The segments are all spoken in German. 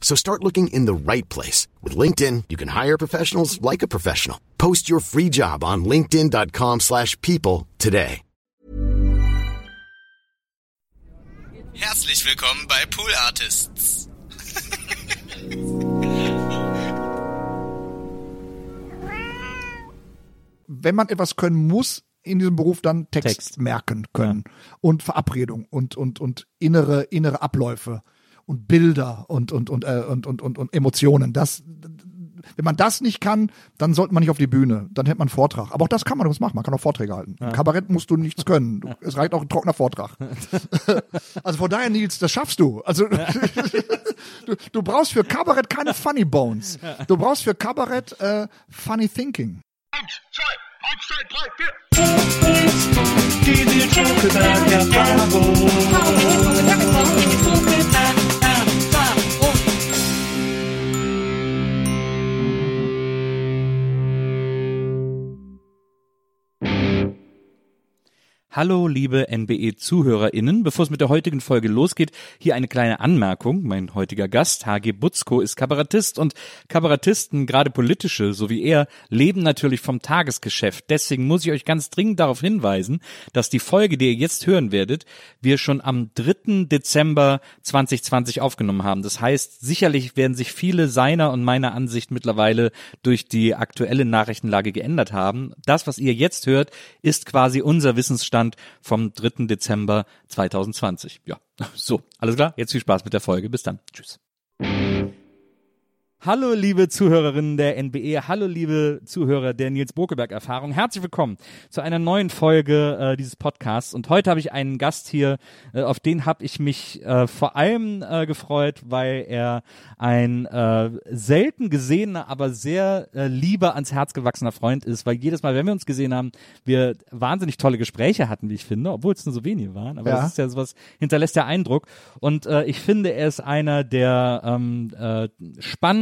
So start looking in the right place. With LinkedIn, you can hire professionals like a professional. Post your free job on linkedin.com slash people today. Herzlich willkommen bei Pool Artists. wenn man etwas können muss in diesem Beruf, dann Text, Text. merken können und Verabredung und und und innere innere Abläufe und Bilder und und und äh, und, und und und Emotionen. Das wenn man das nicht kann, dann sollte man nicht auf die Bühne. Dann hätte man einen Vortrag. Aber auch das kann man übrigens machen. Man kann auch Vorträge halten. Im Kabarett musst du nichts können. Du, es reicht auch ein trockener Vortrag. also von daher, Nils, das schaffst du. Also du, du brauchst für Kabarett keine Funny Bones. Du brauchst für Kabarett äh, Funny Thinking. thank you Hallo, liebe NBE-ZuhörerInnen. Bevor es mit der heutigen Folge losgeht, hier eine kleine Anmerkung. Mein heutiger Gast, HG Butzko, ist Kabarettist und Kabarettisten, gerade politische, so wie er, leben natürlich vom Tagesgeschäft. Deswegen muss ich euch ganz dringend darauf hinweisen, dass die Folge, die ihr jetzt hören werdet, wir schon am 3. Dezember 2020 aufgenommen haben. Das heißt, sicherlich werden sich viele seiner und meiner Ansicht mittlerweile durch die aktuelle Nachrichtenlage geändert haben. Das, was ihr jetzt hört, ist quasi unser Wissensstand vom 3. Dezember 2020. Ja, so, alles klar. Jetzt viel Spaß mit der Folge. Bis dann. Tschüss. Hallo liebe Zuhörerinnen der NBE, hallo liebe Zuhörer der Nils Bokeberg Erfahrung. Herzlich willkommen zu einer neuen Folge äh, dieses Podcasts. Und heute habe ich einen Gast hier, äh, auf den habe ich mich äh, vor allem äh, gefreut, weil er ein äh, selten gesehener, aber sehr äh, lieber ans Herz gewachsener Freund ist, weil jedes Mal, wenn wir uns gesehen haben, wir wahnsinnig tolle Gespräche hatten, wie ich finde, obwohl es nur so wenige waren. Aber Ja. das ist ja sowas, hinterlässt der Eindruck. Und ich finde, er ist einer der ähm, äh,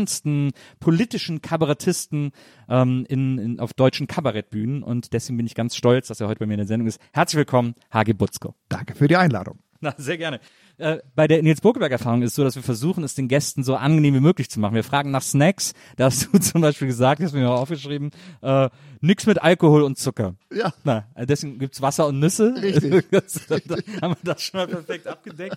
spannendsten politischen Kabarettisten ähm, in, in, auf deutschen Kabarettbühnen. Und deswegen bin ich ganz stolz, dass er heute bei mir in der Sendung ist. Herzlich willkommen, Hagi Butzko. Danke für die Einladung. Na, sehr gerne. Äh, bei der Nils Bokeberg-Erfahrung ist es so, dass wir versuchen, es den Gästen so angenehm wie möglich zu machen. Wir fragen nach Snacks. Da hast du zum Beispiel gesagt, das hast du mir auch aufgeschrieben, äh, nix mit Alkohol und Zucker. Ja. Na, äh, deswegen gibt's Wasser und Nüsse. Richtig. Das, da haben wir das schon mal perfekt abgedeckt.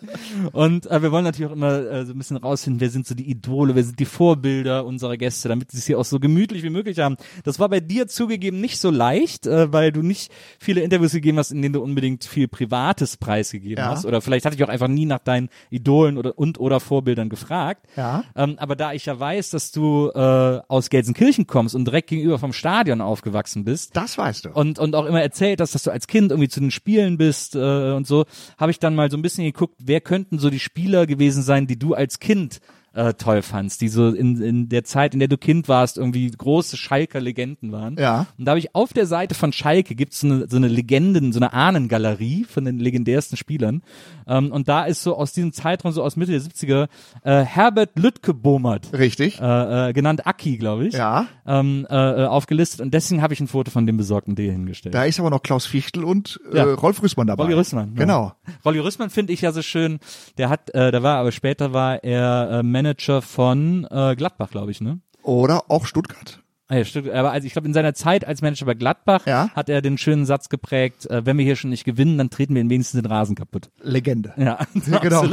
Und äh, wir wollen natürlich auch immer äh, so ein bisschen rausfinden, wer sind so die Idole, wer sind die Vorbilder unserer Gäste, damit sie es hier auch so gemütlich wie möglich haben. Das war bei dir zugegeben nicht so leicht, äh, weil du nicht viele Interviews gegeben hast, in denen du unbedingt viel Privates preisgegeben Ja. hast. Oder vielleicht hatte ich auch einfach nie nach deinen Idolen oder und oder Vorbildern gefragt. Ja. Ähm, aber da ich ja weiß, dass du äh, aus Gelsenkirchen kommst und direkt gegenüber vom Stadion aufgewachsen bist, Das weißt du. und, und auch immer erzählt hast, dass du als Kind irgendwie zu den Spielen bist äh, und so, habe ich dann mal so ein bisschen geguckt, wer könnten so die Spieler gewesen sein, die du als Kind äh, toll fandst, die so in, in der Zeit, in der du Kind warst, irgendwie große Schalker Legenden waren. Ja. Und da habe ich auf der Seite von Schalke gibt's so eine, so eine Legenden, so eine Ahnengalerie von den legendärsten Spielern. Ähm, und da ist so aus diesem Zeitraum, so aus Mitte der 70er, äh, Herbert Lütke-Bomert, Richtig. äh, äh, genannt Aki, glaube ich, Ja. ähm, äh, äh, aufgelistet. Und deswegen habe ich ein Foto von dem besorgten D hingestellt. Da ist aber noch Klaus Fichtel und äh, Ja. Rolf Rüssmann dabei. Rolli Rüssmann. Genau. Ja. Rolli Rüssmann finde ich ja so schön. Der hat, äh, der war aber später war er äh, Manager von äh, Gladbach, glaube ich, ne? Oder auch Stuttgart. Ah ja, stimmt. Aber also ich glaube, in seiner Zeit als Manager bei Gladbach Ja. hat er den schönen Satz geprägt, äh, wenn wir hier schon nicht gewinnen, dann treten wir wenigstens den Rasen kaputt. Legende. Ja, Ja, genau.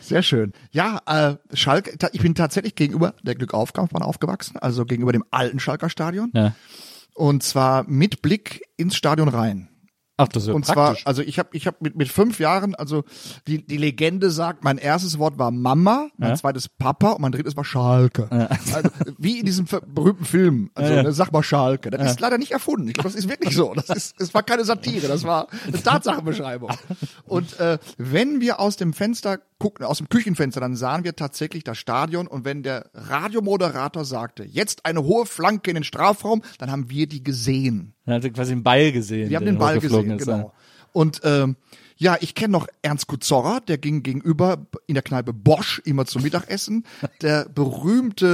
Sehr schön. Ja, äh, Schalke, ich bin tatsächlich gegenüber der Glückaufkampfbahn aufgewachsen, also gegenüber dem alten Schalker Stadion. Ja. Und zwar mit Blick ins Stadion rein. Ach, das ist ja Und praktisch. zwar, also ich habe ich hab mit, mit fünf Jahren, also die, die Legende sagt, mein erstes Wort war Mama, mein Ja. zweites Papa und mein drittes war Schalke. Also, wie in diesem berühmten Film, also Ja, ja. ne, sag mal Schalke. Das ist leider nicht erfunden. Ich glaube, das ist wirklich so. Das ist, es war keine Satire, das war eine Tatsachenbeschreibung. Und äh, wenn wir aus dem Fenster guckten, aus dem Küchenfenster, dann sahen wir tatsächlich das Stadion und wenn der Radiomoderator sagte, jetzt eine hohe Flanke in den Strafraum, dann haben wir die gesehen. Er hatte quasi einen Ball gesehen. Wir haben den Ball gesehen, ist, genau. Und ähm, ja, ich kenne noch Ernst Kuzorra, der ging gegenüber in der Kneipe Bosch immer zum Mittagessen. Der berühmte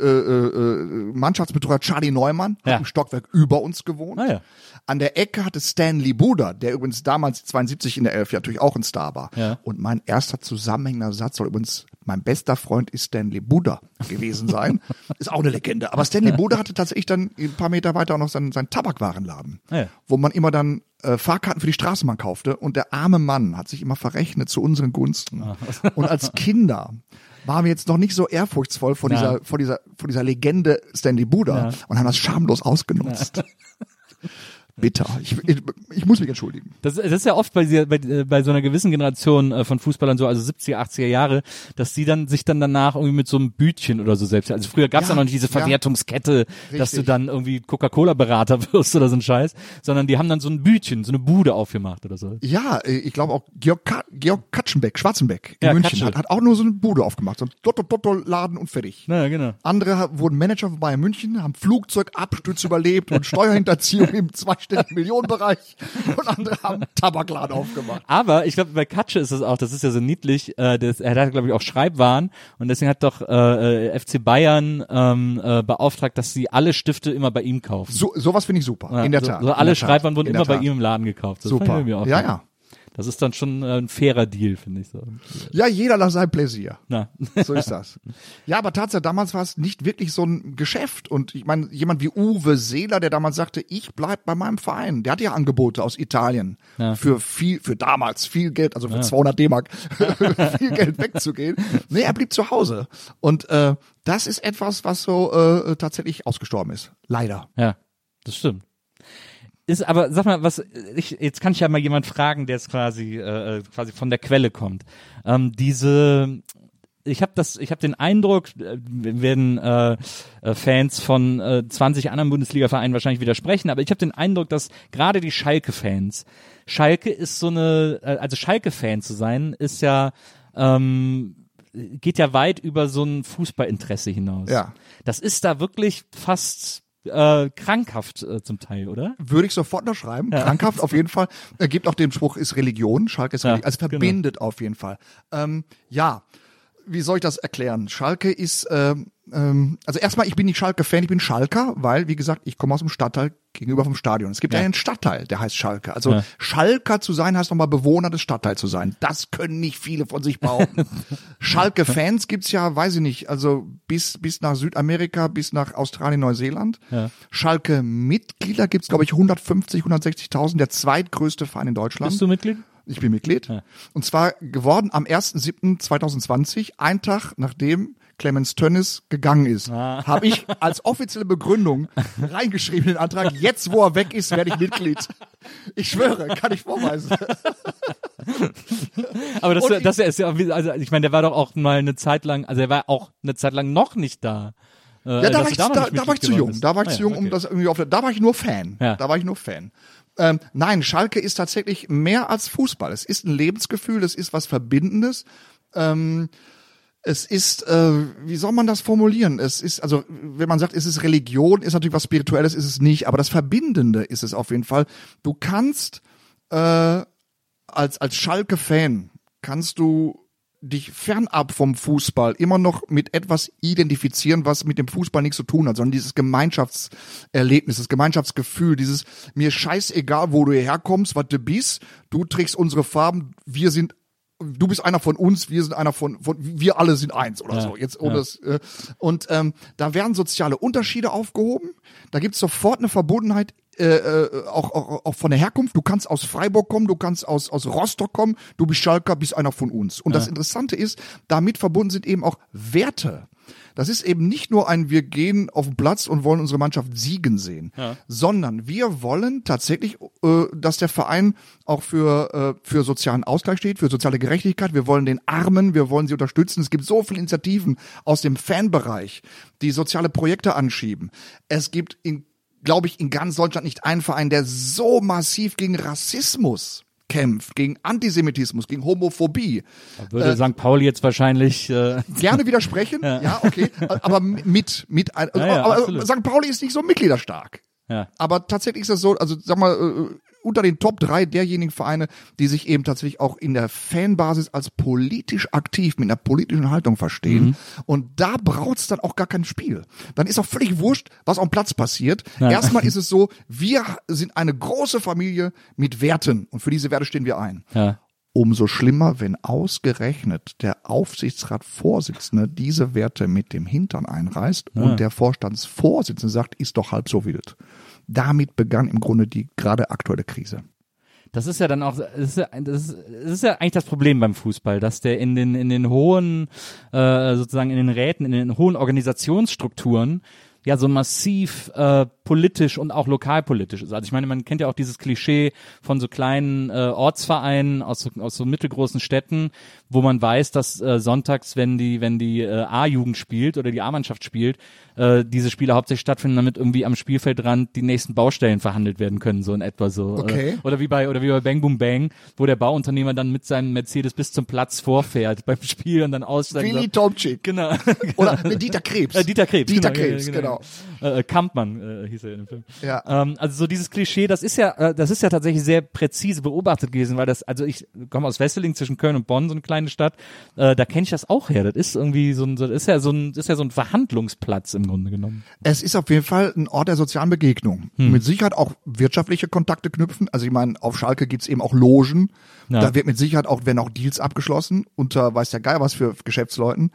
äh, äh, äh, äh, Mannschaftsbetreuer Charlie Neumann Ja. hat im Stockwerk über uns gewohnt. Ah, ja. An der Ecke hatte Stanley Buda, der übrigens damals 72 in der Elf ja natürlich auch ein Star war. Ja. Und mein erster zusammenhängender Satz soll übrigens, mein bester Freund ist Stanley Buda gewesen sein. ist auch eine Legende. Aber Stanley Buda hatte tatsächlich dann ein paar Meter weiter auch noch seinen, seinen Tabakwarenladen, ja. wo man immer dann äh, Fahrkarten für die Straßenbahn kaufte. Und der arme Mann hat sich immer verrechnet zu unseren Gunsten. Ah. Und als Kinder waren wir jetzt noch nicht so ehrfurchtsvoll vor Ja. dieser, vor dieser, vor dieser Legende Stanley Buda Ja. und haben das schamlos ausgenutzt. Bitter. Ich, ich, ich muss mich entschuldigen. Das, das ist ja oft bei, bei, äh, bei so einer gewissen Generation äh, von Fußballern so, also 70er, 80er Jahre, dass die dann sich dann danach irgendwie mit so einem Bütchen oder so selbst, also früher gab's ja, Ja, noch nicht diese ja. Verwertungskette, dass du dann irgendwie Coca-Cola-Berater wirst oder so ein Scheiß, sondern die haben dann so ein Bütchen, so eine Bude aufgemacht oder so. Ja, äh, ich glaube auch Georg, Ka Georg Katschenbeck, Schwarzenbeck in Ja, München, Katschel. hat, hat auch nur so eine Bude aufgemacht. So ein Dotto-Dotto-Laden und fertig. Naja, genau. Andere wurden Manager vorbei in München, haben Flugzeugabstürze überlebt und Steuerhinterziehung im zweistelligen Millionenbereich und andere haben Tabakladen aufgemacht. Aber ich glaube, bei Katsche ist das auch, das ist ja so niedlich, äh, das, er hat, glaube ich, auch Schreibwaren und deswegen hat doch äh, äh, FC Bayern ähm, äh, beauftragt, dass sie alle Stifte immer bei ihm kaufen. So, sowas finde ich super, Ja, in der so, Tat. So alle Tat, Schreibwaren wurden immer der bei Tat. ihm im Laden gekauft. Das Super. Ja, ja. Das ist dann schon äh, ein fairer Deal, finde ich so. Ja, jeder nach seinem Pläsier. Na. So ist das. Ja, aber tatsächlich, damals war es nicht wirklich so ein Geschäft. Und ich meine, jemand wie Uwe Seeler, der damals sagte, ich bleib bei meinem Verein, der hatte ja Angebote aus Italien Ja. für viel, für damals viel Geld, also für 200 D-Mark, viel Geld wegzugehen. Nee, er blieb zu Hause. Und äh, das ist etwas, was so äh, tatsächlich ausgestorben ist. Leider. Ja, das stimmt. Ist aber, sag mal, was ich jetzt kann ich ja mal jemand fragen, der es quasi äh, quasi von der Quelle kommt. Ähm, diese ich habe das, ich habe den Eindruck, äh, werden äh, äh, Fans von äh, 20 anderen Bundesliga-Vereinen wahrscheinlich widersprechen, aber ich habe den Eindruck, dass gerade die Schalke-Fans, Schalke ist so eine, äh, also Schalke-Fan zu sein, ist ja ähm, geht ja weit über so ein Fußballinteresse hinaus. Ja. Das ist da wirklich fast äh, krankhaft äh, zum Teil, oder? Würde ich sofort unterschreiben. Krankhaft auf jeden Fall. Er gibt auch den Spruch, ist Religion. Schalke ist Ja, Religion. Also genau. verbindet auf jeden Fall. Ähm, ja, wie soll ich das erklären? Schalke ist, ähm, ähm, also erstmal, ich bin nicht Schalke-Fan, ich bin Schalker, weil, wie gesagt, ich komme aus dem Stadtteil gegenüber vom Stadion. Es gibt ja, einen Stadtteil, der heißt Schalke. Also Ja. Schalker zu sein, heißt nochmal Bewohner des Stadtteils zu sein. Das können nicht viele von sich behaupten. Schalke-Fans gibt's ja, weiß ich nicht, also bis, bis nach Südamerika, bis nach Australien, Neuseeland. Ja. Schalke-Mitglieder gibt's glaube ich, 150, 160.000, der zweitgrößte Verein in Deutschland. Bist du Mitglied? Ich bin Mitglied. Ja. Und zwar geworden am 1.7.2020, ein Tag nachdem Clemens Tönnis gegangen ist, Ah. habe ich als offizielle Begründung reingeschrieben in den Antrag, jetzt wo er weg ist, werde ich Mitglied. Ich schwöre, kann ich vorweisen. Aber das, ich- das ist ja, also ich meine, der war doch auch mal eine Zeit lang, also er war auch eine Zeit lang noch nicht da. Äh, Ja, da war ich, da, da war ich zu jung. Da war ich Ah, zu ja, jung, um okay. das irgendwie auf da war ich nur Fan. Ja. Da war ich nur Fan. Ähm, nein, Schalke ist tatsächlich mehr als Fußball. Es ist ein Lebensgefühl, es ist was Verbindendes. Ähm, es ist, äh, wie soll man das formulieren? Es ist, also, wenn man sagt, es ist Religion, ist natürlich was Spirituelles, ist es nicht, aber das Verbindende ist es auf jeden Fall. Du kannst, äh, als, als Schalke-Fan, kannst du dich fernab vom Fußball immer noch mit etwas identifizieren, was mit dem Fußball nichts zu tun hat, sondern dieses Gemeinschaftserlebnis, das Gemeinschaftsgefühl, dieses mir scheißegal, wo du hierher kommst, was du bist, du trägst unsere Farben, wir sind du bist einer von uns, wir sind einer von, von wir alle sind eins oder Ja, so. Jetzt ohne ja. das, äh, und ähm, da werden soziale Unterschiede aufgehoben. Da gibt's sofort eine Verbundenheit äh, äh, auch, auch, auch von der Herkunft. Du kannst aus Freiburg kommen, du kannst aus, aus Rostock kommen, du bist Schalker, bist einer von uns. Und das Interessante ist, damit verbunden sind eben auch Werte. Das ist eben nicht nur ein, wir gehen auf den Platz und wollen unsere Mannschaft siegen sehen, Ja. sondern wir wollen tatsächlich, äh, dass der Verein auch für, äh, für sozialen Ausgleich steht, für soziale Gerechtigkeit. Wir wollen den Armen, wir wollen sie unterstützen. Es gibt so viele Initiativen aus dem Fanbereich, die soziale Projekte anschieben. Es gibt in glaube ich, in ganz Deutschland nicht einen Verein, der so massiv gegen Rassismus kämpft, gegen Antisemitismus, gegen Homophobie. Da würde St. Pauli jetzt wahrscheinlich äh, Gerne widersprechen, ja, okay, aber mit, mit, ein, Ja, ja, aber absolut. St. Pauli ist nicht so mitgliederstark. ja. Aber tatsächlich ist das so, also sag mal, äh, unter den Top drei derjenigen Vereine, die sich eben tatsächlich auch in der Fanbasis als politisch aktiv mit einer politischen Haltung verstehen. Mhm. Und da braut's dann auch gar kein Spiel. Dann ist auch völlig wurscht, was am Platz passiert. Ja. Erstmal ist es so, wir sind eine große Familie mit Werten und für diese Werte stehen wir ein. ja. Umso schlimmer, wenn ausgerechnet der Aufsichtsratsvorsitzende diese Werte mit dem Hintern einreißt und der Vorstandsvorsitzende sagt, ist doch halb so wild. Damit begann im Grunde die gerade aktuelle Krise. Das ist ja dann auch, das ist ja, das ist, das ist ja eigentlich das Problem beim Fußball, dass der in den in den hohen äh, sozusagen in den Räten, in den hohen Organisationsstrukturen ja so massiv äh, politisch und auch lokalpolitisch ist. Also ich meine, man kennt ja auch dieses Klischee von so kleinen äh, Ortsvereinen aus so, aus so mittelgroßen Städten, wo man weiß, dass äh, sonntags, wenn die wenn die äh, A-Jugend spielt oder die A-Mannschaft spielt, äh, diese Spiele hauptsächlich stattfinden, damit irgendwie am Spielfeldrand die nächsten Baustellen verhandelt werden können, so in etwa so. Okay. Oder wie bei oder wie bei Bang Boom Bang, wo der Bauunternehmer dann mit seinem Mercedes bis zum Platz vorfährt beim Spiel und dann aussteigt. Willi Tomczyk. Genau. Oder Dieter Krebs. Äh, Dieter Krebs. Dieter genau, Krebs, genau. Äh, äh, Kampmann äh, hieß er in dem Film. Ja. Ähm, also so dieses Klischee, das ist ja, äh, das ist ja tatsächlich sehr präzise beobachtet gewesen, weil das, also ich komme aus Wesseling zwischen Köln und Bonn, so eine kleine Stadt, äh, da kenne ich das auch her. Das ist irgendwie so ein, das ist ja so ein, ist ja so ein Verhandlungsplatz im Grunde genommen. Es ist auf jeden Fall ein Ort der sozialen Begegnung. Hm. Mit Sicherheit auch wirtschaftliche Kontakte knüpfen. Also ich meine, auf Schalke gibt's eben auch Logen. Ja. Da wird mit Sicherheit auch, werden auch Deals abgeschlossen unter weiß der Geil was für Geschäftsleuten.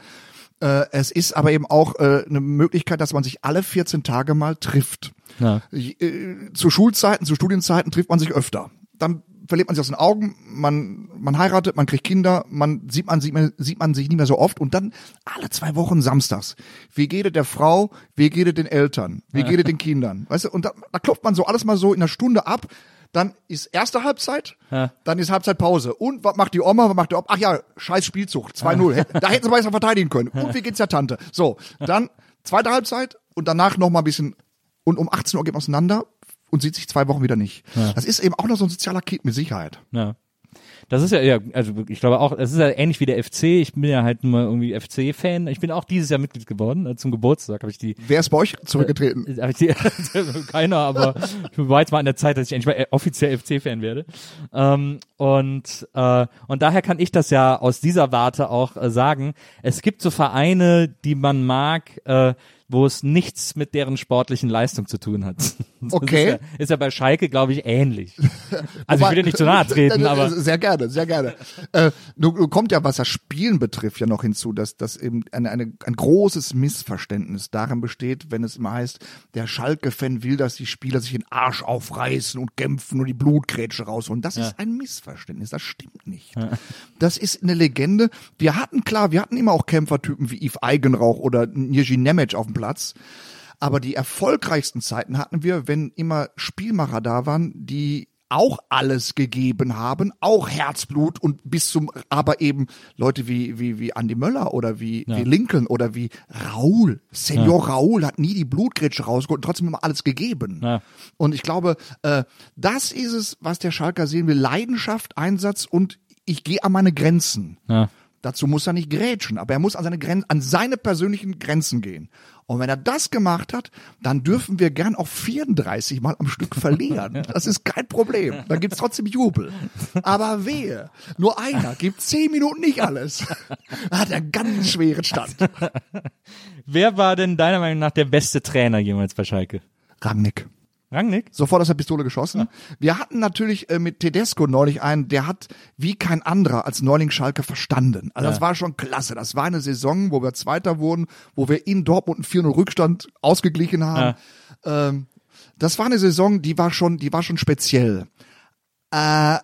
Äh, es ist aber eben auch äh, eine Möglichkeit, dass man sich alle 14 Tage mal trifft. Ja. Äh, zu Schulzeiten, zu Studienzeiten trifft man sich öfter. Dann verliert man sich aus den Augen, man, man heiratet, man kriegt Kinder, man sieht man, sieht man, sieht man sich nicht mehr so oft und dann alle zwei Wochen samstags. Wie geht es der Frau, wie geht es den Eltern, wie geht es den Kindern? Weißt du, und da, da klopft man so alles mal so in einer Stunde ab. Dann ist erste Halbzeit, Ja. dann ist Halbzeitpause. Und was macht die Oma, was macht der Opa? Ach ja, scheiß Spielzug, 2-0. Hätt- Da hätten sie besser verteidigen können. Und wie geht's der Tante? So, dann zweite Halbzeit und danach noch mal ein bisschen und um 18 Uhr geht man auseinander und sieht sich zwei Wochen wieder nicht. Das ist eben auch noch so ein sozialer Kit mit Sicherheit. Ja. Das ist ja, ja, also ich glaube auch, es ist ja ähnlich wie der FC. Ich bin ja halt nur irgendwie FC-Fan. Ich bin auch dieses Jahr Mitglied geworden. Äh, Zum Geburtstag habe ich die Wer ist bei euch zurückgetreten? Äh, die, keiner, aber ich war jetzt mal an der Zeit, dass ich endlich mal äh, offiziell FC-Fan werde. Ähm, und, äh, und daher kann ich das ja aus dieser Warte auch äh, sagen. Es gibt so Vereine, die man mag, äh, wo es nichts mit deren sportlichen Leistung zu tun hat. Das Okay. Ist ja, ist ja bei Schalke, glaube ich, ähnlich. Also ich will dir nicht zu nahe treten, aber Sehr gerne, sehr gerne. Äh, nun, nun kommt ja, was das Spielen betrifft, ja noch hinzu, dass, dass eben eine, eine, ein großes Missverständnis darin besteht, wenn es immer heißt, der Schalke-Fan will, dass die Spieler sich den Arsch aufreißen und kämpfen und die Blutgrätsche rausholen. Das ist ein Missverständnis, das stimmt nicht. Das ist eine Legende. Wir hatten, klar, wir hatten immer auch Kämpfertypen wie Yves Eigenrauch oder Nirji Nemec auf dem Platz. Aber die erfolgreichsten Zeiten hatten wir, wenn immer Spielmacher da waren, die auch alles gegeben haben, auch Herzblut und bis zum, aber eben Leute wie, wie, wie Andy Möller oder wie, wie Lincoln oder wie Raul. Senior Raul hat nie die Blutgrätsche rausgeholt und trotzdem immer alles gegeben. Ja. Und ich glaube, äh, das ist es, was der Schalker sehen will. Leidenschaft, Einsatz und ich gehe an meine Grenzen. ja. Dazu muss er nicht grätschen, aber er muss an seine Grenzen, an seine persönlichen Grenzen gehen. Und wenn er das gemacht hat, dann dürfen wir gern auch 34 Mal am Stück verlieren. Das ist kein Problem. Dann gibt's trotzdem Jubel. Aber wehe, nur einer gibt zehn Minuten nicht alles. Da hat er einen ganz schweren Stand. Wer war denn deiner Meinung nach der beste Trainer jemals bei Schalke? Rangnick. Rangnick? Sofort aus der Pistole geschossen. Wir hatten natürlich äh, mit Tedesco neulich einen, der hat wie kein anderer als Neuling Schalke verstanden. Also das war schon klasse. Das war eine Saison, wo wir Zweiter wurden, wo wir in Dortmund einen 4-0 Rückstand ausgeglichen haben. Ähm, das war eine Saison, die war schon, die war schon speziell. Äh,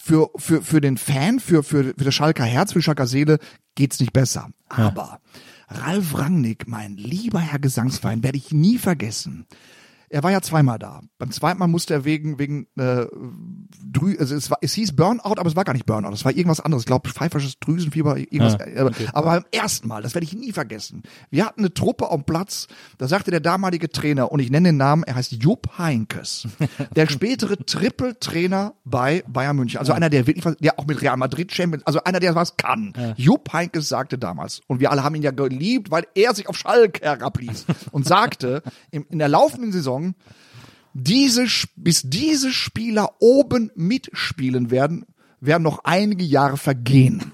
für, für, für den Fan, für, für, für das Schalker Herz, für die Schalker Seele geht's nicht besser. Aber Ralf Rangnick, mein lieber Herr Gesangsverein, werde ich nie vergessen. Er war ja zweimal da. Beim zweiten Mal musste er wegen wegen äh, Drü also es war es hieß Burnout, aber es war gar nicht Burnout, es war irgendwas anderes. Ich glaube pfeifersches Drüsenfieber, irgendwas. Ah, äh, Aber beim ersten Mal, das werde ich nie vergessen. Wir hatten eine Truppe am Platz, da sagte der damalige Trainer und ich nenne den Namen, er heißt Jupp Heinkes, der spätere Triple-Trainer bei Bayern München, also einer der wirklich, der auch mit Real Madrid Champions, also einer der was kann. Jupp Heinkes sagte damals und wir alle haben ihn ja geliebt, weil er sich auf Schalke herabließ und sagte in der laufenden Saison diese, Sp- bis diese Spieler oben mitspielen werden, werden noch einige Jahre vergehen.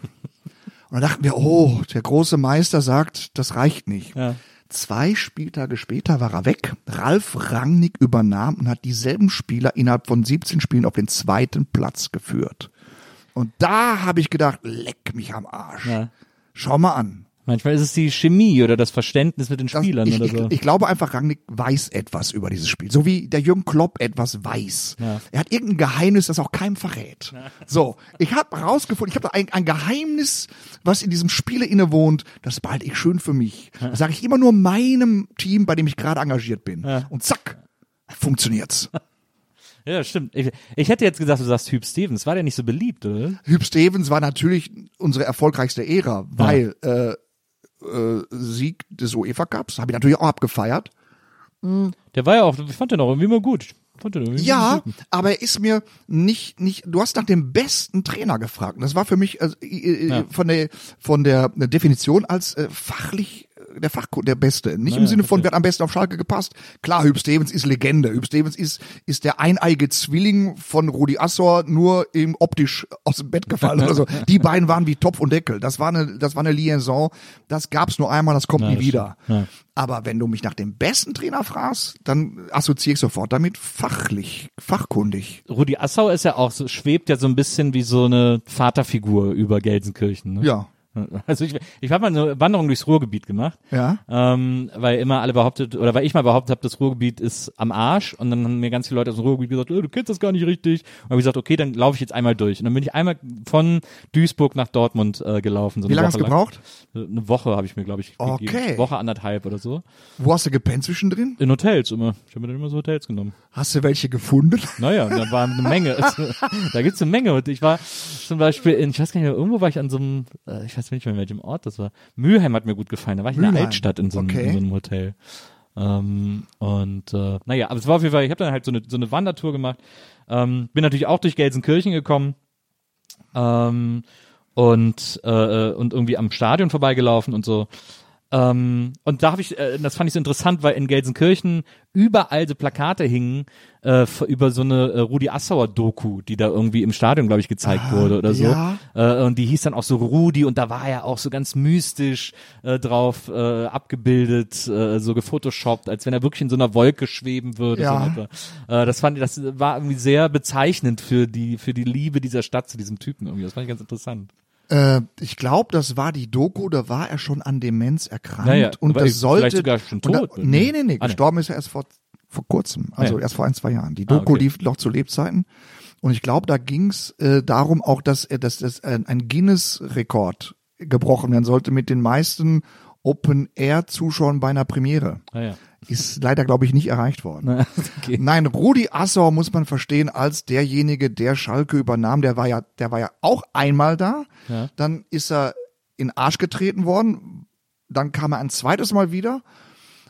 Und dann dachten wir, oh, der große Meister sagt, das reicht nicht. Ja. Zwei Spieltage später war er weg. Ralf Rangnick übernahm und hat dieselben Spieler innerhalb von 17 Spielen auf den zweiten Platz geführt. Und da habe ich gedacht, leck mich am Arsch. Ja. Schau mal an. Manchmal ist es die Chemie oder das Verständnis mit den Das, Spielern ich, oder ich, so. ich glaube einfach, Rangnick weiß etwas über dieses Spiel. So wie der Jürgen Klopp etwas weiß. Ja. Er hat irgendein Geheimnis, das auch keinem verrät. So, ich habe rausgefunden, ich habe da ein, ein Geheimnis, was in diesem Spiele innewohnt, das behalte ich schön für mich. Das sage ich immer nur meinem Team, bei dem ich gerade engagiert bin. Und zack, funktioniert's. ja, stimmt. Ich, ich hätte jetzt gesagt, du sagst Hüb Stevens. War der nicht so beliebt, oder? Hüb Stevens war natürlich unsere erfolgreichste Ära, weil äh, äh, Sieg des UEFA Cups habe ich natürlich auch abgefeiert. Der war ja auch, ich fand den auch irgendwie immer gut. Ja, aber er ist mir nicht nicht. Du hast nach dem besten Trainer gefragt. Und das war für mich also, äh, äh, Ja. von der von der Definition als äh, fachlich der Fach der Beste. Nicht im ja, Sinne von, wer hat am besten auf Schalke gepasst. Klar, Hüb Stevens ist Legende. Hüb Stevens ist ist der eineige Zwilling von Rudi Assor nur im optisch aus dem Bett gefallen oder so. Die beiden waren wie Topf und Deckel. Das war eine das war eine Liaison. Das gab's nur einmal. Das kommt Ja, nie das wieder. stimmt. Ja. Aber wenn du mich nach dem besten Trainer fragst, dann assoziiere ich sofort damit fachlich, fachkundig. Rudi Assau ist ja auch so, schwebt ja so ein bisschen wie so eine Vaterfigur über Gelsenkirchen. Ne? Ja. Also ich, ich habe mal eine Wanderung durchs Ruhrgebiet gemacht. Ja. Ähm, weil immer alle behauptet, oder weil ich mal behauptet habe, das Ruhrgebiet ist am Arsch und dann haben mir ganz viele Leute aus dem Ruhrgebiet gesagt, oh, du kennst das gar nicht richtig. Und habe ich gesagt, okay, dann laufe ich jetzt einmal durch. Und dann bin ich einmal von Duisburg nach Dortmund äh, gelaufen. So Wie eine lange hast du gebraucht? Eine Woche habe ich mir, glaube ich, Okay. gegeben. Woche anderthalb oder so. Wo hast du gepennt zwischendrin? In Hotels immer. Ich habe mir dann immer so Hotels genommen. Hast du welche gefunden? Naja, da war eine Menge. Da gibt's eine Menge. Und ich war zum Beispiel in, ich weiß gar nicht mehr, irgendwo war ich an so einem, äh, ich weiß nicht mehr in welchem Ort das war. Mülheim hat mir gut gefallen. Da war ich in der Mülheim. Altstadt in so einem, Okay. in so einem Hotel. Ähm, und äh, naja, aber es war auf jeden Fall, ich habe dann halt so eine, so eine Wandertour gemacht. Ähm, bin natürlich auch durch Gelsenkirchen gekommen. Ähm, und, äh, und irgendwie am Stadion vorbeigelaufen und so. Ähm, und da habe ich, äh, das fand ich so interessant, weil in Gelsenkirchen überall so Plakate hingen äh, über so eine äh, Rudi Assauer Doku, die da irgendwie im Stadion, glaube ich, gezeigt wurde oder so. ja. Äh, und die hieß dann auch so Rudi und da war er auch so ganz mystisch äh, drauf äh, abgebildet, äh, so gefotoshoppt, als wenn er wirklich in so einer Wolke schweben würde. Ja. So äh, das fand ich, das war irgendwie sehr bezeichnend für die für die Liebe dieser Stadt zu diesem Typen irgendwie. Das fand ich ganz interessant. Äh, ich glaube, das war die Doku, da war er schon an Demenz erkrankt. Ja, ja, und das sollte. sogar schon und da, tot. nee, nee, nee. Ah, nee. Gestorben ist er erst vor, vor kurzem. Also Ja. erst vor ein, zwei Jahren. Die Ah, Doku okay. lief noch zu Lebzeiten. Und ich glaube, da ging's äh, darum auch, dass er, dass das ein, ein Guinness-Rekord gebrochen werden sollte mit den meisten Open-Air-Zuschauern bei einer Premiere. Ah, ja. Ist leider, glaube ich, nicht erreicht worden. okay. Nein, Rudi Assauer muss man verstehen als derjenige, der Schalke übernahm. Der war ja, der war ja auch einmal da. Ja. Dann ist er in Arsch getreten worden. Dann kam er ein zweites Mal wieder.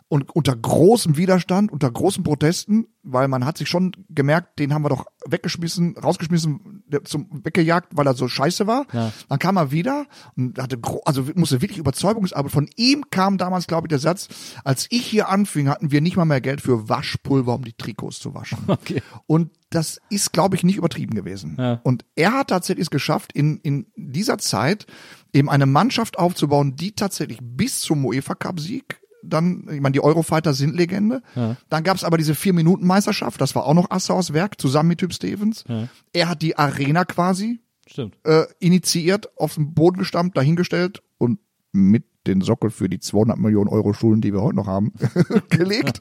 Und unter großem Widerstand, unter großen Protesten, weil man hat sich schon gemerkt, den haben wir doch weggeschmissen, rausgeschmissen, zum weggejagt, weil er so scheiße war. Ja. Dann kam er wieder und hatte, also musste wirklich Überzeugungsarbeit. Von ihm kam damals, glaube ich, der Satz, als ich hier anfing, hatten wir nicht mal mehr Geld für Waschpulver, um die Trikots zu waschen. Okay. Und das ist, glaube ich, nicht übertrieben gewesen. Ja. Und er hat tatsächlich es geschafft, in, in dieser Zeit eben eine Mannschaft aufzubauen, die tatsächlich bis zum UEFA Cup Sieg dann, ich meine, die Eurofighter sind Legende. Dann gab es aber diese Vier-Minuten-Meisterschaft, das war auch noch Assauers Werk, zusammen mit Typ Stevens. Er hat die Arena quasi Stimmt. äh, initiiert, auf den Boden gestammt, dahingestellt und mit den Sockel für die 200 Millionen Euro Schulden, die wir heute noch haben, gelegt.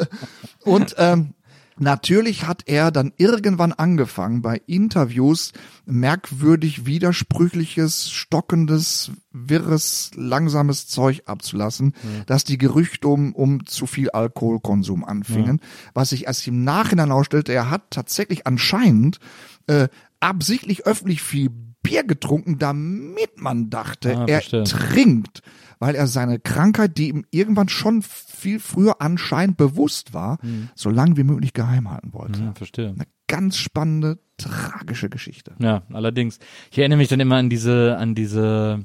und ähm, Natürlich hat er dann irgendwann angefangen, bei Interviews merkwürdig widersprüchliches, stockendes, wirres, langsames Zeug abzulassen, dass die Gerüchte um, um zu viel Alkoholkonsum anfingen. Was sich erst im Nachhinein ausstellte, er hat tatsächlich anscheinend äh, absichtlich öffentlich viel Bier getrunken, damit man dachte, Ah, er trinkt, weil er seine Krankheit, die ihm irgendwann schon viel früher anscheinend bewusst war, so lange wie möglich geheim halten wollte. Ja, verstehe. Eine ganz spannende, tragische Geschichte. Ja, allerdings. Ich erinnere mich dann immer an diese, an diese,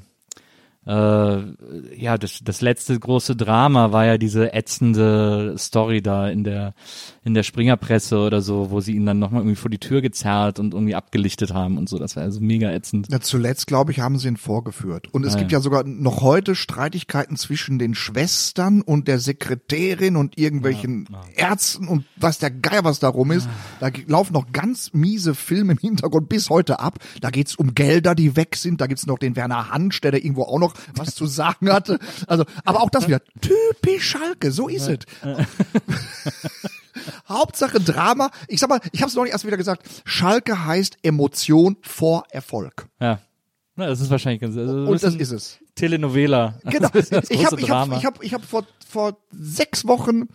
äh, ja, das, das letzte große Drama war ja diese ätzende Story da in der, in der Springerpresse oder so, wo sie ihn dann nochmal irgendwie vor die Tür gezerrt und irgendwie abgelichtet haben und so. Das war also mega ätzend. Ja, zuletzt, glaube ich, haben sie ihn vorgeführt. Und es Ah, gibt ja. ja sogar noch heute Streitigkeiten zwischen den Schwestern und der Sekretärin und irgendwelchen Ärzten und was der Geier was darum ist. Da ge- laufen noch ganz miese Filme im Hintergrund bis heute ab. Da geht's um Gelder, die weg sind. Da gibt's noch den Werner Hansch, der da irgendwo auch noch was zu sagen hatte. Also, aber auch das wieder typisch Schalke. So ist es. Hauptsache Drama. Ich sag mal, ich habe es noch nicht erst wieder gesagt. Schalke heißt Emotion vor Erfolg. Ja. Na, das ist wahrscheinlich ganz, also Und das ist es. Telenovela. Genau. Ich habe ich hab, ich hab, ich hab vor, vor sechs Wochen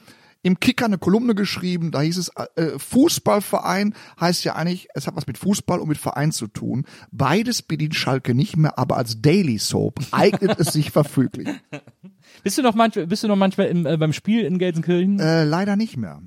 im Kicker eine Kolumne geschrieben, da hieß es, äh, Fußballverein heißt ja eigentlich, es hat was mit Fußball und mit Verein zu tun. Beides bedient Schalke nicht mehr, aber als Daily Soap eignet es sich verfüglich. Bist du noch manchmal, bist du noch manchmal im, äh, beim Spiel in Gelsenkirchen? Äh, leider nicht mehr.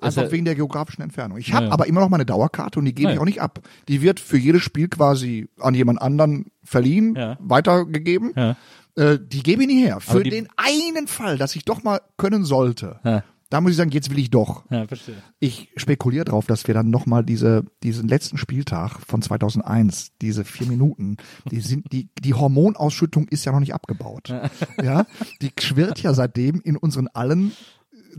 Also- Einfach wegen der geografischen Entfernung. Ich habe Ja, ja. aber immer noch meine Dauerkarte und die gebe Ah, ich ja. auch nicht ab. Die wird für jedes Spiel quasi an jemand anderen verliehen, Ja. weitergegeben. Ja. Äh, die gebe ich nicht her. Für den einen Fall, dass ich doch mal können sollte. Ja. Da muss ich sagen, jetzt will ich doch. ja, verstehe. Ich spekuliere drauf, dass wir dann noch mal diese diesen letzten Spieltag von 2001, diese vier Minuten, die sind die die Hormonausschüttung ist ja noch nicht abgebaut. Ja, die schwirrt ja seitdem in unseren allen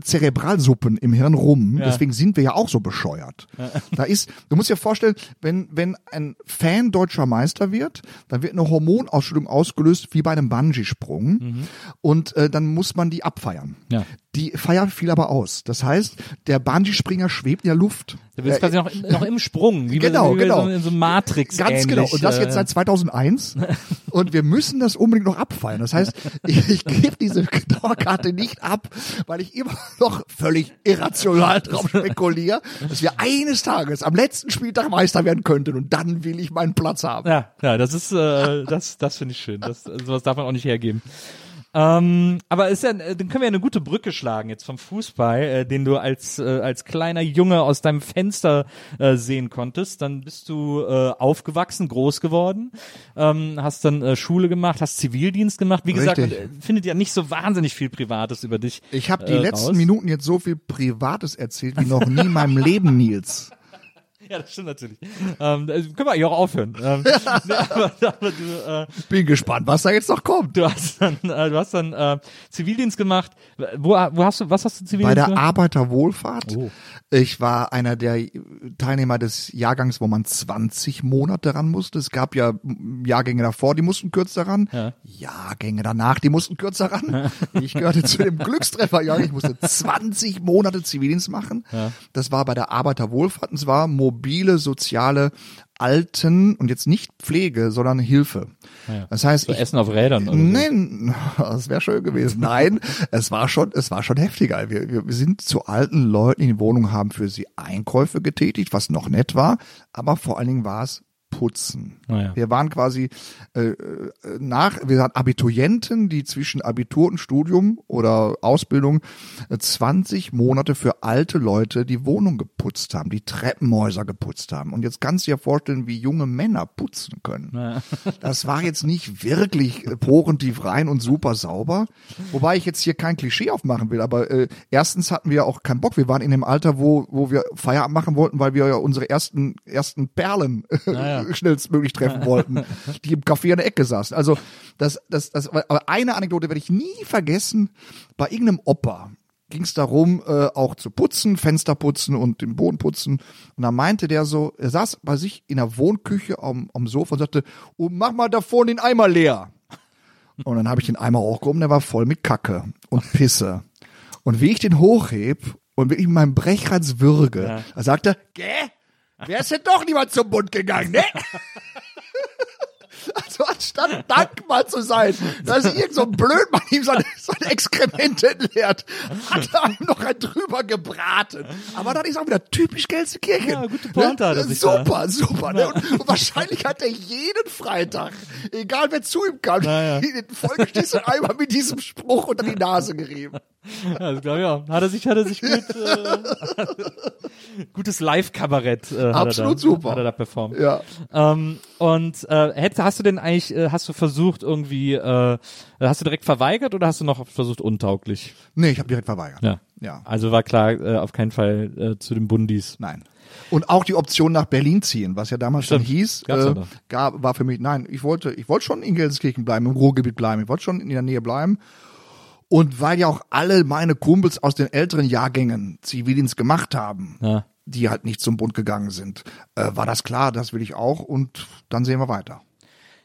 Zerebralsuppen im Hirn rum. Deswegen sind wir ja auch so bescheuert. Da ist, du musst dir vorstellen, wenn wenn ein Fan deutscher Meister wird, dann wird eine Hormonausschüttung ausgelöst wie bei einem Bungee-Sprung und äh, dann muss man die abfeiern. Ja. Die Feier fiel aber aus. Das heißt, der Bungee-Springer schwebt in der Luft. Du bist Äh, quasi noch, noch im Sprung, wie Genau, bei, wie genau. So, in so Matrix Ganz genau. Und das jetzt seit 2001. Und wir müssen das unbedingt noch abfeiern. Das heißt, ich, ich gebe diese Dauerkarte nicht ab, weil ich immer noch völlig irrational drauf spekuliere, dass wir eines Tages am letzten Spieltag Meister werden könnten. Und dann will ich meinen Platz haben. Ja, ja, das ist, äh, das, das finde ich schön. Das, sowas darf man auch nicht hergeben. Ähm, aber ist ja, äh, dann können wir ja eine gute Brücke schlagen jetzt vom Fußball, äh, den du als äh, als kleiner Junge aus deinem Fenster äh, sehen konntest. Dann bist du äh, aufgewachsen, groß geworden, ähm, hast dann äh, Schule gemacht, hast Zivildienst gemacht. Wie gesagt, man, findet ja nicht so wahnsinnig viel Privates über dich. Ich habe die letzten raus. Minuten jetzt so viel Privates erzählt wie noch nie in meinem Leben, Nils. Ja, das stimmt natürlich. Ähm, können wir eigentlich auch aufhören. Ähm, nee, aber, aber du, äh, Bin gespannt, was da jetzt noch kommt. Du hast dann, äh, du hast dann äh, Zivildienst gemacht. Wo, wo hast du, was hast du Bei Zivildienst der gemacht? Arbeiterwohlfahrt. Oh. Ich war einer der Teilnehmer des Jahrgangs, wo man 20 Monate ran musste. Es gab ja Jahrgänge davor, die mussten kürzer ran. Ja. Jahrgänge danach, die mussten kürzer ran. Ich gehörte zu dem Glückstrefferjahrgang. Ich musste 20 Monate Zivildienst machen. Das war bei der Arbeiterwohlfahrt und zwar mobile soziale Alten und jetzt nicht Pflege, sondern Hilfe. Das heißt, So ich, Essen auf Rädern oder. Nein, das wäre schön gewesen. Nein, es war schon, es war schon heftiger. Wir, wir, wir sind zu alten Leuten in die Wohnung, haben für sie Einkäufe getätigt, was noch nett war, aber vor allen Dingen war es Putzen. Naja. Wir waren quasi äh, äh, nach, wir waren Abiturienten, die zwischen Abitur und Studium oder Ausbildung äh, 20 Monate für alte Leute die Wohnung geputzt haben, die Treppenhäuser geputzt haben. Und jetzt kannst du dir vorstellen, wie junge Männer putzen können. Das war jetzt nicht wirklich äh, porentief rein und super sauber. Wobei ich jetzt hier kein Klischee aufmachen will, aber äh, erstens hatten wir auch keinen Bock. Wir waren in dem Alter, wo, wo wir Feierabend machen wollten, weil wir ja unsere ersten, ersten Perlen ja. Schnellstmöglich treffen wollten, die im Café an der Ecke saßen. Also das, das, das, aber eine Anekdote werde ich nie vergessen. Bei irgendeinem Opa ging es darum, äh, auch zu putzen, Fenster putzen und den Boden putzen. Und da meinte der so, er saß bei sich in der Wohnküche am, am Sofa und sagte, oh, mach mal da vorne den Eimer leer. Und dann habe ich den Eimer hochgehoben, der war voll mit Kacke und Pisse. Und wie ich den hochheb, und wirklich mit meinem Brechreiz würge. Da sagt er, gell? Wer ist denn doch niemand zum Bund gegangen, ne? Also anstatt dankbar zu sein, dass irgend so ein Blödmann ihm seine, seine Exkremente entleert, hat er ihm noch ein drüber gebraten. Aber das ist auch wieder typisch Gelsenkirchen. Ja, gute Pointe hat er sich Super, super. Ne? Und, und wahrscheinlich hat er jeden Freitag, egal wer zu ihm kam, Ja, ja. den vollgestießten Eimer mit diesem Spruch unter die Nase gerieben. Ja, das glaube ich auch. Hat er sich, hat er sich gut, äh, gutes Live-Kabarett, äh, Absolut da, super. hat er da performt. Ja. Ähm, und äh, hätt, hast du denn eigentlich, äh, hast du versucht irgendwie, äh, hast du direkt verweigert oder hast du noch versucht untauglich? Nee, ich habe direkt verweigert. Ja. Ja. Also war klar, äh, auf keinen Fall äh, zu den Bundis. Nein. Und auch die Option nach Berlin ziehen, was ja damals Stimmt. schon hieß, ja äh, gab, war für mich, nein, ich wollte, ich wollte schon in Gelsenkirchen bleiben, im Ruhrgebiet bleiben, ich wollte schon in der Nähe bleiben. Und weil ja auch alle meine Kumpels aus den älteren Jahrgängen Zivildienst gemacht haben, Ja. die halt nicht zum Bund gegangen sind, äh, war das klar, das will ich auch und dann sehen wir weiter.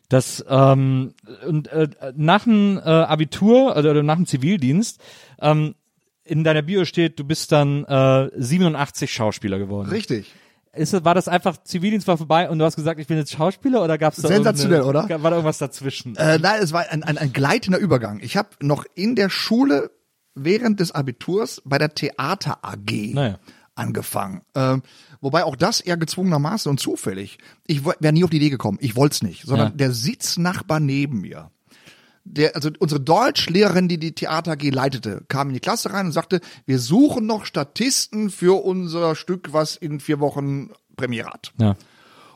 Das ähm, und äh, nach dem äh, Abitur oder nach dem Zivildienst ähm, in deiner Bio steht, du bist dann äh, 87 Schauspieler geworden. Richtig. Ist, war das einfach Zivildienst war vorbei und du hast gesagt, ich bin jetzt Schauspieler oder gab's da Sensationell, oder? War da irgendwas dazwischen? Äh, nein, es war ein, ein, ein gleitender Übergang. Ich habe noch in der Schule während des Abiturs bei der Theater AG Naja. angefangen. Ähm, wobei auch das eher gezwungenermaßen und zufällig. Ich wäre nie auf die Idee gekommen. Ich wollte es nicht, sondern Ja. der Sitznachbar neben mir. Der, also unsere Deutschlehrerin, die die Theater AG leitete, kam in die Klasse rein und sagte, wir suchen noch Statisten für unser Stück, was in vier Wochen Premiere hat. Ja.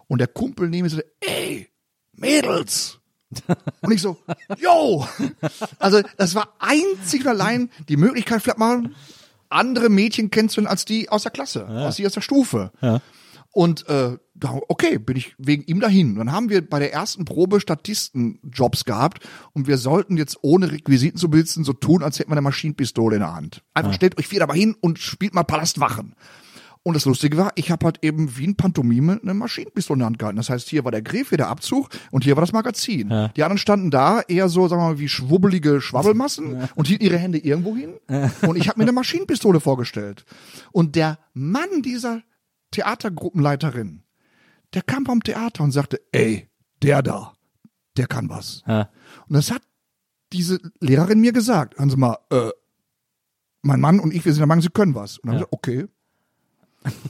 Und der Kumpel neben mir so, ey, Mädels. Und ich so, yo. Also das war einzig und allein die Möglichkeit, vielleicht mal andere Mädchen kennenzulernen als die aus der Klasse, aus die aus der Stufe. Ja. Und äh, okay, bin ich wegen ihm dahin. Dann haben wir bei der ersten Probe Statistenjobs gehabt und wir sollten jetzt ohne Requisiten zu besitzen so tun, als hätten wir eine Maschinenpistole in der Hand. Einfach stellt euch vier dabei hin und spielt mal Palastwachen. Und das Lustige war, ich habe halt eben wie ein Pantomime eine Maschinenpistole in der Hand gehalten. Das heißt, hier war der Griff, hier der Abzug und hier war das Magazin. Die anderen standen da eher so, sagen wir mal, wie schwubbelige Schwabbelmassen und hielten ihre Hände irgendwo hin. Und ich habe mir eine Maschinenpistole vorgestellt. Und der Mann dieser Theatergruppenleiterin, der kam vom Theater und sagte, ey, der da, der kann was. Ja. Und das hat diese Lehrerin mir gesagt. Haben Sie mal, äh, mein Mann und ich, wir sind der Meinung, Sie können was. Und dann Ja. ich gesagt, okay.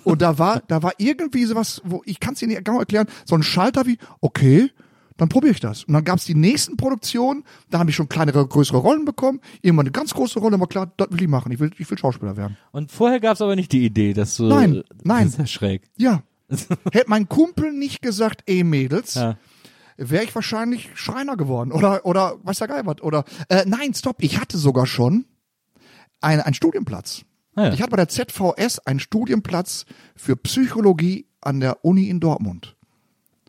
Und da war, da war irgendwie sowas, wo ich kann es Ihnen nicht genau erklären, so ein Schalter wie, okay, dann probiere ich das. Und dann gab es die nächsten Produktionen, da habe ich schon kleinere, größere Rollen bekommen, irgendwann eine ganz große Rolle, aber klar, das will ich machen. Ich will, ich will Schauspieler werden. Und vorher gab's aber nicht die Idee, dass du Nein, nein. Das ist ja schräg. Ja. Hätte mein Kumpel nicht gesagt, ey Mädels, Ja. wäre ich wahrscheinlich Schreiner geworden oder oder weiß der Geil was oder äh, nein, stopp, ich hatte sogar schon einen, einen Studienplatz. Ah, ja. Ich hatte bei der ZVS einen Studienplatz für Psychologie an der Uni in Dortmund.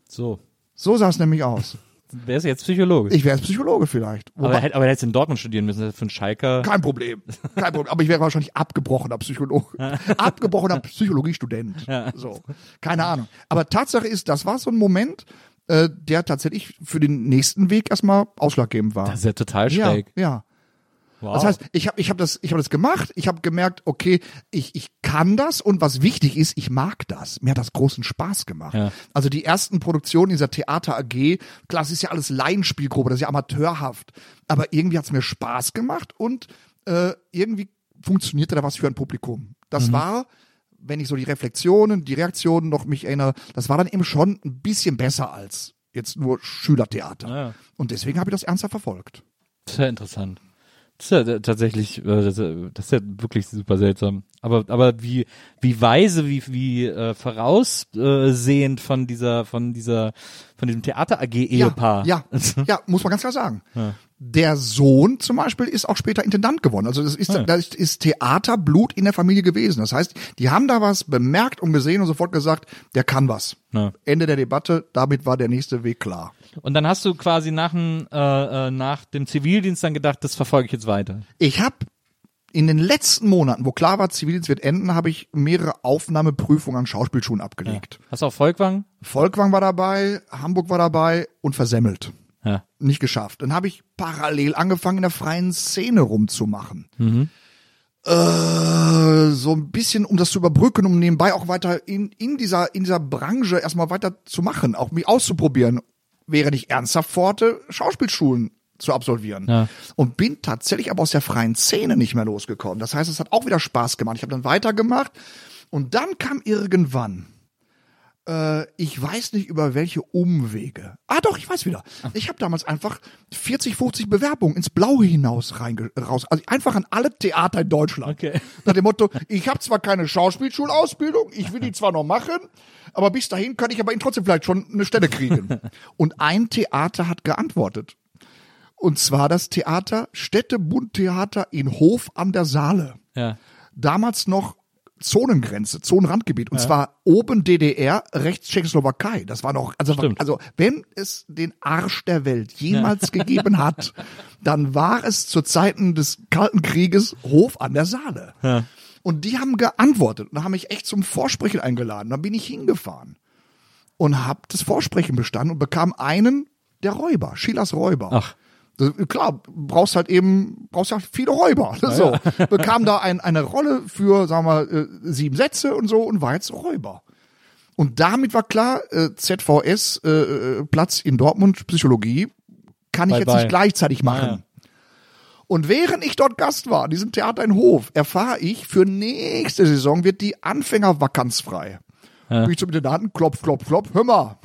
So. So sah es nämlich aus. Wer ist jetzt Psychologe? Ich wäre Psychologe vielleicht. aber, Wobei, hätt, aber er hätte in Dortmund studieren müssen, für einen Schalker. kein Problem. Kein Problem. Aber ich wäre wahrscheinlich abgebrochener Psychologe. abgebrochener Psychologiestudent. So. Keine Ahnung. Aber Tatsache ist, das war so ein Moment, äh, der tatsächlich für den nächsten Weg erstmal ausschlaggebend war. Das ist ja total ja, schräg. ja. Wow. Das heißt, ich habe ich hab das, ich hab das gemacht, ich habe gemerkt, okay, ich, ich kann das und was wichtig ist, ich mag das. Mir hat das großen Spaß gemacht. Ja. Also die ersten Produktionen dieser Theater AG, klar, das ist ja alles Laienspielgruppe, das ist ja amateurhaft, aber irgendwie hat's mir Spaß gemacht und äh, irgendwie funktionierte da was für ein Publikum. Das war, wenn ich so die Reflexionen, die Reaktionen noch mich erinnere, das war dann eben schon ein bisschen besser als jetzt nur Schülertheater. Ja. Und deswegen habe ich das ernsthaft verfolgt. Ja interessant. Das ist ja äh, tatsächlich, äh, das ist ja- das ist ja wirklich super seltsam. Aber, aber wie, wie weise, wie, wie äh, voraussehend von dieser, von dieser, von diesem Theater AG Ehepaar. Ja, ja, ja, muss man ganz klar sagen. Der Sohn zum Beispiel ist auch später Intendant geworden. Also das ist, Ah, ja. das ist Theaterblut in der Familie gewesen. Das heißt, die haben da was bemerkt und gesehen und sofort gesagt, der kann was. Ja. Ende der Debatte, damit war der nächste Weg klar. Und dann hast du quasi nach dem, äh, äh, nach dem Zivildienst dann gedacht, das verfolge ich jetzt weiter. Ich habe in den letzten Monaten, wo klar war, Zivildienst wird enden, habe ich mehrere Aufnahmeprüfungen an Schauspielschulen abgelegt. Hast du auch Volkwang? Volkwang war dabei, Hamburg war dabei und versemmelt. Ja. nicht geschafft. Dann habe ich parallel angefangen, in der freien Szene rumzumachen. äh, so ein bisschen, um das zu überbrücken, um nebenbei auch weiter in, in dieser, in dieser Branche erstmal weiter zu machen, auch mich auszuprobieren, während ich ernsthaft vorhatte, Schauspielschulen zu absolvieren. Ja. Und bin tatsächlich aber aus der freien Szene nicht mehr losgekommen. Das heißt, es hat auch wieder Spaß gemacht. Ich habe dann weitergemacht und dann kam irgendwann, äh, ich weiß nicht über welche Umwege. Ah doch, ich weiß wieder. Ich habe damals einfach 40, 50 Bewerbungen ins Blaue hinaus reinge raus. Also einfach an alle Theater in Deutschland. Okay. Nach dem Motto, ich habe zwar keine Schauspielschulausbildung, ich will die zwar noch machen, aber bis dahin kann ich aber ihn trotzdem vielleicht schon eine Stelle kriegen. Und ein Theater hat geantwortet. Und zwar das Theater Städtebundtheater in Hof an der Saale. Ja. Damals noch Zonengrenze, Zonenrandgebiet. Und zwar oben DDR, rechts Tschechoslowakei. Das war noch, also, Stimmt. also wenn es den Arsch der Welt jemals gegeben hat, dann war es zu Zeiten des Kalten Krieges Hof an der Saale. Ja. Und die haben geantwortet und haben mich echt zum Vorsprechen eingeladen. Dann bin ich hingefahren und habe das Vorsprechen bestanden und bekam einen der Räuber, Schilas Räuber. Ach. Klar, brauchst halt eben, brauchst halt viele Räuber. so. Bekam da ein, eine Rolle für, sagen wir, äh, sieben Sätze und so und war jetzt Räuber. Und damit war klar, äh, ZVS, äh, äh, Platz in Dortmund, Psychologie, kann ich Bye, jetzt bye. nicht gleichzeitig machen. Und während ich dort Gast war, in diesem Theater in Hof, erfahre ich, für nächste Saison wird die Anfängervakanz frei. Bin ich zum Intendanten, klopf, klopf, klopf, hör mal,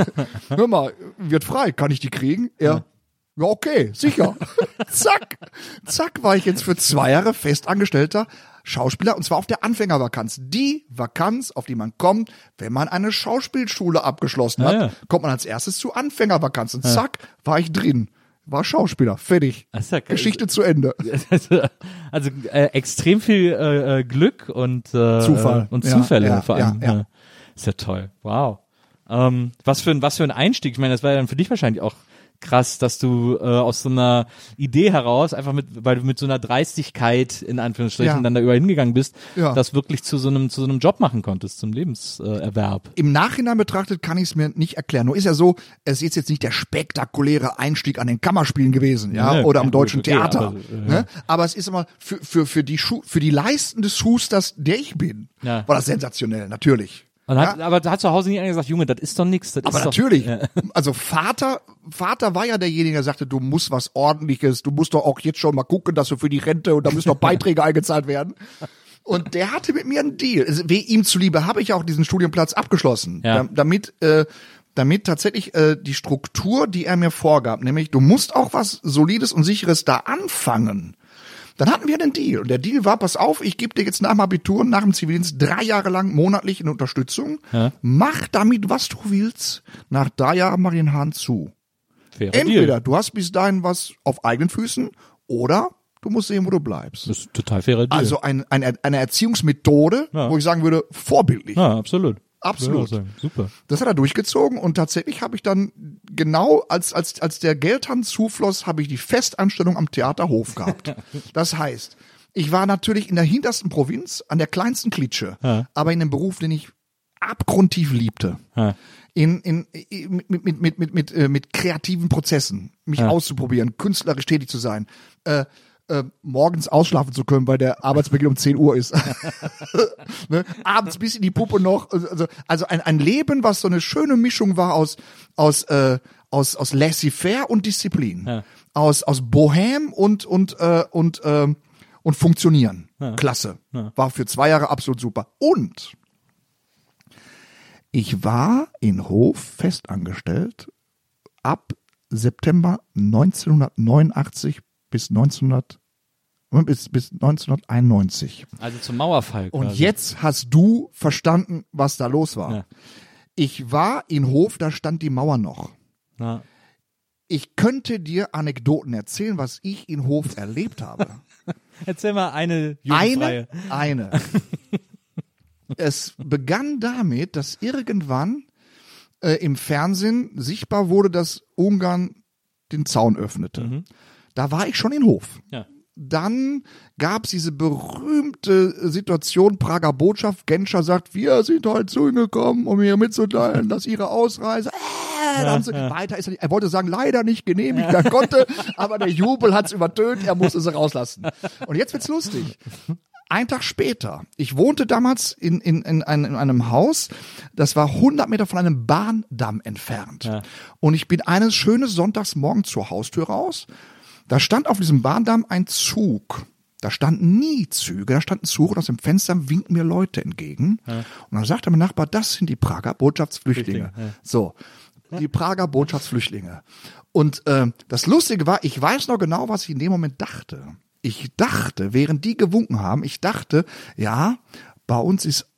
hör mal, wird frei, kann ich die kriegen? Er, ja, okay, sicher. zack, zack, war ich jetzt für zwei Jahre festangestellter Schauspieler und zwar auf der Anfängervakanz. Die Vakanz, auf die man kommt, wenn man eine Schauspielschule abgeschlossen hat, Ja, ja. kommt man als erstes zu Anfängervakanz und zack, war ich drin. War Schauspieler, fertig. Ist ja. Geschichte zu Ende. Also, also äh, extrem viel äh, äh, Glück und äh, Zufall. und Ja, Zufälle ja, vor allem. ja, ja. Ist ja toll. Wow. Ähm, was für ein was für ein Einstieg. Ich meine, das war ja dann für dich wahrscheinlich auch krass, dass du äh, aus so einer Idee heraus einfach mit, weil du mit so einer Dreistigkeit in Anführungsstrichen Ja. dann da über hingegangen bist, Ja. das wirklich zu so einem zu so einem Job machen konntest, zum Lebenserwerb. Im Nachhinein betrachtet kann ich es mir nicht erklären. Nur ist ja so, es ist jetzt nicht der spektakuläre Einstieg an den Kammerspielen gewesen, ja, Ja, oder am deutschen okay, Theater. aber, ne? aber es ist immer für, für, für die Schu für die Leisten des Schusters, der ich bin, war das sensationell, natürlich. Und hat, Ja. Aber da hat zu Hause nicht einer gesagt, Junge, das ist doch nix. Das Aber ist natürlich. Doch, Also Vater, Vater war ja derjenige, der sagte, du musst was ordentliches, du musst doch auch jetzt schon mal gucken, dass du für die Rente und da müssen noch Beiträge eingezahlt werden. Und der hatte mit mir einen Deal. Also, weh ihm zuliebe habe ich auch diesen Studienplatz abgeschlossen, Ja. da, damit äh, damit tatsächlich äh, die Struktur, die er mir vorgab, nämlich du musst auch was solides und sicheres da anfangen. Dann hatten wir einen Deal und der Deal war, pass auf, ich gebe dir jetzt nach dem Abitur, nach dem Zivildienst drei Jahre lang monatlich in Unterstützung. Ja. Mach damit, was du willst. Nach drei Jahren mach den Hahn zu. fairer Entweder Deal. du hast bis dahin was auf eigenen Füßen oder du musst sehen, wo du bleibst. Das ist ein total fairer Deal. Also ein, eine, eine Erziehungsmethode, Ja. wo ich sagen würde, vorbildlich. ja, absolut. Absolut. Sagen. Super. Das hat er durchgezogen und tatsächlich habe ich dann genau als als als der Geldhand zufloss, habe ich die Festanstellung am Theaterhof gehabt. das heißt, ich war natürlich in der hintersten Provinz, an der kleinsten Klitsche, Ja. aber in einem Beruf, den ich abgrundtief liebte. Ja. In, in, in mit, mit, mit, mit, mit, äh, mit kreativen Prozessen, mich auszuprobieren, künstlerisch tätig zu sein, äh, äh, morgens ausschlafen zu können, weil der Arbeitsbeginn um 10 Uhr ist. ne? Abends bis in die Puppe noch. Also, also ein, ein Leben, was so eine schöne Mischung war aus, aus, äh, aus, aus laissez-faire und Disziplin. Ja. Aus, aus Bohem und, und, äh, und, ähm, und Funktionieren. Klasse. War für zwei Jahre absolut super. Und ich war in Hof festangestellt ab September 1989 bis 1900 bis, bis 1991. Also zum Mauerfall. Und quasi. jetzt hast du verstanden, was da los war. Ja. Ich war in Hof, da stand die Mauer noch. Ja. Ich könnte dir Anekdoten erzählen, was ich in Hof erlebt habe. Erzähl mal eine jugendfreie. Eine, eine. es begann damit, dass irgendwann äh, im Fernsehen sichtbar wurde, dass Ungarn den Zaun öffnete. Da war ich schon in Hof. Ja. Dann gab es diese berühmte Situation Prager Botschaft. Genscher sagt, wir sind heute zu Ihnen gekommen, um hier mitzuteilen, dass Ihre Ausreise. Äh, dann sie, weiter ist er nicht. Er wollte sagen, leider nicht genehmigt werden konnte, aber der Jubel hat's übertönt. Er musste sie rauslassen. Und jetzt wird's lustig. Ein Tag später, ich wohnte damals in, in, in, einem, in einem Haus, das war 100 Meter von einem Bahndamm entfernt. Ja. Und ich bin eines schönen Sonntags morgens zur Haustür raus. Da stand auf diesem Bahndamm ein Zug. Da standen nie Züge, da stand ein Zug und aus dem Fenster winken mir Leute entgegen. Und dann sagte mein Nachbar, das sind die Prager Botschaftsflüchtlinge. Flüchtlinge, ja. So, die Prager Botschaftsflüchtlinge. Und äh, das Lustige war, ich weiß noch genau, was ich in dem Moment dachte. Ich dachte, während die gewunken haben, ich dachte, ja, bei uns ist,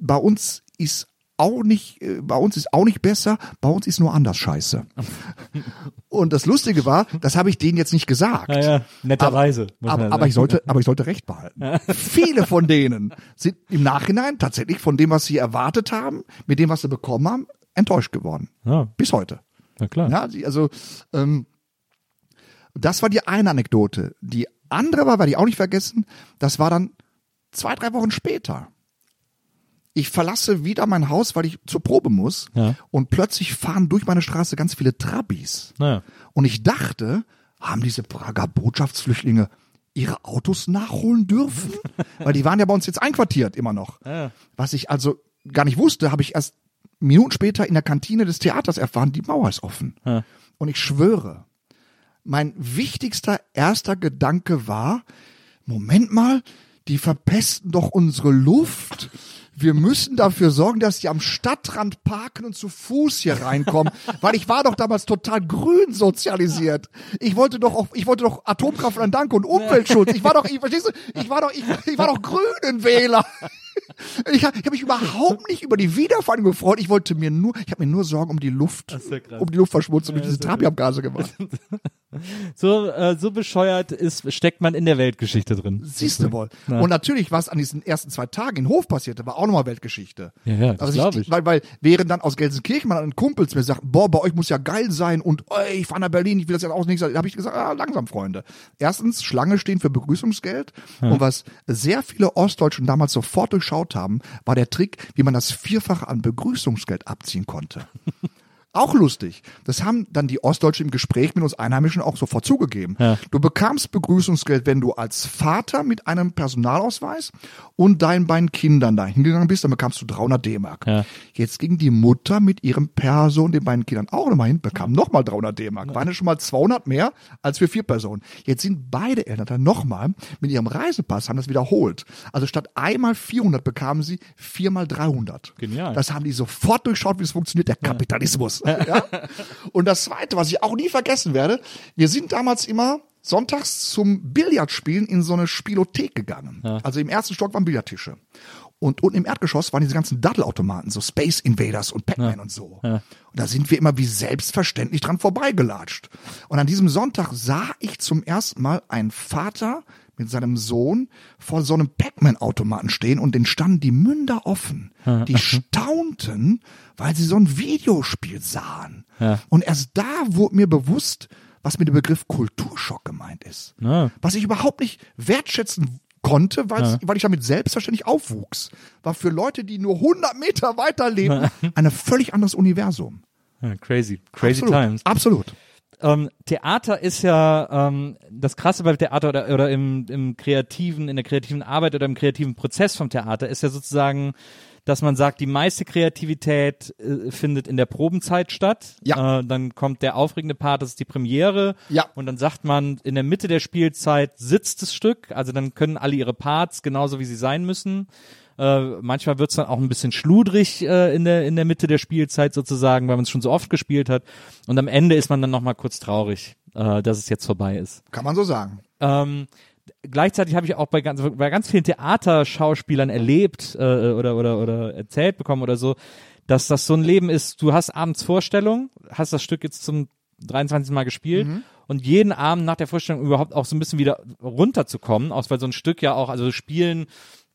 bei uns ist auch nicht, äh, bei uns ist auch nicht besser, bei uns ist nur anders scheiße. Und das Lustige war, das habe ich denen jetzt nicht gesagt. Ja, ja, netterweise. Aber, man aber ich sollte, aber ich sollte Recht behalten. Viele von denen sind im Nachhinein tatsächlich von dem, was sie erwartet haben, mit dem, was sie bekommen haben, enttäuscht geworden. Ja, Bis heute. na klar. Ja, also ähm, das war die eine Anekdote. Die andere war, werde ich auch nicht vergessen, das war dann zwei, drei Wochen später. Ich verlasse wieder mein Haus, weil ich zur Probe muss. Ja. Und plötzlich fahren durch meine Straße ganz viele Trabis. Naja. Und ich dachte, haben diese Prager Botschaftsflüchtlinge ihre Autos nachholen dürfen? Weil die waren ja bei uns jetzt einquartiert immer noch. Ja. Was ich also gar nicht wusste, habe ich erst Minuten später in der Kantine des Theaters erfahren, die Mauer ist offen. Ja. Und ich schwöre, mein wichtigster erster Gedanke war, Moment mal, die verpesten doch unsere Luft. Wir müssen dafür sorgen, dass die am Stadtrand parken und zu Fuß hier reinkommen, weil ich war doch damals total grün sozialisiert. Ich wollte doch auch, ich wollte doch Atomkraft an Dank und Umweltschutz. Ich war doch, ich, verstehst du, ich war doch, ich, ich war doch Grünenwähler. Ich habe hab mich überhaupt nicht über die Wiedervereinigung gefreut. Ich wollte mir nur, ich habe mir nur Sorgen um die Luft, ja um die Luftverschmutzung durch diese ja Trabiabgase gemacht. So, äh, so bescheuert ist, steckt man in der Weltgeschichte drin. Siehst du wohl. Ja. Und natürlich, was an diesen ersten zwei Tagen in Hof passierte, war auch nochmal Weltgeschichte. Ja, ja, das also glaub ich. Weil, weil während dann aus Gelsenkirchen mal ein Kumpels mir sagt, boah, bei euch muss ja geil sein und ey, ich fahre nach Berlin, ich will das ja auch nicht sagen, habe ich gesagt, ah, langsam, Freunde. Erstens, Schlange stehen für Begrüßungsgeld. Und was sehr viele Ostdeutschen damals sofort durchschaut haben, war der Trick, wie man das Vierfache an Begrüßungsgeld abziehen konnte. Auch lustig. Das haben dann die Ostdeutschen im Gespräch mit uns Einheimischen auch sofort zugegeben. Ja. Du bekamst Begrüßungsgeld, wenn du als Vater mit einem Personalausweis und deinen beiden Kindern da hingegangen bist, dann bekamst du 300 D-Mark. Ja. Jetzt ging die Mutter mit ihrem Perso und den beiden Kindern auch nochmal hin, bekam nochmal 300 D-Mark. Waren ja schon mal 200 mehr als für vier Personen. Jetzt sind beide Eltern dann nochmal mit ihrem Reisepass, haben das wiederholt. Also statt einmal 400 bekamen sie viermal 300. Genial. Das haben die sofort durchschaut, wie es funktioniert, der Kapitalismus. Ja? Und das Zweite, was ich auch nie vergessen werde, wir sind damals immer sonntags zum Billardspielen in so eine Spielothek gegangen. Also im ersten Stock waren Billardtische. Und unten im Erdgeschoss waren diese ganzen Dattelautomaten, so Space Invaders und Pac-Man und so. Und da sind wir immer wie selbstverständlich dran vorbeigelatscht. Und an diesem Sonntag sah ich zum ersten Mal einen Vater mit seinem Sohn vor so einem Pac-Man-Automaten stehen und den standen die Münder offen. Die staunten, weil sie so ein Videospiel sahen. Ja. Und erst da wurde mir bewusst, was mit dem Begriff Kulturschock gemeint ist. Ja. Was ich überhaupt nicht wertschätzen konnte, weil, weil ich damit selbstverständlich aufwuchs. War für Leute, die nur 100 Meter weiter leben, ein völlig anderes Universum. Ja, crazy, crazy Absolut. times. Absolut. Ähm, Theater ist ja ähm, das Krasse beim Theater oder, oder im, im kreativen, in der kreativen Arbeit oder im kreativen Prozess vom Theater ist ja sozusagen, dass man sagt, die meiste Kreativität äh, findet in der Probenzeit statt. Ja. Äh, dann kommt der aufregende Part, das ist die Premiere. Ja. Und dann sagt man, in der Mitte der Spielzeit sitzt das Stück, also dann können alle ihre Parts genauso wie sie sein müssen. Äh, manchmal wird's dann auch ein bisschen schludrig äh, in, der, in der Mitte der Spielzeit sozusagen, weil man es schon so oft gespielt hat. Und am Ende ist man dann nochmal kurz traurig, äh, dass es jetzt vorbei ist. Kann man so sagen. Ähm, gleichzeitig habe ich auch bei ganz, bei ganz vielen Theaterschauspielern erlebt äh, oder, oder, oder erzählt bekommen oder so, dass das so ein Leben ist, du hast abends Vorstellung, hast das Stück jetzt zum 23. Mal gespielt und jeden Abend nach der Vorstellung überhaupt auch so ein bisschen wieder runterzukommen, aus weil so ein Stück ja auch, also spielen,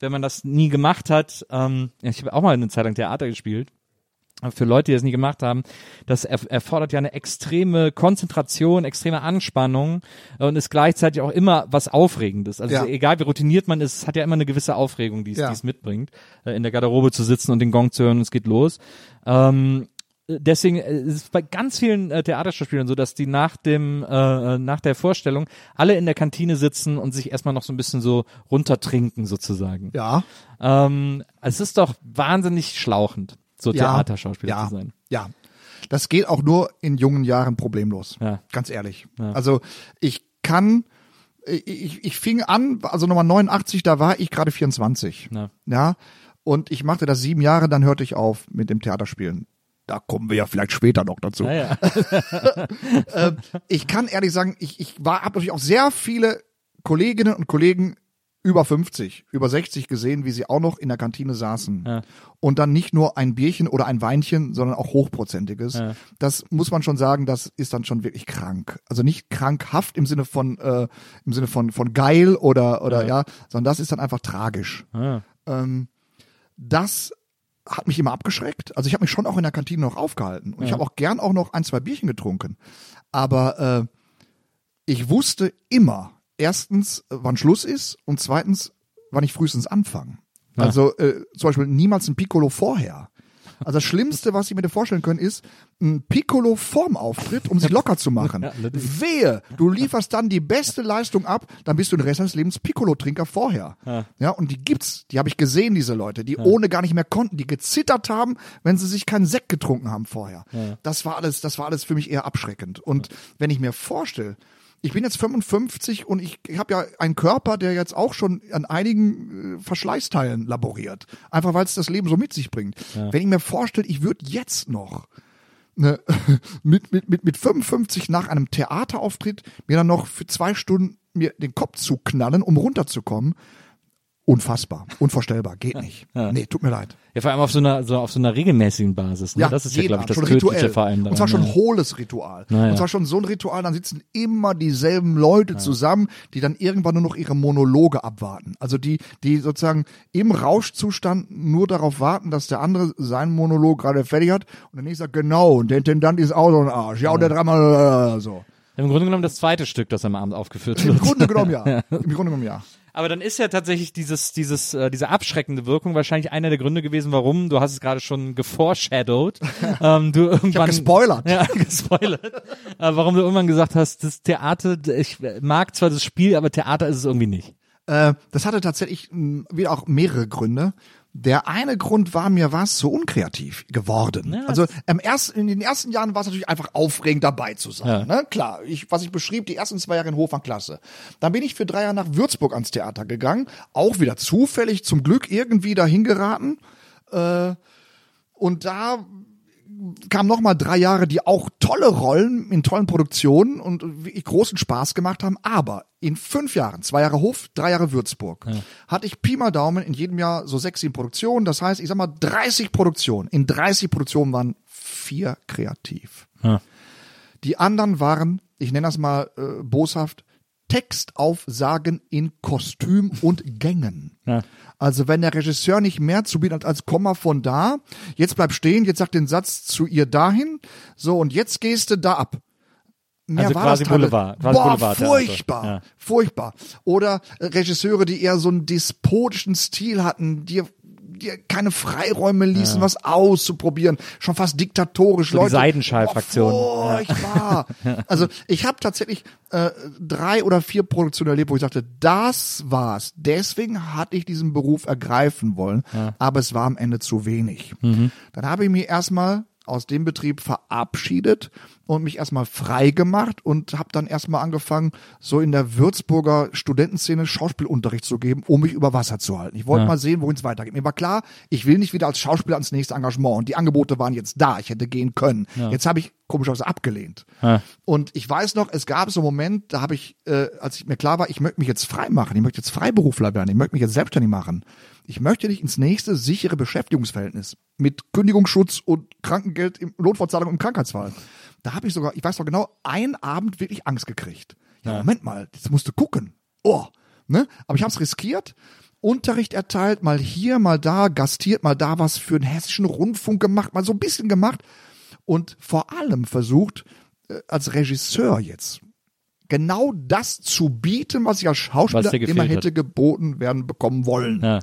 wenn man das nie gemacht hat, ähm, ich habe auch mal eine Zeit lang Theater gespielt, für Leute, die das nie gemacht haben, das er erfordert ja eine extreme Konzentration, extreme Anspannung und ist gleichzeitig auch immer was Aufregendes. Also Ja. egal wie routiniert man ist, es hat ja immer eine gewisse Aufregung, die es, Ja. die es mitbringt, äh, in der Garderobe zu sitzen und den Gong zu hören und es geht los. Ähm, deswegen äh, ist es bei ganz vielen äh, Theaterschauspielern so, dass die nach dem äh, äh, nach der Vorstellung alle in der Kantine sitzen und sich erstmal noch so ein bisschen so runtertrinken sozusagen. Ja. Ähm, es ist doch wahnsinnig schlauchend, so ja, Theaterschauspieler ja, zu sein. Ja. Das geht auch nur in jungen Jahren problemlos. Ja. Ganz ehrlich. Also ich kann, ich, ich, fing an, also Nummer 89, da war ich gerade 24. Ja. ja. Und ich machte das sieben Jahre, dann hörte ich auf mit dem Theaterspielen. Da kommen wir ja vielleicht später noch dazu. Ja, ja. Ähm, ich kann ehrlich sagen, ich, ich war, habe natürlich auch sehr viele Kolleginnen und Kollegen über 50, über 60 gesehen, wie sie auch noch in der Kantine saßen. Ja. Und dann nicht nur ein Bierchen oder ein Weinchen, sondern auch hochprozentiges. Ja. Das muss man schon sagen, das ist dann schon wirklich krank. Also nicht krankhaft im Sinne von, äh, im Sinne von, von geil oder, oder ja. sondern das ist dann einfach tragisch. Ähm, das hat mich immer abgeschreckt. Also ich habe mich schon auch in der Kantine noch aufgehalten. Und ich habe auch gern auch noch ein, zwei Bierchen getrunken. Aber äh, ich wusste immer, erstens, wann Schluss ist und zweitens, wann ich frühestens anfange. Also äh, zum Beispiel niemals ein Piccolo vorher. Also das Schlimmste, was Sie mir vorstellen können, ist ein Piccolo vorm Auftritt, um sie locker zu machen. Wehe, du lieferst dann die beste Leistung ab, dann bist du den Rest deines Lebens Piccolo-Trinker vorher. Ja. und die gibt's, die habe ich gesehen, diese Leute, die ohne gar nicht mehr konnten, die gezittert haben, wenn sie sich keinen Sekt getrunken haben vorher. Das war alles, das war alles für mich eher abschreckend. Und wenn ich mir vorstelle, ich bin jetzt 55 und ich, habe ja einen Körper, der jetzt auch schon an einigen äh, Verschleißteilen laboriert. Einfach weil es das Leben so mit sich bringt. Wenn ich mir vorstelle, ich würde jetzt noch ne, mit, mit, mit, mit 55 nach einem Theaterauftritt mir dann noch für zwei Stunden mir den Kopf zuknallen, um runterzukommen. Unfassbar, unvorstellbar, geht nicht. Nee, tut mir leid. Ja, vor allem auf so einer, so auf so einer regelmäßigen Basis. Ne? das ist ja, glaube ich, das schon rituell. allem Und zwar schon ja. hohles Ritual. Ja. Und zwar schon so ein Ritual, dann sitzen immer dieselben Leute zusammen, die dann irgendwann nur noch ihre Monologe abwarten. Also die, die sozusagen im Rauschzustand nur darauf warten, dass der andere seinen Monolog gerade fertig hat und der nächste sagt, genau, und der Intendant ist auch so ein Arsch. Ja, und der dreimal äh, so. Im Grunde genommen das zweite Stück, das am Abend aufgeführt Im wird. Grunde genommen ja. Im Grunde genommen ja. Aber dann ist ja tatsächlich dieses, dieses, äh, diese abschreckende Wirkung wahrscheinlich einer der Gründe gewesen, warum, du hast es gerade schon geforeshadowed, ähm, du irgendwann. gespoilert. Ja, gespoilert. äh, warum du irgendwann gesagt hast, das Theater, ich mag zwar das Spiel, aber Theater ist es irgendwie nicht. Äh, das hatte tatsächlich mh, wieder auch mehrere Gründe. Der eine Grund war mir war es so unkreativ geworden. Ja, also im ersten, in den ersten Jahren war es natürlich einfach aufregend dabei zu sein. Ne? Klar, ich, was ich beschrieb, die ersten zwei Jahre in Hof war klasse. Dann bin ich für drei Jahre nach Würzburg ans Theater gegangen, auch wieder zufällig, zum Glück irgendwie dahin geraten. Äh, und da kamen noch mal drei Jahre, die auch tolle Rollen in tollen Produktionen und großen Spaß gemacht haben. Aber in fünf Jahren, zwei Jahre Hof, drei Jahre Würzburg, hatte ich Pi mal Daumen in jedem Jahr so sechs, sieben Produktionen. Das heißt, ich sag mal 30 Produktionen. In 30 Produktionen waren vier kreativ. Ja. Die anderen waren, ich nenne das mal äh, boshaft, Textaufsagen in Kostüm und Gängen. Ja. Also wenn der Regisseur nicht mehr zu bieten hat als Komma von da, jetzt bleib stehen, jetzt sagt den Satz zu ihr dahin, so und jetzt gehst du da ab. Mehr Also war quasi das Boulevard, quasi Boah, Boulevardtheater. furchtbar, Ja. furchtbar. Oder äh, Regisseure, die eher so einen despotischen Stil hatten, die dir keine Freiräume ließen, was auszuprobieren, schon fast diktatorisch. So die Leute, Seidenschall-Fraktion. Boah, furchtbar. Also ich habe tatsächlich äh, drei oder vier Produktionen erlebt, wo ich sagte, das war's. Deswegen hatte ich diesen Beruf ergreifen wollen, aber es war am Ende zu wenig. Mhm. Dann habe ich mich erstmal aus dem Betrieb verabschiedet und mich erstmal frei gemacht und habe dann erstmal angefangen, so in der Würzburger Studentenszene Schauspielunterricht zu geben, um mich über Wasser zu halten. Ich wollte Ja. mal sehen, wohin es weitergeht. Mir war klar, ich will nicht wieder als Schauspieler ans nächste Engagement und die Angebote waren jetzt da. Ich hätte gehen können. Jetzt habe ich komischerweise abgelehnt. Ja. Und ich weiß noch, es gab so einen Moment, da habe ich, äh, als ich mir klar war, ich möchte mich jetzt frei machen, ich möchte jetzt Freiberufler werden, ich möchte mich jetzt selbstständig machen. Ich möchte nicht ins nächste sichere Beschäftigungsverhältnis mit Kündigungsschutz und Krankengeld, im Lohnfortzahlung im Krankheitsfall. Da habe ich sogar, ich weiß noch genau, einen Abend wirklich Angst gekriegt. Ja, Moment mal, jetzt musst du gucken. Oh, ne? Aber ich habe es riskiert Unterricht erteilt, mal hier, mal da, gastiert, mal da was für den hessischen Rundfunk gemacht, mal so ein bisschen gemacht und vor allem versucht, äh, als Regisseur jetzt genau das zu bieten, was ich als Schauspieler immer hat. hätte geboten werden bekommen wollen. Ja.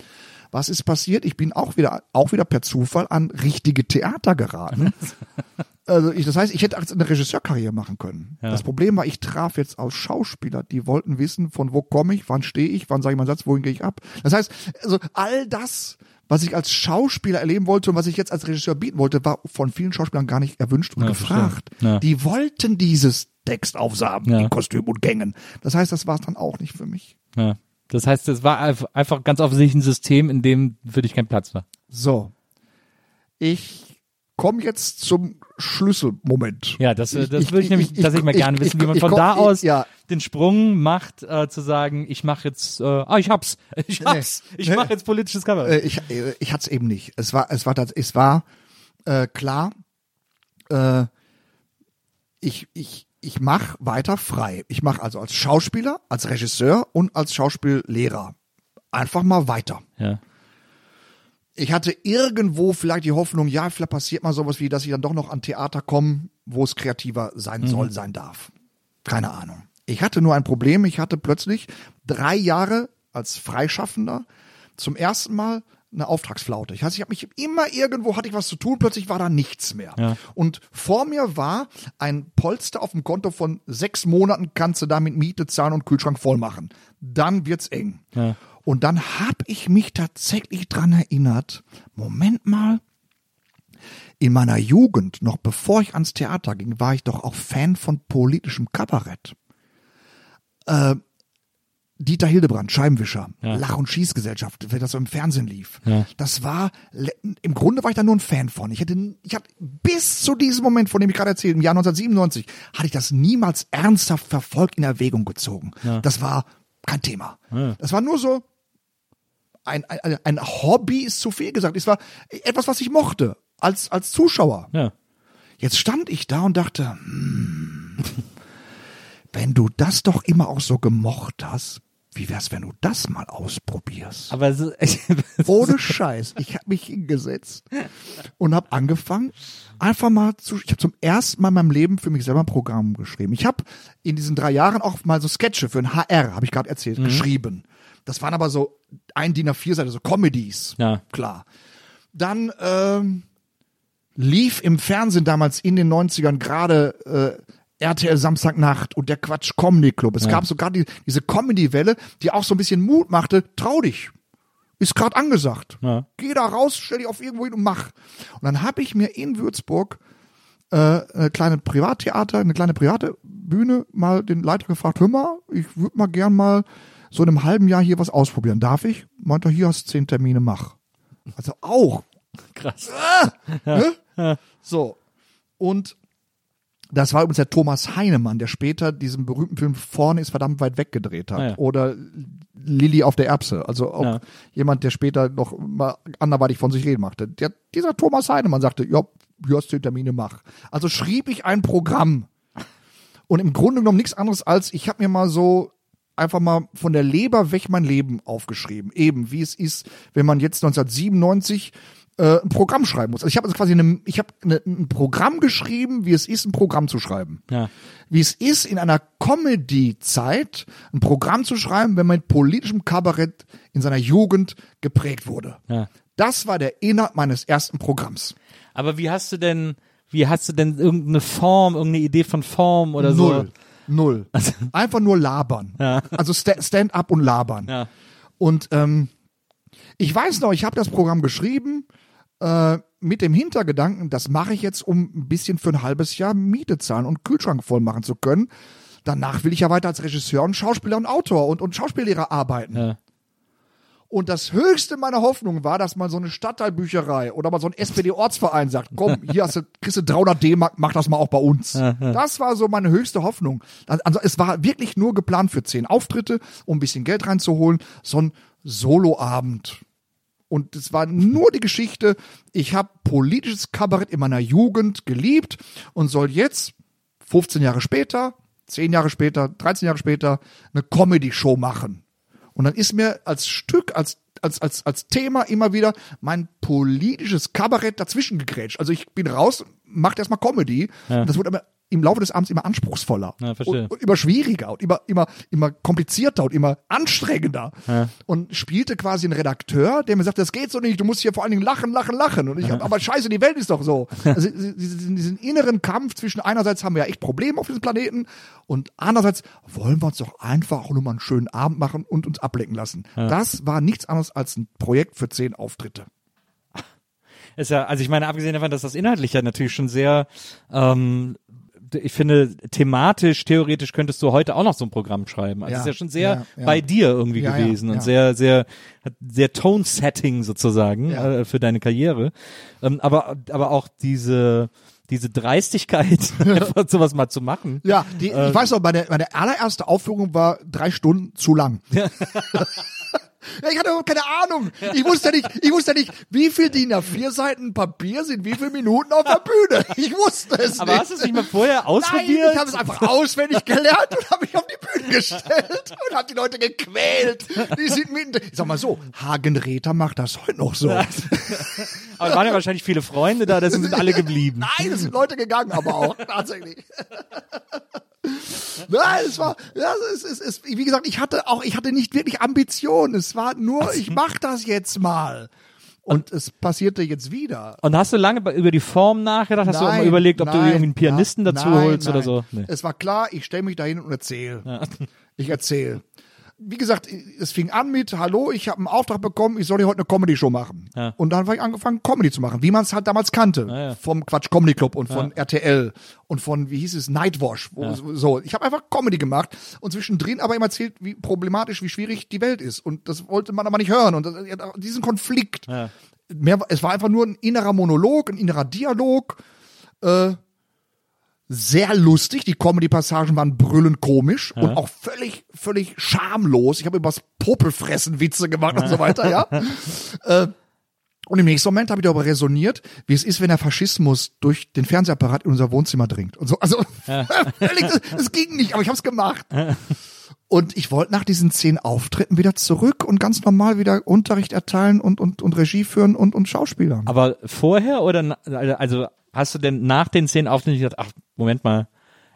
Was ist passiert? Ich bin auch wieder, auch wieder per Zufall an richtige Theater geraten. also ich, das heißt, ich hätte eine Regisseurkarriere machen können. Ja. Das Problem war, ich traf jetzt aus Schauspieler, die wollten wissen, von wo komme ich, wann stehe ich, wann sage ich meinen Satz, wohin gehe ich ab. Das heißt, also all das, was ich als Schauspieler erleben wollte und was ich jetzt als Regisseur bieten wollte, war von vielen Schauspielern gar nicht erwünscht und Ja, gefragt. Ja. Die wollten dieses Textaufsagen Ja. in Kostüm und Gängen. Das heißt, das war es dann auch nicht für mich. Ja. Das heißt, es war einf- einfach ganz offensichtlich ein System, in dem für dich kein Platz war. So. Ich komme jetzt zum Schlüsselmoment. Ja, das, äh, Ich- das ich- würde ich, nämlich ich- ich- tatsächlich mal ich- gerne ich- wissen, wie man ich von komm- da ich- aus ja. den Sprung macht, äh, zu sagen, ich mache jetzt, äh, ah, ich hab's, ich hab's, ich Nee. mache jetzt politisches Cover. Äh, ich äh, ich hatte es eben nicht. Es war es war es war äh, klar. Äh, ich ich ich mache weiter frei. Ich mache also als Schauspieler, als Regisseur und als Schauspiellehrer einfach mal weiter. ja. Ich hatte irgendwo vielleicht die Hoffnung, ja, vielleicht passiert mal sowas wie, dass ich dann doch noch an Theater komme, wo es kreativer sein soll, sein darf. Keine Ahnung. Ich hatte nur ein Problem. Ich hatte plötzlich drei Jahre als Freischaffender zum ersten Mal eine Auftragsflaute. Ich heißt, ich habe mich immer irgendwo hatte ich was zu tun, plötzlich war da nichts mehr. Ja. Und vor mir war ein Polster auf dem Konto von sechs Monaten, kannst du damit Miete zahlen und Kühlschrank voll machen. Dann wird's eng. Ja. Und dann habe ich mich tatsächlich dran erinnert, Moment mal, in meiner Jugend, noch bevor ich ans Theater ging, war ich doch auch Fan von politischem Kabarett. Äh, Dieter Hildebrand, Scheibenwischer, Ja. Lach- und Schießgesellschaft, wenn das so im Fernsehen lief. Ja. Das war, im Grunde war ich da nur ein Fan von. Ich hätte, ich habe bis zu diesem Moment, von dem ich gerade erzählt, im Jahr 1997, hatte ich das niemals ernsthaft verfolgt in Erwägung gezogen. Das war kein Thema. Das war nur so, ein, ein, ein Hobby ist zu viel gesagt. Es war etwas, was ich mochte, als, als Zuschauer. Ja. Jetzt stand ich da und dachte, hm, wenn du das doch immer auch so gemocht hast, wie wär's, wenn du das mal ausprobierst? Aber ist, Ohne Scheiß. Ich habe mich hingesetzt und habe angefangen, einfach mal zu. Ich habe zum ersten Mal in meinem Leben für mich selber ein Programm geschrieben. Ich habe in diesen drei Jahren auch mal so Sketche für ein HR, habe ich gerade erzählt, geschrieben. Das waren aber so ein DIN A4 Seite, so Comedies. Ja. Klar. Dann ähm, lief im Fernsehen damals in den 90ern gerade äh, RTL Samstagnacht und der Quatsch Comedy Club. Es gab sogar die, diese Comedy-Welle, die auch so ein bisschen Mut machte. Trau dich. Ist gerade angesagt. Ja. Geh da raus, stell dich auf irgendwo hin und mach. Und dann habe ich mir in Würzburg äh, eine kleine Privattheater, eine kleine private Bühne mal den Leiter gefragt, hör mal, ich würde mal gern mal so in einem halben Jahr hier was ausprobieren. Darf ich? Meint er, hier hast du zehn Termine, mach. Also auch. krass. Ne? So. Und das war übrigens der Thomas Heinemann, der später diesen berühmten Film Vorne ist verdammt weit weg gedreht hat. Ah, ja. Oder Lilly auf der Erbse. Also auch Ja. jemand, der später noch mal anderweitig von sich reden machte. Der, dieser Thomas Heinemann sagte, ja, hier hast du Termine, mach. Also schrieb ich ein Programm. Und im Grunde genommen nichts anderes als, ich habe mir mal so einfach mal von der Leber weg mein Leben aufgeschrieben. Eben, wie es ist, wenn man jetzt 1997 äh, ein Programm schreiben muss. Also ich habe also quasi eine, ich habe eine, ein Programm geschrieben, wie es ist, ein Programm zu schreiben. Ja. Wie es ist, in einer Comedy-Zeit ein Programm zu schreiben, wenn man mit politischem Kabarett in seiner Jugend geprägt wurde. Ja. Das war der Inhalt meines ersten Programms. Aber wie hast du denn, wie hast du denn irgendeine Form, irgendeine Idee von Form oder so? Null. Null. Einfach nur labern. Ja. Also sta- Stand-up und labern. Ja. Und ähm, ich weiß noch, ich habe das Programm geschrieben äh, mit dem Hintergedanken, das mache ich jetzt, um ein bisschen für ein halbes Jahr Miete zahlen und Kühlschrank voll machen zu können. Danach will ich ja weiter als Regisseur und Schauspieler und Autor und, und Schauspiellehrer arbeiten. Ja. Und das höchste meiner Hoffnung war, dass mal so eine Stadtteilbücherei oder mal so ein SPD-Ortsverein sagt, komm, hier hast du, kriegst du 300 D-Mark, mach das mal auch bei uns. Das war so meine höchste Hoffnung. Also es war wirklich nur geplant für zehn Auftritte, um ein bisschen Geld reinzuholen, so ein Soloabend. Und es war nur die Geschichte, ich habe politisches Kabarett in meiner Jugend geliebt und soll jetzt, 15 Jahre später, 10 Jahre später, 13 Jahre später, eine Comedy-Show machen. Und dann ist mir als Stück, als, als, als, als Thema immer wieder mein politisches Kabarett dazwischen gegrätscht. Also ich bin raus, macht erstmal Comedy. Und das wurde aber im Laufe des Abends immer anspruchsvoller. Ja, und, und immer schwieriger und immer, immer, immer komplizierter und immer anstrengender. Und spielte quasi einen Redakteur, der mir sagt, das geht so nicht, du musst hier vor allen Dingen lachen, lachen, lachen. Und ich, aber scheiße, die Welt ist doch so. Also diesen, diesen inneren Kampf zwischen einerseits haben wir ja echt Probleme auf diesem Planeten und andererseits wollen wir uns doch einfach nur mal einen schönen Abend machen und uns ablenken lassen. Das war nichts anderes als ein Projekt für zehn Auftritte. Ist ja, also ich meine, abgesehen davon, dass das inhaltlich ja natürlich schon sehr, ähm, ich finde, thematisch, theoretisch könntest du heute auch noch so ein Programm schreiben. Also Ja, es ist ja schon sehr ja, bei dir irgendwie gewesen und sehr, sehr, hat sehr Tone-Setting sozusagen äh, für deine Karriere. Ähm, aber, aber auch diese, diese Dreistigkeit, einfach sowas mal zu machen. Ja, die, ich weiß noch, meine, meine allererste Aufführung war drei Stunden zu lang. Ja, ich hatte überhaupt keine Ahnung. Ich wusste nicht, ich wusste nicht, wie viel DIN A4 Seiten Papier sind, wie viele Minuten auf der Bühne. Ich wusste es Aber nicht. hast du es nicht mal vorher Nein, ausprobiert? ich habe es einfach auswendig gelernt und habe mich auf die Bühne gestellt und habe die Leute gequält. Die sind mitten. Ich sag mal so, Hagen Räther macht das heute noch so. aber es waren ja wahrscheinlich viele Freunde da, deswegen sind alle geblieben. Nein, es sind Leute gegangen, aber auch tatsächlich. Nein, es war, ja, es, es, es, wie gesagt, ich hatte auch, ich hatte nicht wirklich Ambition. Es war nur, ich mach das jetzt mal. Und es passierte jetzt wieder. Und hast du lange über die Form nachgedacht? Hast du auch mal Nein, überlegt, ob du nein, irgendwie einen Pianisten nein, dazu nein, holst oder so? Nee. Es war klar, ich stelle mich dahin und erzähle. Ich erzähle. Wie gesagt, es fing an mit, hallo, ich habe einen Auftrag bekommen, ich soll hier heute eine Comedy-Show machen. Ja. Und dann habe ich angefangen, Comedy zu machen, wie man es halt damals kannte. ja. Vom Quatsch Comedy Club und von RTL und von, wie hieß es, Nightwash. So, ich habe einfach Comedy gemacht und zwischendrin aber immer erzählt, wie problematisch, wie schwierig die Welt ist. Und das wollte man aber nicht hören. Und diesen Konflikt. Mehr, es war einfach nur ein innerer Monolog, ein innerer Dialog sehr lustig. Die Comedy-Passagen waren brüllend komisch und auch völlig, völlig schamlos. Ich habe übers Popelfressen Witze gemacht und so weiter, ja. äh, und im nächsten Moment habe ich darüber resoniert, wie es ist, wenn der Faschismus durch den Fernsehapparat in unser Wohnzimmer dringt. Und so, also völlig, das, das ging nicht, aber ich habe es gemacht. Und ich wollte nach diesen zehn Auftritten wieder zurück und ganz normal wieder Unterricht erteilen und, und, und Regie führen und, und Schauspielern. Aber vorher oder also hast du denn nach den zehn Auftritten gedacht, ach Moment mal,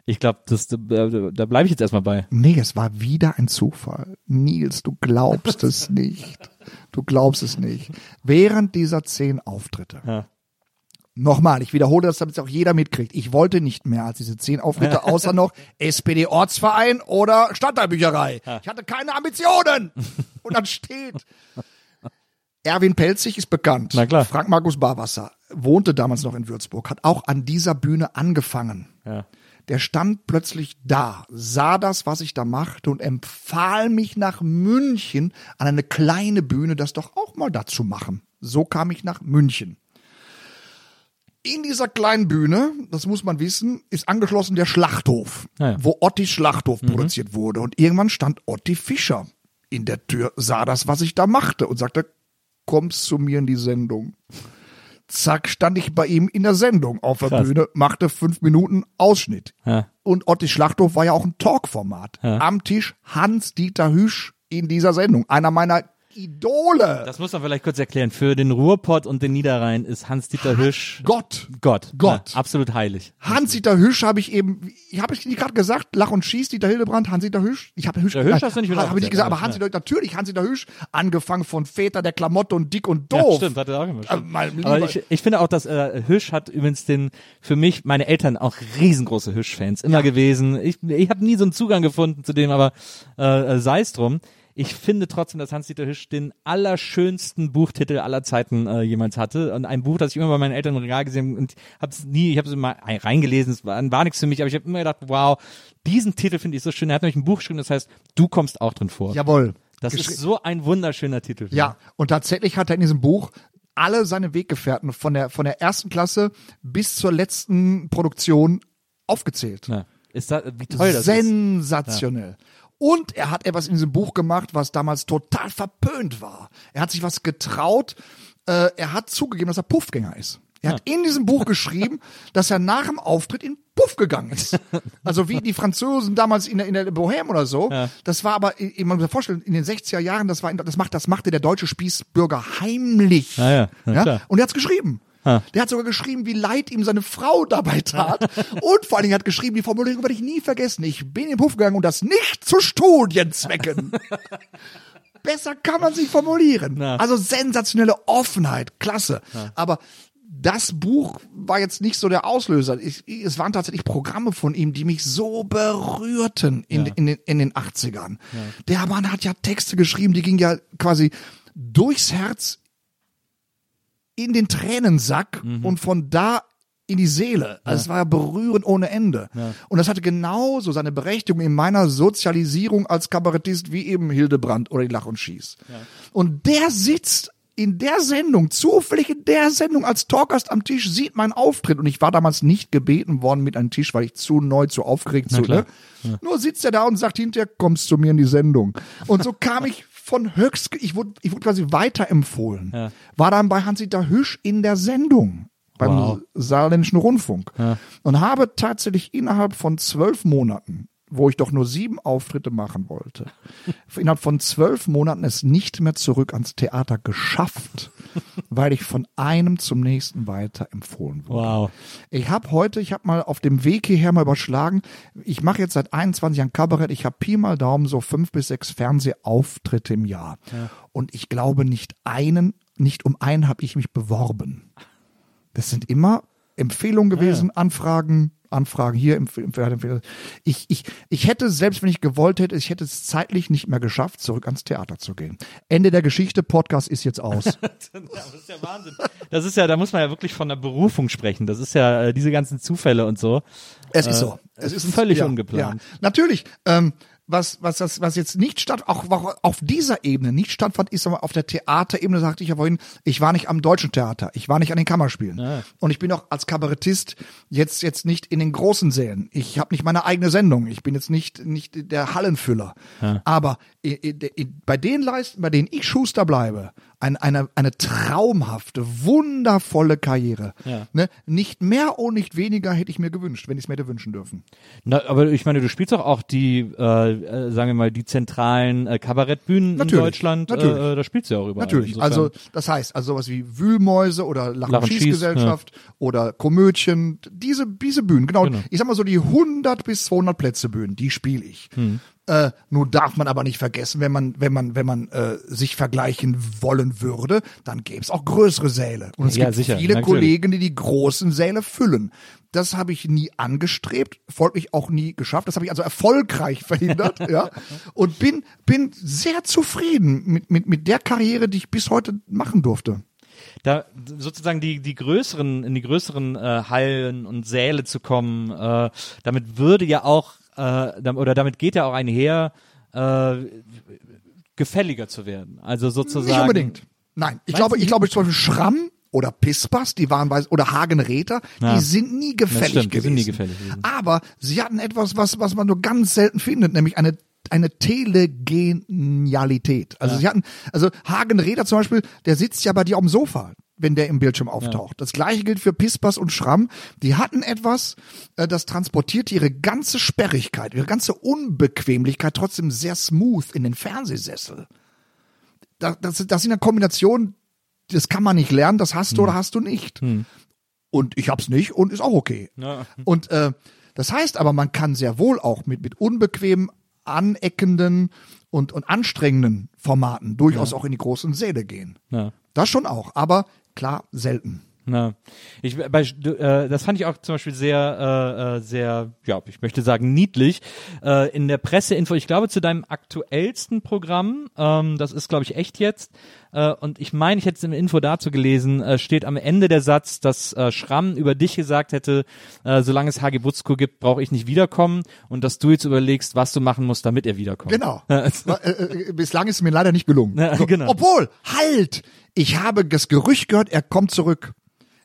ich glaube, das da, da bleibe ich jetzt erstmal bei. Nee, es war wieder ein Zufall. Nils, du glaubst es nicht. Du glaubst es nicht. Während dieser zehn Auftritte. Ja. Nochmal, ich wiederhole das, damit es auch jeder mitkriegt. Ich wollte nicht mehr als diese zehn Auftritte, außer noch SPD-Ortsverein oder Stadtteilbücherei. Ich hatte keine Ambitionen. Und dann steht, Erwin Pelzig ist bekannt. Na klar. Frank Markus Barwasser wohnte damals noch in Würzburg, hat auch an dieser Bühne angefangen. Ja. Der stand plötzlich da, sah das, was ich da machte und empfahl mich nach München an eine kleine Bühne, das doch auch mal dazu machen. So kam ich nach München. In dieser kleinen Bühne, das muss man wissen, ist angeschlossen der Schlachthof, Ah ja. wo Otti Schlachthof produziert wurde. Und irgendwann stand Otti Fischer in der Tür, sah das, was ich da machte und sagte, kommst zu mir in die Sendung. Zack, stand ich bei ihm in der Sendung auf der Krass. Bühne, machte fünf Minuten Ausschnitt. Ja. Und Otti Schlachthof war ja auch ein Talkformat. Am Tisch Hans-Dieter Hüsch in dieser Sendung. Einer meiner Idole. Das muss man vielleicht kurz erklären. Für den Ruhrpott und den Niederrhein ist Hans-Dieter Hüsch Gott. Gott. Gott. Ja, absolut heilig. Hans-Dieter Hüsch habe ich eben, ich habe ich nicht gerade gesagt, Lach und Schieß, Dieter Hildebrand, Hans-Dieter Hüsch. Ich habe Hüsch, Der Hüsch hast du nicht wieder Habe ich nicht gesagt, aber Hans-Dieter, natürlich Hans-Dieter Hüsch, angefangen von Väter der Klamotte und dick und Ja, doof. stimmt, hat er auch immer. Äh, Aber ich, ich finde auch, dass äh, Hüsch hat übrigens den, für mich, meine Eltern auch riesengroße Hüsch-Fans immer gewesen. Ich, ich habe nie so einen Zugang gefunden zu dem, aber äh, äh, sei es drum. Ich finde trotzdem, dass Hans-Dieter Hüsch den allerschönsten Buchtitel aller Zeiten äh, jemals hatte. Und ein Buch, das ich immer bei meinen Eltern im Regal gesehen habe und habe es nie, ich habe es ein- reingelesen, es war, war nichts für mich, aber ich habe immer gedacht, wow, diesen Titel finde ich so schön. Er hat nämlich ein Buch geschrieben, das heißt, du kommst auch drin vor. Jawohl. das ist so ein wunderschöner Titel. Ja, und tatsächlich hat er in diesem Buch alle seine Weggefährten von der, von der ersten Klasse bis zur letzten Produktion aufgezählt. ja. Ist da, wie toll das ist. Sensationell. Und er hat etwas in diesem Buch gemacht, was damals total verpönt war. Er hat sich was getraut. Äh, er hat zugegeben, dass er Puffgänger ist. Er hat in diesem Buch geschrieben, dass er nach dem Auftritt in Puff gegangen ist. Also wie die Franzosen damals in der, in der Bohème oder so. Das war aber, ich- man muss sich vorstellen, in den 60er Jahren, das war, das macht, das machte der deutsche Spießbürger heimlich. Ja, na klar. Und er hat's geschrieben. Der hat sogar geschrieben, wie leid ihm seine Frau dabei tat. und vor allen Dingen hat geschrieben, die Formulierung werde ich nie vergessen. Ich bin in den Puff gegangen und das nicht zu Studienzwecken. Besser kann man sich formulieren. Also sensationelle Offenheit, klasse. Aber das Buch war jetzt nicht so der Auslöser. Ich, es waren tatsächlich Programme von ihm, die mich so berührten in, in, den, in den 80ern. Der Mann hat ja Texte geschrieben, die gingen ja quasi durchs Herz in den Tränensack und von da in die Seele. Also es war ja berührend ohne Ende. Und das hatte genauso seine Berechtigung in meiner Sozialisierung als Kabarettist wie eben Hildebrand oder die Lach und Schieß. Und der sitzt in der Sendung, zufällig in der Sendung als Talkgast am Tisch, sieht meinen Auftritt. Und ich war damals nicht gebeten worden mit einem Tisch, weil ich zu neu, zu aufgeregt zu, ne? Nur sitzt er da und sagt hinterher, kommst zu mir in die Sendung. Und so kam ich von höchst, ich wurde, ich wurde quasi weiterempfohlen. War dann bei Hans-Dieter Hüsch in der Sendung beim Wow. Saarländischen Rundfunk und habe tatsächlich innerhalb von zwölf Monaten, wo ich doch nur sieben Auftritte machen wollte, innerhalb von zwölf Monaten es nicht mehr zurück ans Theater geschafft, weil ich von einem zum nächsten weiter empfohlen wurde. Wow. Ich habe heute, ich habe mal auf dem Weg hierher mal überschlagen, ich mache jetzt seit 21 Jahren Kabarett, ich habe Pi mal Daumen so fünf bis sechs Fernsehauftritte im Jahr. Und ich glaube nicht einen, nicht um einen habe ich mich beworben. Das sind immer Empfehlungen gewesen, Anfragen, Anfragen hier, Empfehlung, Empfehlung. Ich, ich, ich hätte, selbst wenn ich gewollt hätte, ich hätte es zeitlich nicht mehr geschafft, zurück ans Theater zu gehen. Ende der Geschichte, Podcast ist jetzt aus. das ist ja Wahnsinn. Das ist ja, da muss man ja wirklich von der Berufung sprechen. Das ist ja äh, diese ganzen Zufälle und so. Es ist so. Es ist völlig ungeplant. Ja. Natürlich. Ähm, was, was, das, was jetzt nicht statt, auch, auch auf dieser Ebene nicht stattfand, ist aber auf der Theaterebene, sagte ich ja vorhin, ich war nicht am deutschen Theater, ich war nicht an den Kammerspielen. Und ich bin auch als Kabarettist jetzt, jetzt nicht in den großen Sälen. Ich habe nicht meine eigene Sendung. Ich bin jetzt nicht, nicht der Hallenfüller. Aber i- i- bei den Leisten, bei denen ich Schuster bleibe, ein, eine, eine traumhafte, wundervolle Karriere. Ja. Ne? Nicht mehr und nicht weniger hätte ich mir gewünscht, wenn ich es mir hätte wünschen dürfen. Na, aber ich meine, du spielst doch auch die, äh, äh, sagen wir mal, die zentralen äh, Kabarettbühnen Natürlich, in Deutschland. natürlich. Äh, da spielst du ja auch überall. Natürlich. Insofern- Also das heißt, also sowas wie Wühlmäuse oder Lach- und und Schieß, Schießgesellschaft oder Komödien, diese diese Bühnen, genau, Genau. Ich sag mal so die 100 bis 200 Plätze Bühnen, die spiele ich. Hm. Äh, nun darf man aber nicht vergessen, wenn man wenn man wenn man äh, sich vergleichen wollen würde, dann gäbe es auch größere Säle und es Ja, gibt sicher, viele natürlich. Kollegen, die die großen Säle füllen. Das habe ich nie angestrebt, folglich auch nie geschafft. Das habe ich also erfolgreich verhindert, ja. Und bin bin sehr zufrieden mit mit mit der Karriere, die ich bis heute machen durfte. da sozusagen die die größeren in die größeren äh, Hallen und Säle zu kommen, äh, damit würde ja auch äh, oder damit geht ja auch einher äh, gefälliger zu werden. Also sozusagen Nicht unbedingt. Nein, ich glaube, ich glaube zum Beispiel Schramm oder Pispas, die waren weiß oder Hagenräter, Ja. die sind nie gefällig stimmt, gewesen. sind nie gefällig gewesen. Aber sie hatten etwas, was was man nur ganz selten findet, nämlich eine eine Telegenialität. Also sie hatten, also Hagenräder zum Beispiel, der sitzt ja bei dir auf dem Sofa, wenn der im Bildschirm auftaucht. Das gleiche gilt für Pispas und Schramm. Die hatten etwas, äh, das transportiert ihre ganze Sperrigkeit, ihre ganze Unbequemlichkeit trotzdem sehr smooth in den Fernsehsessel das, das, das sind ja Kombinationen, das kann man nicht lernen, das hast du oder hast du nicht. Und ich hab's nicht und ist auch okay. Ja. Und äh, das heißt aber, man kann sehr wohl auch mit, mit unbequemen, aneckenden und, und anstrengenden Formaten durchaus auch in die großen Säle gehen. Ja. Das schon auch, aber klar, selten. Na, ich bei, äh, das fand ich auch zum Beispiel sehr, äh, äh, sehr, ja, ich möchte sagen niedlich. Äh, in der Presseinfo, ich glaube zu deinem aktuellsten Programm, ähm, das ist glaube ich echt jetzt. Äh, und ich meine, ich hätte es im Info dazu gelesen, äh, steht am Ende der Satz, dass äh, Schramm über dich gesagt hätte, äh, solange es Hagi Butzko gibt, brauche ich nicht wiederkommen und dass du jetzt überlegst, was du machen musst, damit er wiederkommt. Genau. Äh, äh, Bislang ist es mir leider nicht gelungen. Ja, genau. Obwohl, halt! Ich habe das Gerücht gehört, er kommt zurück.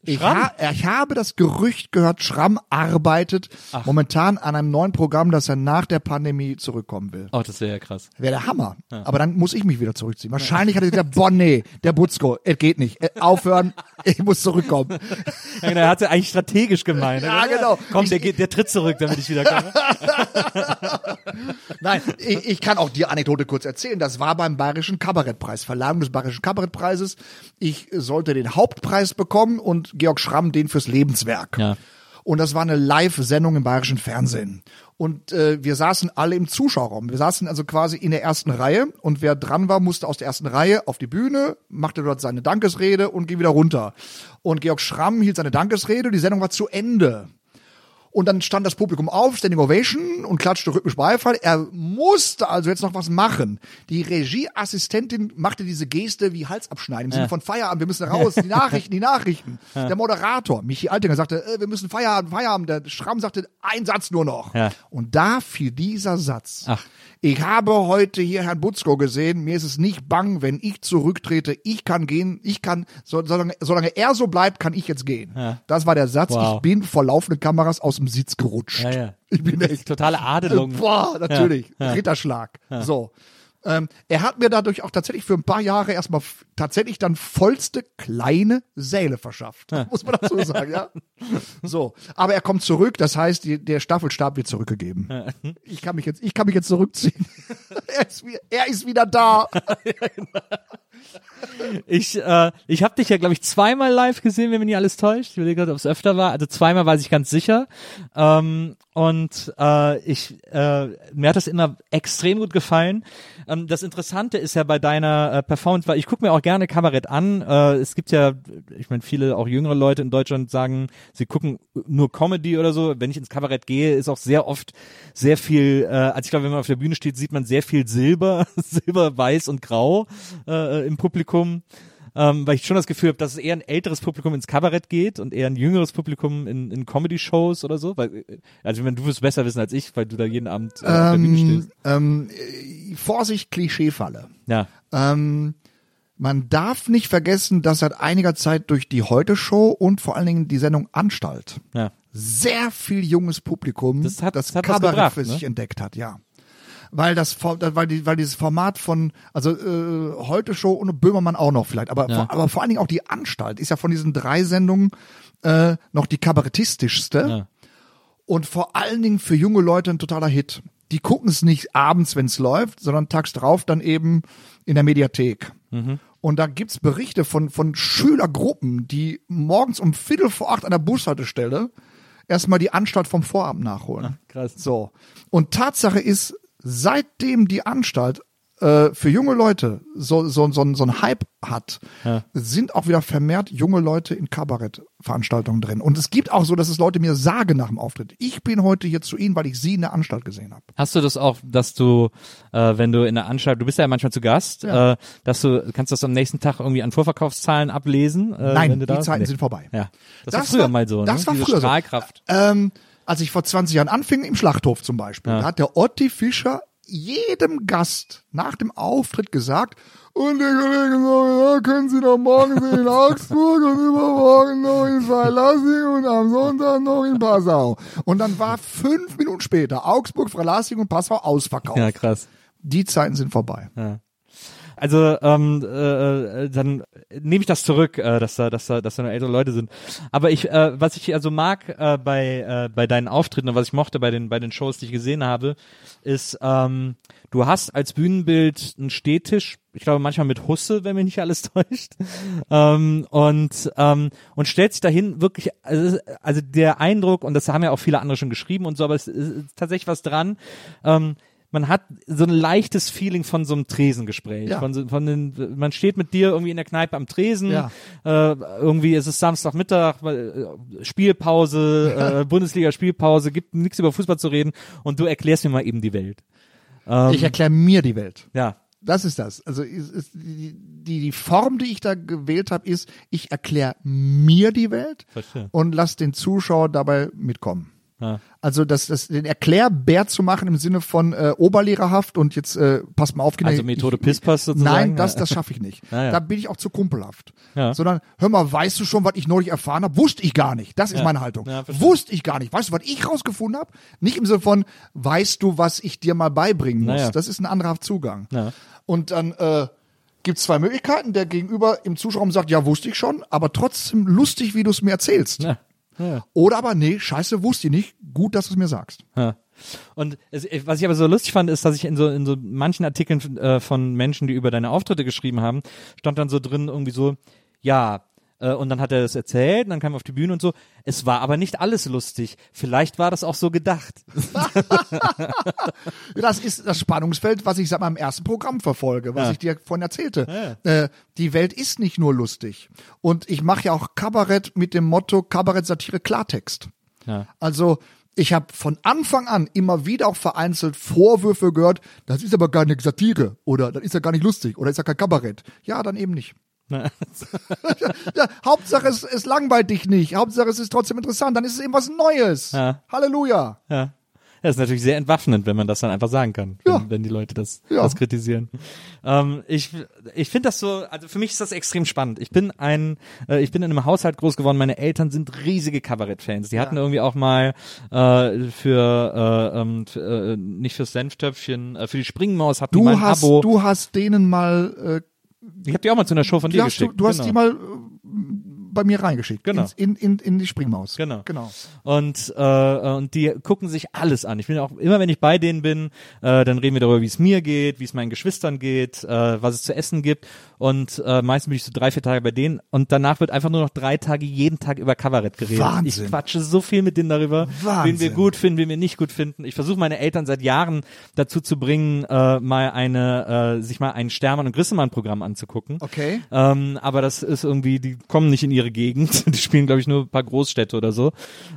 Ich, ha ich habe das Gerücht gehört, Schramm arbeitet momentan an einem neuen Programm, dass er nach der Pandemie zurückkommen will. Oh, das wäre ja krass. Wäre der Hammer. Aber dann muss ich mich wieder zurückziehen. Wahrscheinlich hat er gesagt, boah, nee, der Butzko, es geht nicht. Äh, Aufhören, ich muss zurückkommen. Ja, genau, er hat ja eigentlich strategisch gemeint. Ja, genau. Komm, der, geht, der tritt zurück, damit ich wieder komme. Nein, ich, ich kann auch die Anekdote kurz erzählen. Das war beim Bayerischen Kabarettpreis, Verleihung des Bayerischen Kabarettpreises. Ich sollte den Hauptpreis bekommen und Georg Schramm den fürs Lebenswerk. Ja. Und das war eine Live-Sendung im Bayerischen Fernsehen. Und äh, wir saßen alle im Zuschauerraum. Wir saßen also quasi in der ersten Reihe und wer dran war, musste aus der ersten Reihe auf die Bühne, machte dort seine Dankesrede und ging wieder runter. Und Georg Schramm hielt seine Dankesrede, die Sendung war zu Ende. Und dann stand das Publikum auf, Standing Ovation und klatschte rhythmisch Beifall. Er musste also jetzt noch was machen. Die Regieassistentin machte diese Geste wie Hals abschneiden im Sinne von Feierabend, wir müssen raus, die Nachrichten, die Nachrichten. Der Moderator, Michi Altinger, sagte, äh, wir müssen Feierabend, Feierabend. Der Schramm sagte, ein Satz nur noch. Ja. Und da fiel dieser Satz. Ach. Ich habe heute hier Herrn Butzko gesehen. Mir ist es nicht bang, wenn ich zurücktrete. Ich kann gehen. Ich kann, so, solange, solange er so bleibt, kann ich jetzt gehen. Das war der Satz. Wow. Ich bin vor laufenden Kameras aus dem Sitz gerutscht. Ja, ja. Ich bin echt. Totale Adelung. Boah, natürlich. Ja, ja. Ritterschlag. So. Ähm, er hat mir dadurch auch tatsächlich für ein paar Jahre erstmal tatsächlich dann vollste kleine Säle verschafft. Muss man dazu sagen, ja. So. Aber er kommt zurück, das heißt, die, der Staffelstab wird zurückgegeben. Ich kann mich jetzt, ich kann mich jetzt zurückziehen. er, ist, er ist wieder da. Ich, äh, ich habe dich ja, glaube ich, zweimal live gesehen, wenn mich nicht alles täuscht. Ich überlege gerade, ob es öfter war. Also zweimal weiß ich ganz sicher. Ähm, und äh, ich, äh, mir hat das immer extrem gut gefallen. Ähm, das Interessante ist ja bei deiner äh, Performance, weil ich gucke mir auch gerne Kabarett an. Äh, es gibt ja, ich meine, viele auch jüngere Leute in Deutschland sagen, sie gucken nur Comedy oder so. Wenn ich ins Kabarett gehe, ist auch sehr oft sehr viel, äh, also ich glaube, wenn man auf der Bühne steht, sieht man sehr viel Silber, Silber, Weiß und Grau äh, im Publikum. Ähm, weil ich schon das Gefühl habe, dass es eher ein älteres Publikum ins Kabarett geht und eher ein jüngeres Publikum in, in Comedy-Shows oder so. Weil, äh, also wenn du wirst besser wissen als ich, weil du da jeden Abend äh, auf der Bühne stehst. Ähm, äh, Vorsicht, Klischeefalle. Ja. Ähm, man darf nicht vergessen, dass seit einiger Zeit durch die Heute-Show und vor allen Dingen die Sendung Anstalt Ja. sehr viel junges Publikum Das hat- das das Kabarett gebracht, für ne? sich entdeckt hat, ja. Weil das, weil die, weil dieses Format von, also äh, heute Show und Böhmermann auch noch vielleicht, aber, Ja. vor, aber vor allen Dingen auch die Anstalt ist ja von diesen drei Sendungen äh, noch die kabarettistischste Ja. und vor allen Dingen für junge Leute ein totaler Hit. Die gucken es nicht abends, wenn es läuft, sondern tags drauf dann eben in der Mediathek. Mhm. Und da gibt's Berichte von, von Schülergruppen, die morgens um Viertel vor acht an der Bushaltestelle erstmal die Anstalt vom Vorabend nachholen. krass. So. Und Tatsache ist, seitdem die Anstalt äh, für junge Leute so, so, so, so ein Hype hat, Ja. sind auch wieder vermehrt junge Leute in Kabarettveranstaltungen drin. Und es gibt auch so, dass es Leute mir sagen nach dem Auftritt, ich bin heute hier zu Ihnen, weil ich Sie in der Anstalt gesehen habe. Hast du das auch, dass du, äh, wenn du in der Anstalt, du bist ja manchmal zu Gast, Ja. äh, dass du, kannst du das am nächsten Tag irgendwie an Vorverkaufszahlen ablesen? Äh, Nein, die Zeiten nee. sind vorbei. Ja. Das, Das war früher war- mal so, das ne? war Diese früher so. Strahlkraft. Ähm, als ich vor 20 Jahren anfing, im Schlachthof zum Beispiel, Ja. da hat der Otti Fischer jedem Gast nach dem Auftritt gesagt, und der Kollege sagt, ja, können Sie doch morgen in Augsburg und übermorgen noch in Freilassing und am Sonntag noch in Passau. Und dann war fünf Minuten später Augsburg, Freilassing und Passau ausverkauft. Ja, krass. Die Zeiten sind vorbei. Also ähm, äh, äh, dann nehme ich das zurück, äh, dass da, dass da, dass da nur ältere Leute sind. Aber ich, äh, was ich also mag äh, bei äh, bei deinen Auftritten und was ich mochte bei den bei den Shows, die ich gesehen habe, ist, ähm, du hast als Bühnenbild einen Stehtisch. Ich glaube manchmal mit Husse, wenn mich nicht alles täuscht. Ähm, und ähm, und stellt sich dahin wirklich, also, also der Eindruck und das haben ja auch viele andere schon geschrieben und so, aber es ist tatsächlich was dran. Ähm, man hat so ein leichtes Feeling von so einem Tresengespräch. Ja. Von, so- von den, man steht mit dir irgendwie in der Kneipe am Tresen. Ja. Äh, irgendwie ist es Samstagmittag, äh, Spielpause, äh, Bundesliga-Spielpause, gibt nichts über Fußball zu reden und du erklärst mir mal eben die Welt. Ähm, Ich erkläre mir die Welt. ja. Das ist das. Also ist, ist die, die, die Form, die ich da gewählt habe, ist, ich erkläre mir die Welt Verstehe. und lass den Zuschauer dabei mitkommen. Ja. Also das, das, den Erklärbär zu machen im Sinne von äh, oberlehrerhaft und jetzt äh, passt mal auf, Kinder. Also Methode Pisspass sozusagen? Nein, das, Ja. das schaffe ich nicht. Ja, ja. Da bin ich auch zu kumpelhaft. Ja. Sondern, hör mal, weißt du schon, was ich neulich erfahren habe? Wusste ich gar nicht. Das ist Ja. meine Haltung. Ja. Wusste ich gar nicht. Weißt du, was ich rausgefunden habe? Nicht im Sinne von, weißt du, was ich dir mal beibringen muss. Naja. Das ist ein anderer Zugang. Ja. Und dann äh, gibt es zwei Möglichkeiten. Der Gegenüber im Zuschauerraum sagt, ja, wusste ich schon, aber trotzdem lustig, wie du es mir erzählst. Ja. Ja. Oder aber, nee, scheiße, wusste ich nicht. Gut, dass du es mir sagst. Ja. Und es, was ich aber so lustig fand, ist, dass ich in so in so manchen Artikeln äh, von Menschen, die über deine Auftritte geschrieben haben, stand dann so drin irgendwie so, ja, äh, und dann hat er das erzählt, und dann kam er auf die Bühne und so. Es war aber nicht alles lustig. Vielleicht war das auch so gedacht. Das ist das Spannungsfeld, was ich seit meinem ersten Programm verfolge, was Ja. ich dir vorhin erzählte. Äh, die Welt ist nicht nur lustig. Und ich mache ja auch Kabarett mit dem Motto Kabarett, Satire, Klartext. Ja. Also ich habe von Anfang an immer wieder auch vereinzelt Vorwürfe gehört, das ist aber gar nicht Satire oder das ist ja gar nicht lustig oder ist ja kein Kabarett. Ja, dann eben nicht. ja, Hauptsache es, es langweilt dich nicht. Hauptsache es ist trotzdem interessant. Dann ist es eben was Neues. Ja. Halleluja. Ja. Das ist natürlich sehr entwaffnend, wenn man das dann einfach sagen kann, Ja. wenn, die Leute das, Ja. das kritisieren. Ähm, ich ich finde das so, also für mich ist das extrem spannend. Ich bin ein, äh, ich bin in einem Haushalt groß geworden. Meine Eltern sind riesige Kabarett-Fans. Die hatten irgendwie auch mal äh, für, äh, ähm, für äh, nicht fürs Senftöpfchen, äh, für die Springmaus hatten die mal Du ein hast, Abo. du hast denen mal, ich habe die auch mal zu einer Show von äh, dir du hast, du, geschickt. du hast genau. die mal äh, bei mir reingeschickt. Genau. Ins- In, in, in die Springmaus. Genau. Genau. Und, äh, und die gucken sich alles an. Ich bin auch immer, wenn ich bei denen bin, äh, dann reden wir darüber, wie es mir geht, wie es meinen Geschwistern geht, äh, was es zu essen gibt. Und äh, meistens bin ich so drei, vier Tage bei denen. Und danach wird einfach nur noch drei Tage jeden Tag über Kabarett geredet. Wahnsinn. Ich quatsche so viel mit denen darüber, Wahnsinn. wen wir gut finden, wen wir nicht gut finden. Ich versuche meine Eltern seit Jahren dazu zu bringen, äh, mal eine, äh, sich mal ein Stermann und Grissemann-Programm anzugucken. Okay. Ähm, aber das ist irgendwie, die kommen nicht in ihre Gegend. Die spielen, glaube ich, nur ein paar Großstädte oder so.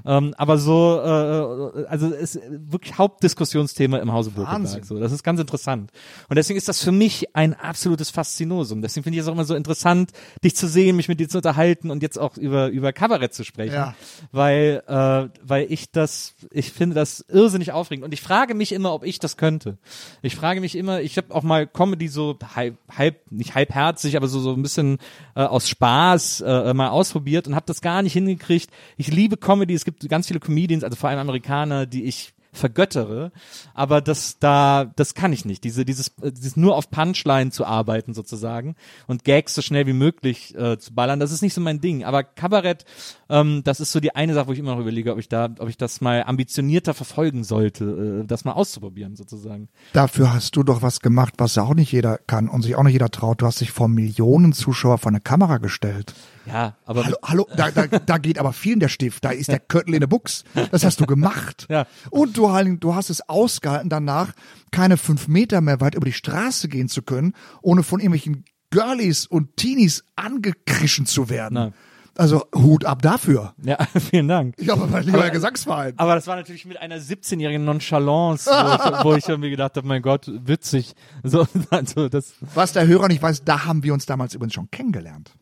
Ähm, aber so, äh, also ist wirklich Hauptdiskussionsthema im Hause Wahnsinn. Burkenberg. So, das ist ganz interessant. Und deswegen ist das für mich ein absolutes Faszinosum. Deswegen finde ich es auch immer so interessant, dich zu sehen, mich mit dir zu unterhalten und jetzt auch über über Kabarett zu sprechen, Ja. weil äh, weil ich das, ich finde das irrsinnig aufregend. Und ich frage mich immer, ob ich das könnte. Ich frage mich immer, ich habe auch mal Comedy so halb, halb nicht halbherzig, aber so so ein bisschen äh, aus Spaß äh, mal ausprobiert und habe das gar nicht hingekriegt. Ich liebe Comedy. Es gibt ganz viele Comedians, also vor allem Amerikaner, die ich vergöttere, aber das da das kann ich nicht. Diese dieses, dieses nur auf Punchline zu arbeiten sozusagen und Gags so schnell wie möglich äh, zu ballern, das ist nicht so mein Ding. Aber Kabarett, ähm, das ist so die eine Sache, wo ich immer noch überlege, ob ich da, ob ich das mal ambitionierter verfolgen sollte, äh, das mal auszuprobieren sozusagen. Dafür hast du doch was gemacht, was ja auch nicht jeder kann und sich auch nicht jeder traut. Du hast dich vor Millionen Zuschauer vor eine Kamera gestellt. Ja, aber Hallo, hallo da, da, da geht aber vielen der Stift. Da ist der Köttel in der Buchs. Das hast du gemacht. Ja. Und du, du hast es ausgehalten, danach keine fünf Meter mehr weit über die Straße gehen zu können, ohne von irgendwelchen Girlies und Teenies angekrischen zu werden. Nein. Also Hut ab dafür. ja, vielen Dank. Ja, aber mein lieber Gesangsverein. Aber das war natürlich mit einer 17-jährigen Nonchalance, wo ich, wo ich irgendwie gedacht habe, mein Gott, witzig. So, also das, Was der Hörer nicht weiß, da haben wir uns damals übrigens schon kennengelernt.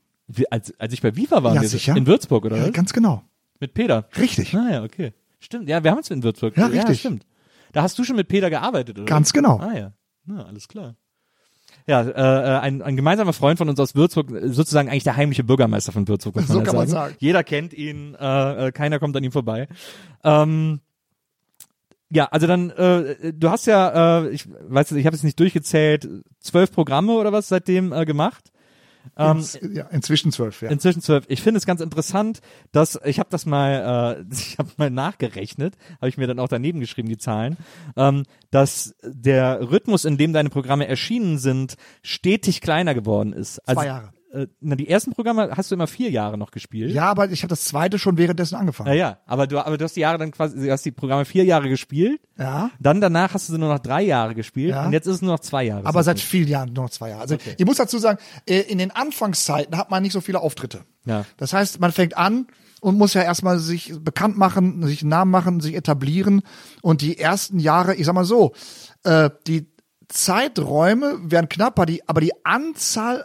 Als, als ich bei Viva war, Ja, sicher. in Würzburg oder Ja, was? ganz genau. Mit Peter. Richtig. Naja, okay. Stimmt, ja, wir haben uns in Würzburg. Ja, richtig. stimmt. Da hast du schon mit Peter gearbeitet, oder? Ganz genau. Ah ja, Na, alles klar. Ja, äh, ein, ein gemeinsamer Freund von uns aus Würzburg, sozusagen eigentlich der heimliche Bürgermeister von Würzburg, muss man So ja kann man sagen. sagen. Jeder kennt ihn, äh, äh, keiner kommt an ihm vorbei. Ähm, ja, also dann, äh, du hast ja, äh, ich weiß nicht, ich habe es nicht durchgezählt, zwölf Programme oder was seitdem äh, gemacht. Ähm, Ins, ja, inzwischen zwölf, ja. Inzwischen zwölf. Ich finde es ganz interessant, dass ich habe das mal, äh, ich habe mal nachgerechnet, habe ich mir dann auch daneben geschrieben die Zahlen, ähm, dass der Rhythmus, in dem deine Programme erschienen sind, stetig kleiner geworden ist. Also, Zwei Jahre. Äh, na, die ersten Programme hast du immer vier Jahre noch gespielt. Ja, aber ich habe das zweite schon währenddessen angefangen. Ja, ja, aber du, aber du hast die Jahre dann quasi, du hast die Programme vier Jahre gespielt. Ja. Dann danach hast du sie nur noch drei Jahre gespielt Ja. und jetzt ist es nur noch zwei Jahre. Aber seit vielen Jahren nur noch zwei Jahre. Also ich muss dazu sagen, äh, in den Anfangszeiten hat man nicht so viele Auftritte. Ja. Das heißt, man fängt an und muss ja erstmal sich bekannt machen, sich einen Namen machen, sich etablieren. Und die ersten Jahre, ich sag mal so, äh, die Zeiträume werden knapper, die, aber die Anzahl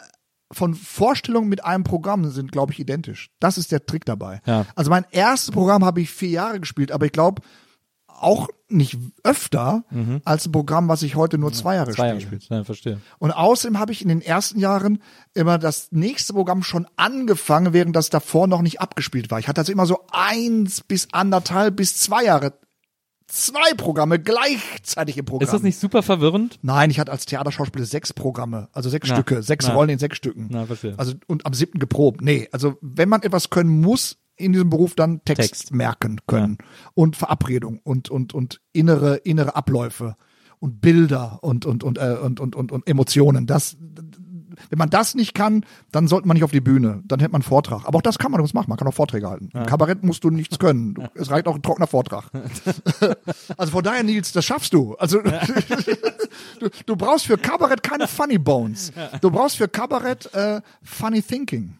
von Vorstellungen mit einem Programm sind, glaube ich, identisch. Das ist der Trick dabei. Ja. Also mein erstes Programm habe ich vier Jahre gespielt, aber ich glaube, auch nicht öfter als ein Programm, was ich heute nur zwei Jahre Mhm. Zwei Jahre spiele. gespielt. Ja, verstehe. Und außerdem habe ich in den ersten Jahren immer das nächste Programm schon angefangen, während das davor noch nicht abgespielt war. Ich hatte also immer so eins bis anderthalb bis zwei Jahre zwei Programme gleichzeitig im Programm. Ist das nicht super verwirrend? Nein, ich hatte als Theaterschauspieler sechs Programme, also sechs Na, Stücke, sechs na. Rollen in sechs Stücken. Na, verstehe. Also und am siebten geprobt. Nee, also wenn man etwas können muss in diesem Beruf, dann Text, Text. merken können und Verabredung und und und innere innere Abläufe und Bilder und und und äh, und, und und und Emotionen. Das wenn man das nicht kann, dann sollte man nicht auf die Bühne. Dann hätte man einen Vortrag. Aber auch das kann man, das machen. Man kann auch Vorträge halten. Im Kabarett musst du nichts können. Du, es reicht auch ein trockener Vortrag. also von daher, Nils, das schaffst du. Also du, du brauchst für Kabarett keine Funny Bones. Du brauchst für Kabarett äh, Funny Thinking.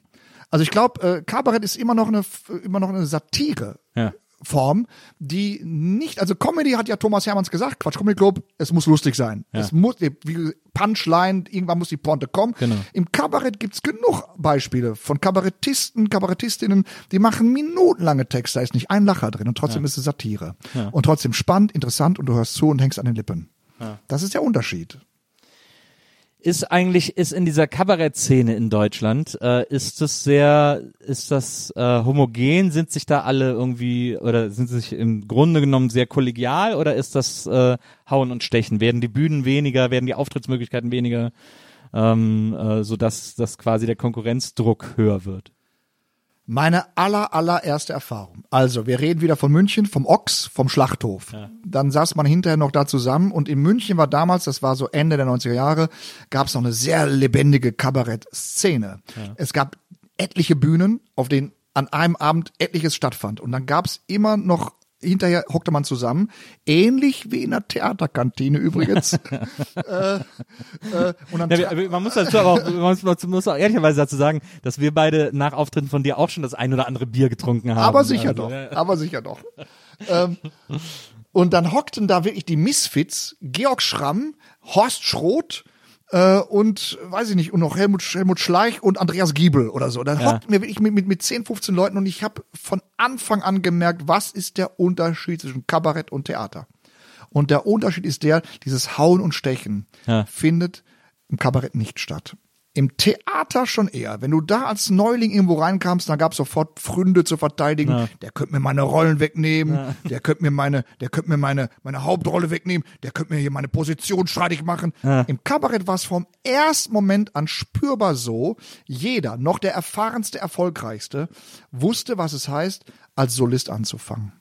Also ich glaube, äh, Kabarett ist immer noch eine immer noch eine Satire. Ja. Form, die nicht, also Comedy hat ja Thomas Hermanns gesagt, Quatsch Comedy Club, es muss lustig sein. Es muss, wie Punchline, irgendwann muss die Pointe kommen. Genau. Im Kabarett gibt's genug Beispiele von Kabarettisten, Kabarettistinnen, die machen minutenlange Texte, da ist nicht ein Lacher drin und trotzdem ist es Satire. Und trotzdem spannend, interessant und du hörst zu und hängst an den Lippen. Das ist der Unterschied. Ist eigentlich, ist in dieser Kabarettszene in Deutschland, äh, ist das sehr, ist das äh, homogen? Sind sich da alle irgendwie, oder sind sich im Grunde genommen sehr kollegial oder ist das äh, Hauen und Stechen? Werden die Bühnen weniger, werden die Auftrittsmöglichkeiten weniger, ähm, äh, sodass dass quasi der Konkurrenzdruck höher wird? Meine aller, allererste Erfahrung. Also, wir reden wieder von München, vom Ochs, vom Schlachthof. Dann saß man hinterher noch da zusammen und in München war damals, das war so Ende der 90er Jahre, gab es noch eine sehr lebendige Kabarett-Szene. Es gab etliche Bühnen, auf denen an einem Abend etliches stattfand. Und dann gab es immer noch Hinterher hockte man zusammen, ähnlich wie in der Theaterkantine übrigens. äh, äh, Ja, man muss dazu aber auch, man muss, auch ehrlicherweise dazu sagen, dass wir beide nach Auftritten von dir auch schon das ein oder andere Bier getrunken haben. Aber sicher Also, doch, ja. aber sicher doch. ähm, und dann hockten da wirklich die Misfits, Georg Schramm, Horst Schroth äh, und weiß ich nicht, und noch Helmut, Helmut Schleich und Andreas Giebel oder so. Dann hockten wir wirklich mit, mit, mit 10, 15 Leuten und ich habe von Anfang an gemerkt, was ist der Unterschied zwischen Kabarett und Theater. Und der Unterschied ist der, dieses Hauen und Stechen Ja. findet im Kabarett nicht statt. Im Theater schon eher. Wenn du da als Neuling irgendwo reinkamst, dann gab es sofort Pfründe zu verteidigen. Der könnte mir meine Rollen wegnehmen. Der könnte mir meine, der könnte mir meine, meine Hauptrolle wegnehmen. Der könnte mir hier meine Position streitig machen. Im Kabarett war es vom ersten Moment an spürbar so. Jeder, noch der erfahrenste, erfolgreichste, wusste, was es heißt, als Solist anzufangen.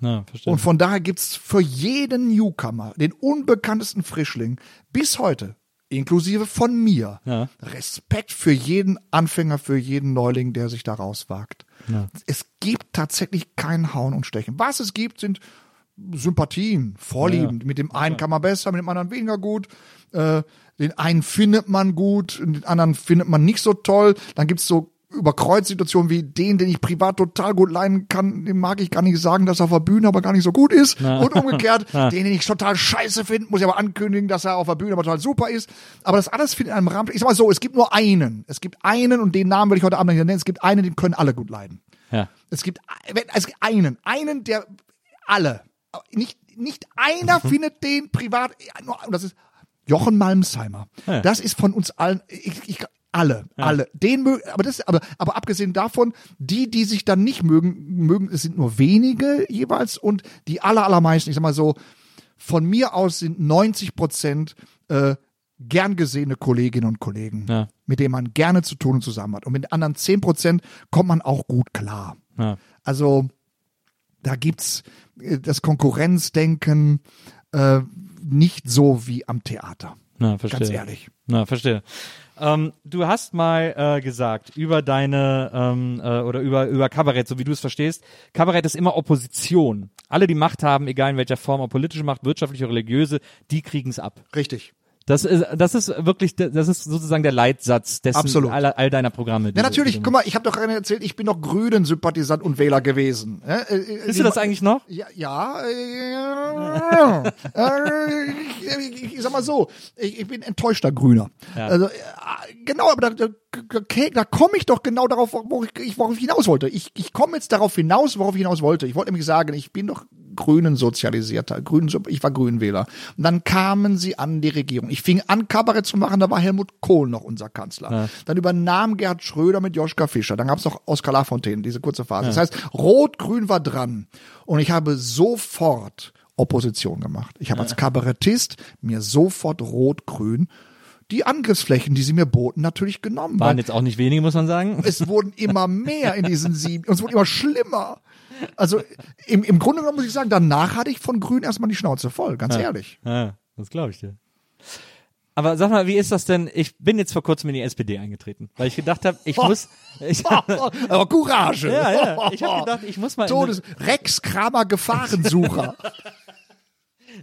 Ja. Und von daher gibt's für jeden Newcomer, den unbekanntesten Frischling, bis heute, inklusive von mir, Ja. Respekt für jeden Anfänger, für jeden Neuling, der sich da rauswagt. Es gibt tatsächlich kein Hauen und Stechen. Was es gibt, sind Sympathien, Vorlieben. Mit dem einen kann man besser, mit dem anderen weniger gut. Äh, den einen findet man gut, den anderen findet man nicht so toll. Dann gibt's so Überkreuzsituationen wie den, den ich privat total gut leiden kann, dem mag ich gar nicht sagen, dass er auf der Bühne aber gar nicht so gut ist. Und umgekehrt, den, den ich total scheiße finde, muss ich aber ankündigen, dass er auf der Bühne aber total super ist. Aber das alles findet in einem Rahmen. Ich sag mal so, es gibt nur einen. Es gibt einen und den Namen will ich heute Abend nicht nennen. Es gibt einen, den können alle gut leiden. ja. Es gibt, es gibt einen, einen, der alle, nicht, nicht einer findet den privat, nur, und das ist Jochen Malmsheimer. Ja. Das ist von uns allen, ich, ich, alle, alle. Den mögen, aber das, aber, aber abgesehen davon, die, die sich dann nicht mögen, mögen, es sind nur wenige jeweils und die aller, allermeisten, ich sag mal so, von mir aus sind 90 Prozent, äh, gern gesehene Kolleginnen und Kollegen, Ja. mit denen man gerne zu tun und zusammen hat. Und mit den anderen 10 Prozent kommt man auch gut klar. Ja. Also da gibt's äh, das Konkurrenzdenken äh, nicht so wie am Theater. Na, verstehe. Ganz ehrlich. Na, verstehe. Ähm, du hast mal äh, gesagt über deine ähm, äh, oder über über Kabarett, so wie du es verstehst. Kabarett ist immer Opposition. Alle, die Macht haben, egal in welcher Form, ob politische Macht, wirtschaftliche, religiöse, die kriegen's ab. Richtig. Das ist das ist wirklich das ist sozusagen der Leitsatz dessen Absolut. all, all deiner Programme. Ja, natürlich, diese- guck mal, ich habe doch gerade erzählt, ich bin doch Grünen-Sympathisant und Wähler gewesen. Äh, äh, Bist du das eigentlich noch? Ja, ja, äh, äh, ich, ich, sag mal so, ich, ich bin enttäuschter Grüner. Ja. Also, äh, genau, aber da okay, da komme ich doch genau darauf, worauf ich, worauf ich hinaus wollte. Ich, ich komme jetzt darauf hinaus, worauf ich hinaus wollte. Ich wollte nämlich sagen, ich bin doch Grünen sozialisierter, Grünen, ich war Grünwähler. Und dann kamen sie an die Regierung. Ich fing an, Kabarett zu machen, da war Helmut Kohl noch unser Kanzler. Ja. Dann übernahm Gerhard Schröder mit Joschka Fischer. Dann gab es noch Oskar Lafontaine, diese kurze Phase. Ja. Das heißt, Rot-Grün war dran. Und ich habe sofort Opposition gemacht. Ich habe ja. als Kabarettist mir sofort Rot-Grün die Angriffsflächen, die sie mir boten, natürlich genommen. Waren jetzt auch nicht wenige, muss man sagen. Es wurden immer mehr in diesen sieben, und es wurde immer schlimmer. Also im, im Grunde genommen muss ich sagen, danach hatte ich von Grün erstmal die Schnauze voll, ganz ja. ehrlich. Ja, das glaube ich dir. Aber sag mal, wie ist das denn? Ich bin jetzt vor kurzem in die SPD eingetreten, weil ich gedacht habe, ich muss. Ich, Aber Courage. Ja, ja. Ich habe gedacht, ich muss mal. Todes Rex Kramer Gefahrensucher.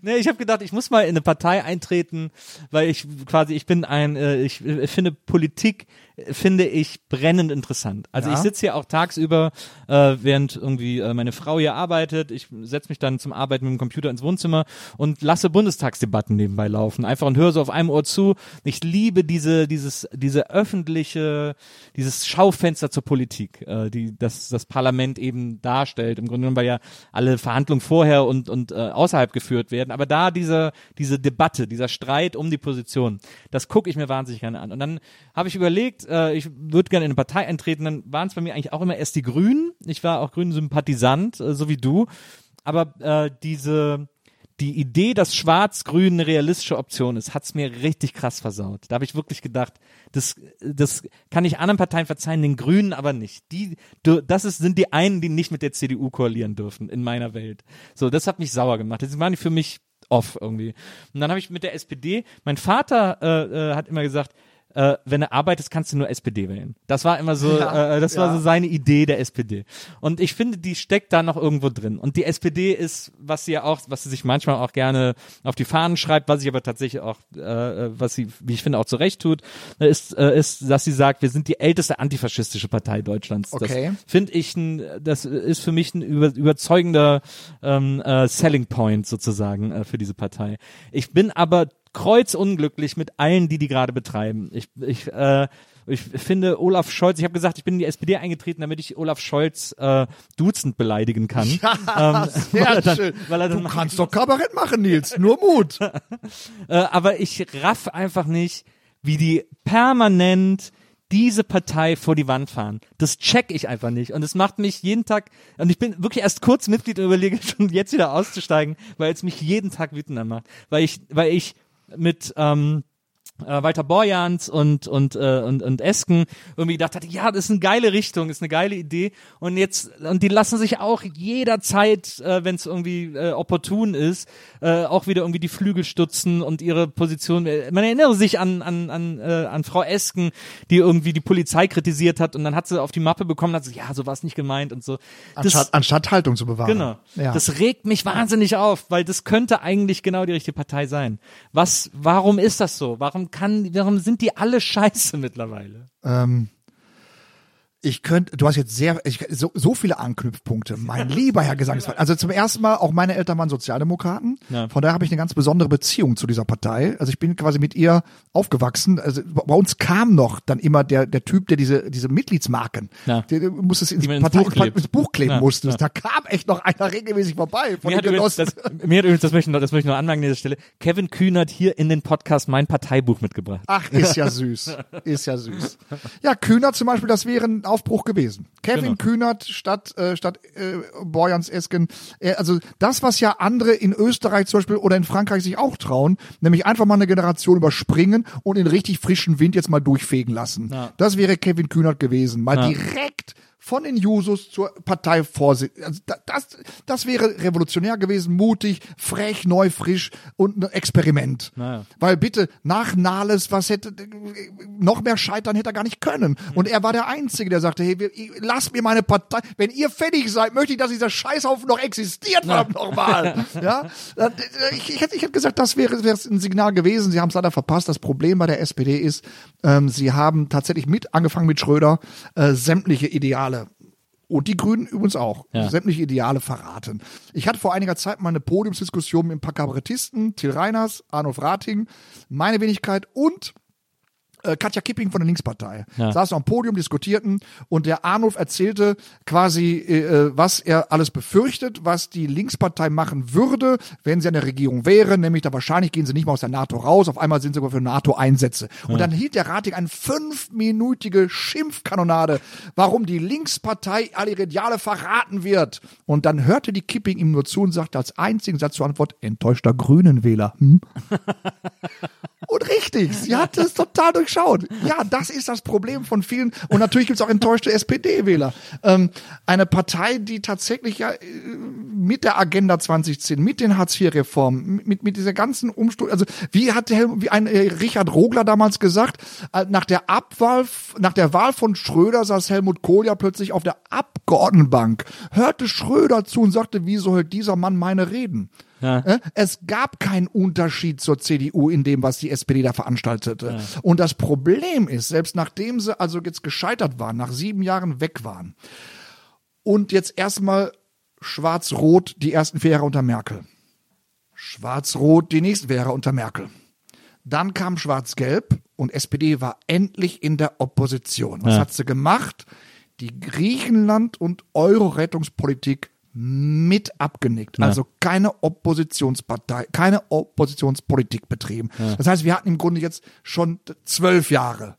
Nee, ich habe gedacht, ich muss mal in eine Partei eintreten, weil ich quasi, ich bin ein, äh, ich, ich finde Politik finde ich brennend interessant. Also ja. ich sitze hier auch tagsüber, äh, während irgendwie äh, meine Frau hier arbeitet. Ich setze mich dann zum Arbeiten mit dem Computer ins Wohnzimmer und lasse Bundestagsdebatten nebenbei laufen. Einfach und höre so auf einem Ohr zu. Ich liebe diese, dieses, diese öffentliche, dieses Schaufenster zur Politik, äh, die das, das Parlament eben darstellt. Im Grunde genommen, weil ja alle Verhandlungen vorher und, und äh, außerhalb geführt werden. Aber da diese, diese Debatte, dieser Streit um die Position, das gucke ich mir wahnsinnig gerne an. Und dann habe ich überlegt, äh, ich würde gerne in eine Partei eintreten, dann waren es bei mir eigentlich auch immer erst die Grünen. Ich war auch Grünen-Sympathisant, äh, so wie du. Aber äh, diese die Idee, dass Schwarz-Grün eine realistische Option ist, hat's mir richtig krass versaut. Da habe ich wirklich gedacht, das, das kann ich anderen Parteien verzeihen, den Grünen aber nicht. Die, das ist, sind die einen, die nicht mit der CDU koalieren dürfen in meiner Welt. So, das hat mich sauer gemacht. Deswegen waren die für mich off irgendwie. Und dann habe ich mit der SPD, mein Vater äh, äh, hat immer gesagt, äh, wenn du arbeitest, kannst du nur SPD wählen. Das war immer so, ja, äh, das ja. war so seine Idee der SPD. Und ich finde, die steckt da noch irgendwo drin. Und die SPD ist, was sie ja auch, was sie sich manchmal auch gerne auf die Fahnen schreibt, was sie aber tatsächlich auch, äh, was sie, wie ich finde, auch zurecht tut, ist, äh, ist, dass sie sagt, wir sind die älteste antifaschistische Partei Deutschlands. Okay. Das finde ich ein, das ist für mich ein über, überzeugender ähm, äh, Selling Point sozusagen äh, für diese Partei. Ich bin aber kreuzunglücklich mit allen, die die gerade betreiben. Ich, ich, äh, ich finde Olaf Scholz, ich habe gesagt, ich bin in die SPD eingetreten, damit ich Olaf Scholz äh, duzend beleidigen kann. Ja, ähm, sehr dann, schön. Du kannst doch Kabarett machen, Nils, nur Mut. äh, aber ich raff einfach nicht, wie die permanent diese Partei vor die Wand fahren. Das check ich einfach nicht. Und es macht mich jeden Tag, und ich bin wirklich erst kurz Mitglied und überlege schon jetzt wieder auszusteigen, weil es mich jeden Tag wütender macht. Weil ich, weil ich mit ähm, äh, Walter Borjans und und äh, und und Esken irgendwie gedacht hatte, ja, das ist eine geile Richtung, ist eine geile Idee und jetzt und die lassen sich auch jederzeit, äh, wenn es irgendwie äh, opportun ist, äh, auch wieder irgendwie die Flügel stutzen und ihre Position. Äh, man erinnere sich an an an äh, an Frau Esken, die irgendwie die Polizei kritisiert hat und dann hat sie auf die Mappe bekommen, hat sie ja, so war es nicht gemeint und so. Das, anstatt, anstatt Haltung zu bewahren. Genau. Ja. Das regt mich wahnsinnig auf, weil das könnte eigentlich genau die richtige Partei sein. Was warum ist das so? Warum warum kann, warum sind die alle scheiße mittlerweile? Ähm, ich könnte, du hast jetzt sehr, ich, so, so viele Anknüpfpunkte. Mein lieber Herr Gesangsverein. Also zum ersten Mal, auch meine Eltern waren Sozialdemokraten. Ja. Von daher habe ich eine ganz besondere Beziehung zu dieser Partei. Also ich bin quasi mit ihr aufgewachsen. Also bei uns kam noch dann immer der, der Typ, der diese, diese Mitgliedsmarken, ja. der, der muss es ins, Partei, ins, Buch, ins Buch kleben ja. musste. Ja. Da kam echt noch einer regelmäßig vorbei. Von mir, hat übrigens, das, mir hat übrigens, das möchte ich noch, das möchte ich noch anmerken an dieser Stelle, Kevin Kühnert hier in den Podcast mein Parteibuch mitgebracht. Ach, ist ja süß. ist ja süß. Ja, Kühnert zum Beispiel, das wäre ein Aufbruch gewesen. Kevin genau. Kühnert statt äh, statt äh, Borjans Esken. Äh, also das, was ja andere in Österreich zum Beispiel oder in Frankreich sich auch trauen, nämlich einfach mal eine Generation überspringen und in richtig frischen Wind jetzt mal durchfegen lassen. Ja. Das wäre Kevin Kühnert gewesen. Mal ja. direkt von den Jusos zur Parteivorsitzenden. Also das, das wäre revolutionär gewesen, mutig, frech, neu, frisch und ein Experiment. Naja. Weil bitte, nach Nahles, was hätte, noch mehr scheitern hätte er gar nicht können. Mhm. Und er war der Einzige, der sagte, hey, lasst mir meine Partei, wenn ihr fertig seid, möchte ich, dass dieser Scheißhaufen noch existiert, verdammt nochmal. ja? Ich, ich, hätte, ich hätte gesagt, das wäre, wäre ein Signal gewesen. Sie haben es leider verpasst. Das Problem bei der SPD ist, ähm, sie haben tatsächlich mit, angefangen mit Schröder, äh, sämtliche Ideale und die Grünen übrigens auch. Ja. Sämtliche Ideale verraten. Ich hatte vor einiger Zeit mal eine Podiumsdiskussion mit ein paar Kabarettisten, Till Reiners, Arnulf Rating, meine Wenigkeit und äh, Katja Kipping von der Linkspartei. Saßen am Podium, diskutierten und der Arnulf erzählte quasi, äh, was er alles befürchtet, was die Linkspartei machen würde, wenn sie an der Regierung wäre, nämlich da wahrscheinlich gehen sie nicht mal aus der NATO raus, auf einmal sind sie sogar für NATO-Einsätze. Und dann hielt der Rating eine fünfminütige Schimpfkanonade, warum die Linkspartei all ihre Ideale verraten wird. Und dann hörte die Kipping ihm nur zu und sagte als einzigen Satz zur Antwort, enttäuschter Grünenwähler. Hm? Und richtig, sie hat es total durchschaut. Ja, das ist das Problem von vielen. Und natürlich gibt es auch enttäuschte SPD-Wähler. Ähm, eine Partei, die tatsächlich ja äh, mit der Agenda 2010, mit den Hartz-IV-Reformen, mit, mit dieser ganzen Umsturz, also wie hat der, wie ein äh, Richard Rogler damals gesagt, äh, nach der Abwahl, nach der Wahl von Schröder saß Helmut Kohl ja plötzlich auf der Abgeordnetenbank, hörte Schröder zu und sagte, wieso hört dieser Mann meine Reden? Äh, Es gab keinen Unterschied zur CDU in dem, was die SPD da veranstaltete. Und das Problem ist, selbst nachdem sie also jetzt gescheitert waren, nach sieben Jahren weg waren und jetzt erstmal schwarz-rot die ersten vier Jahre unter Merkel, schwarz-rot die nächsten vier Jahre unter Merkel. Dann kam schwarz-gelb und SPD war endlich in der Opposition. Was hat sie gemacht? Die Griechenland- und Euro-Rettungspolitik mit abgenickt. Also keine Oppositionspartei, keine Oppositionspolitik betrieben. Das heißt, wir hatten im Grunde jetzt schon zwölf Jahre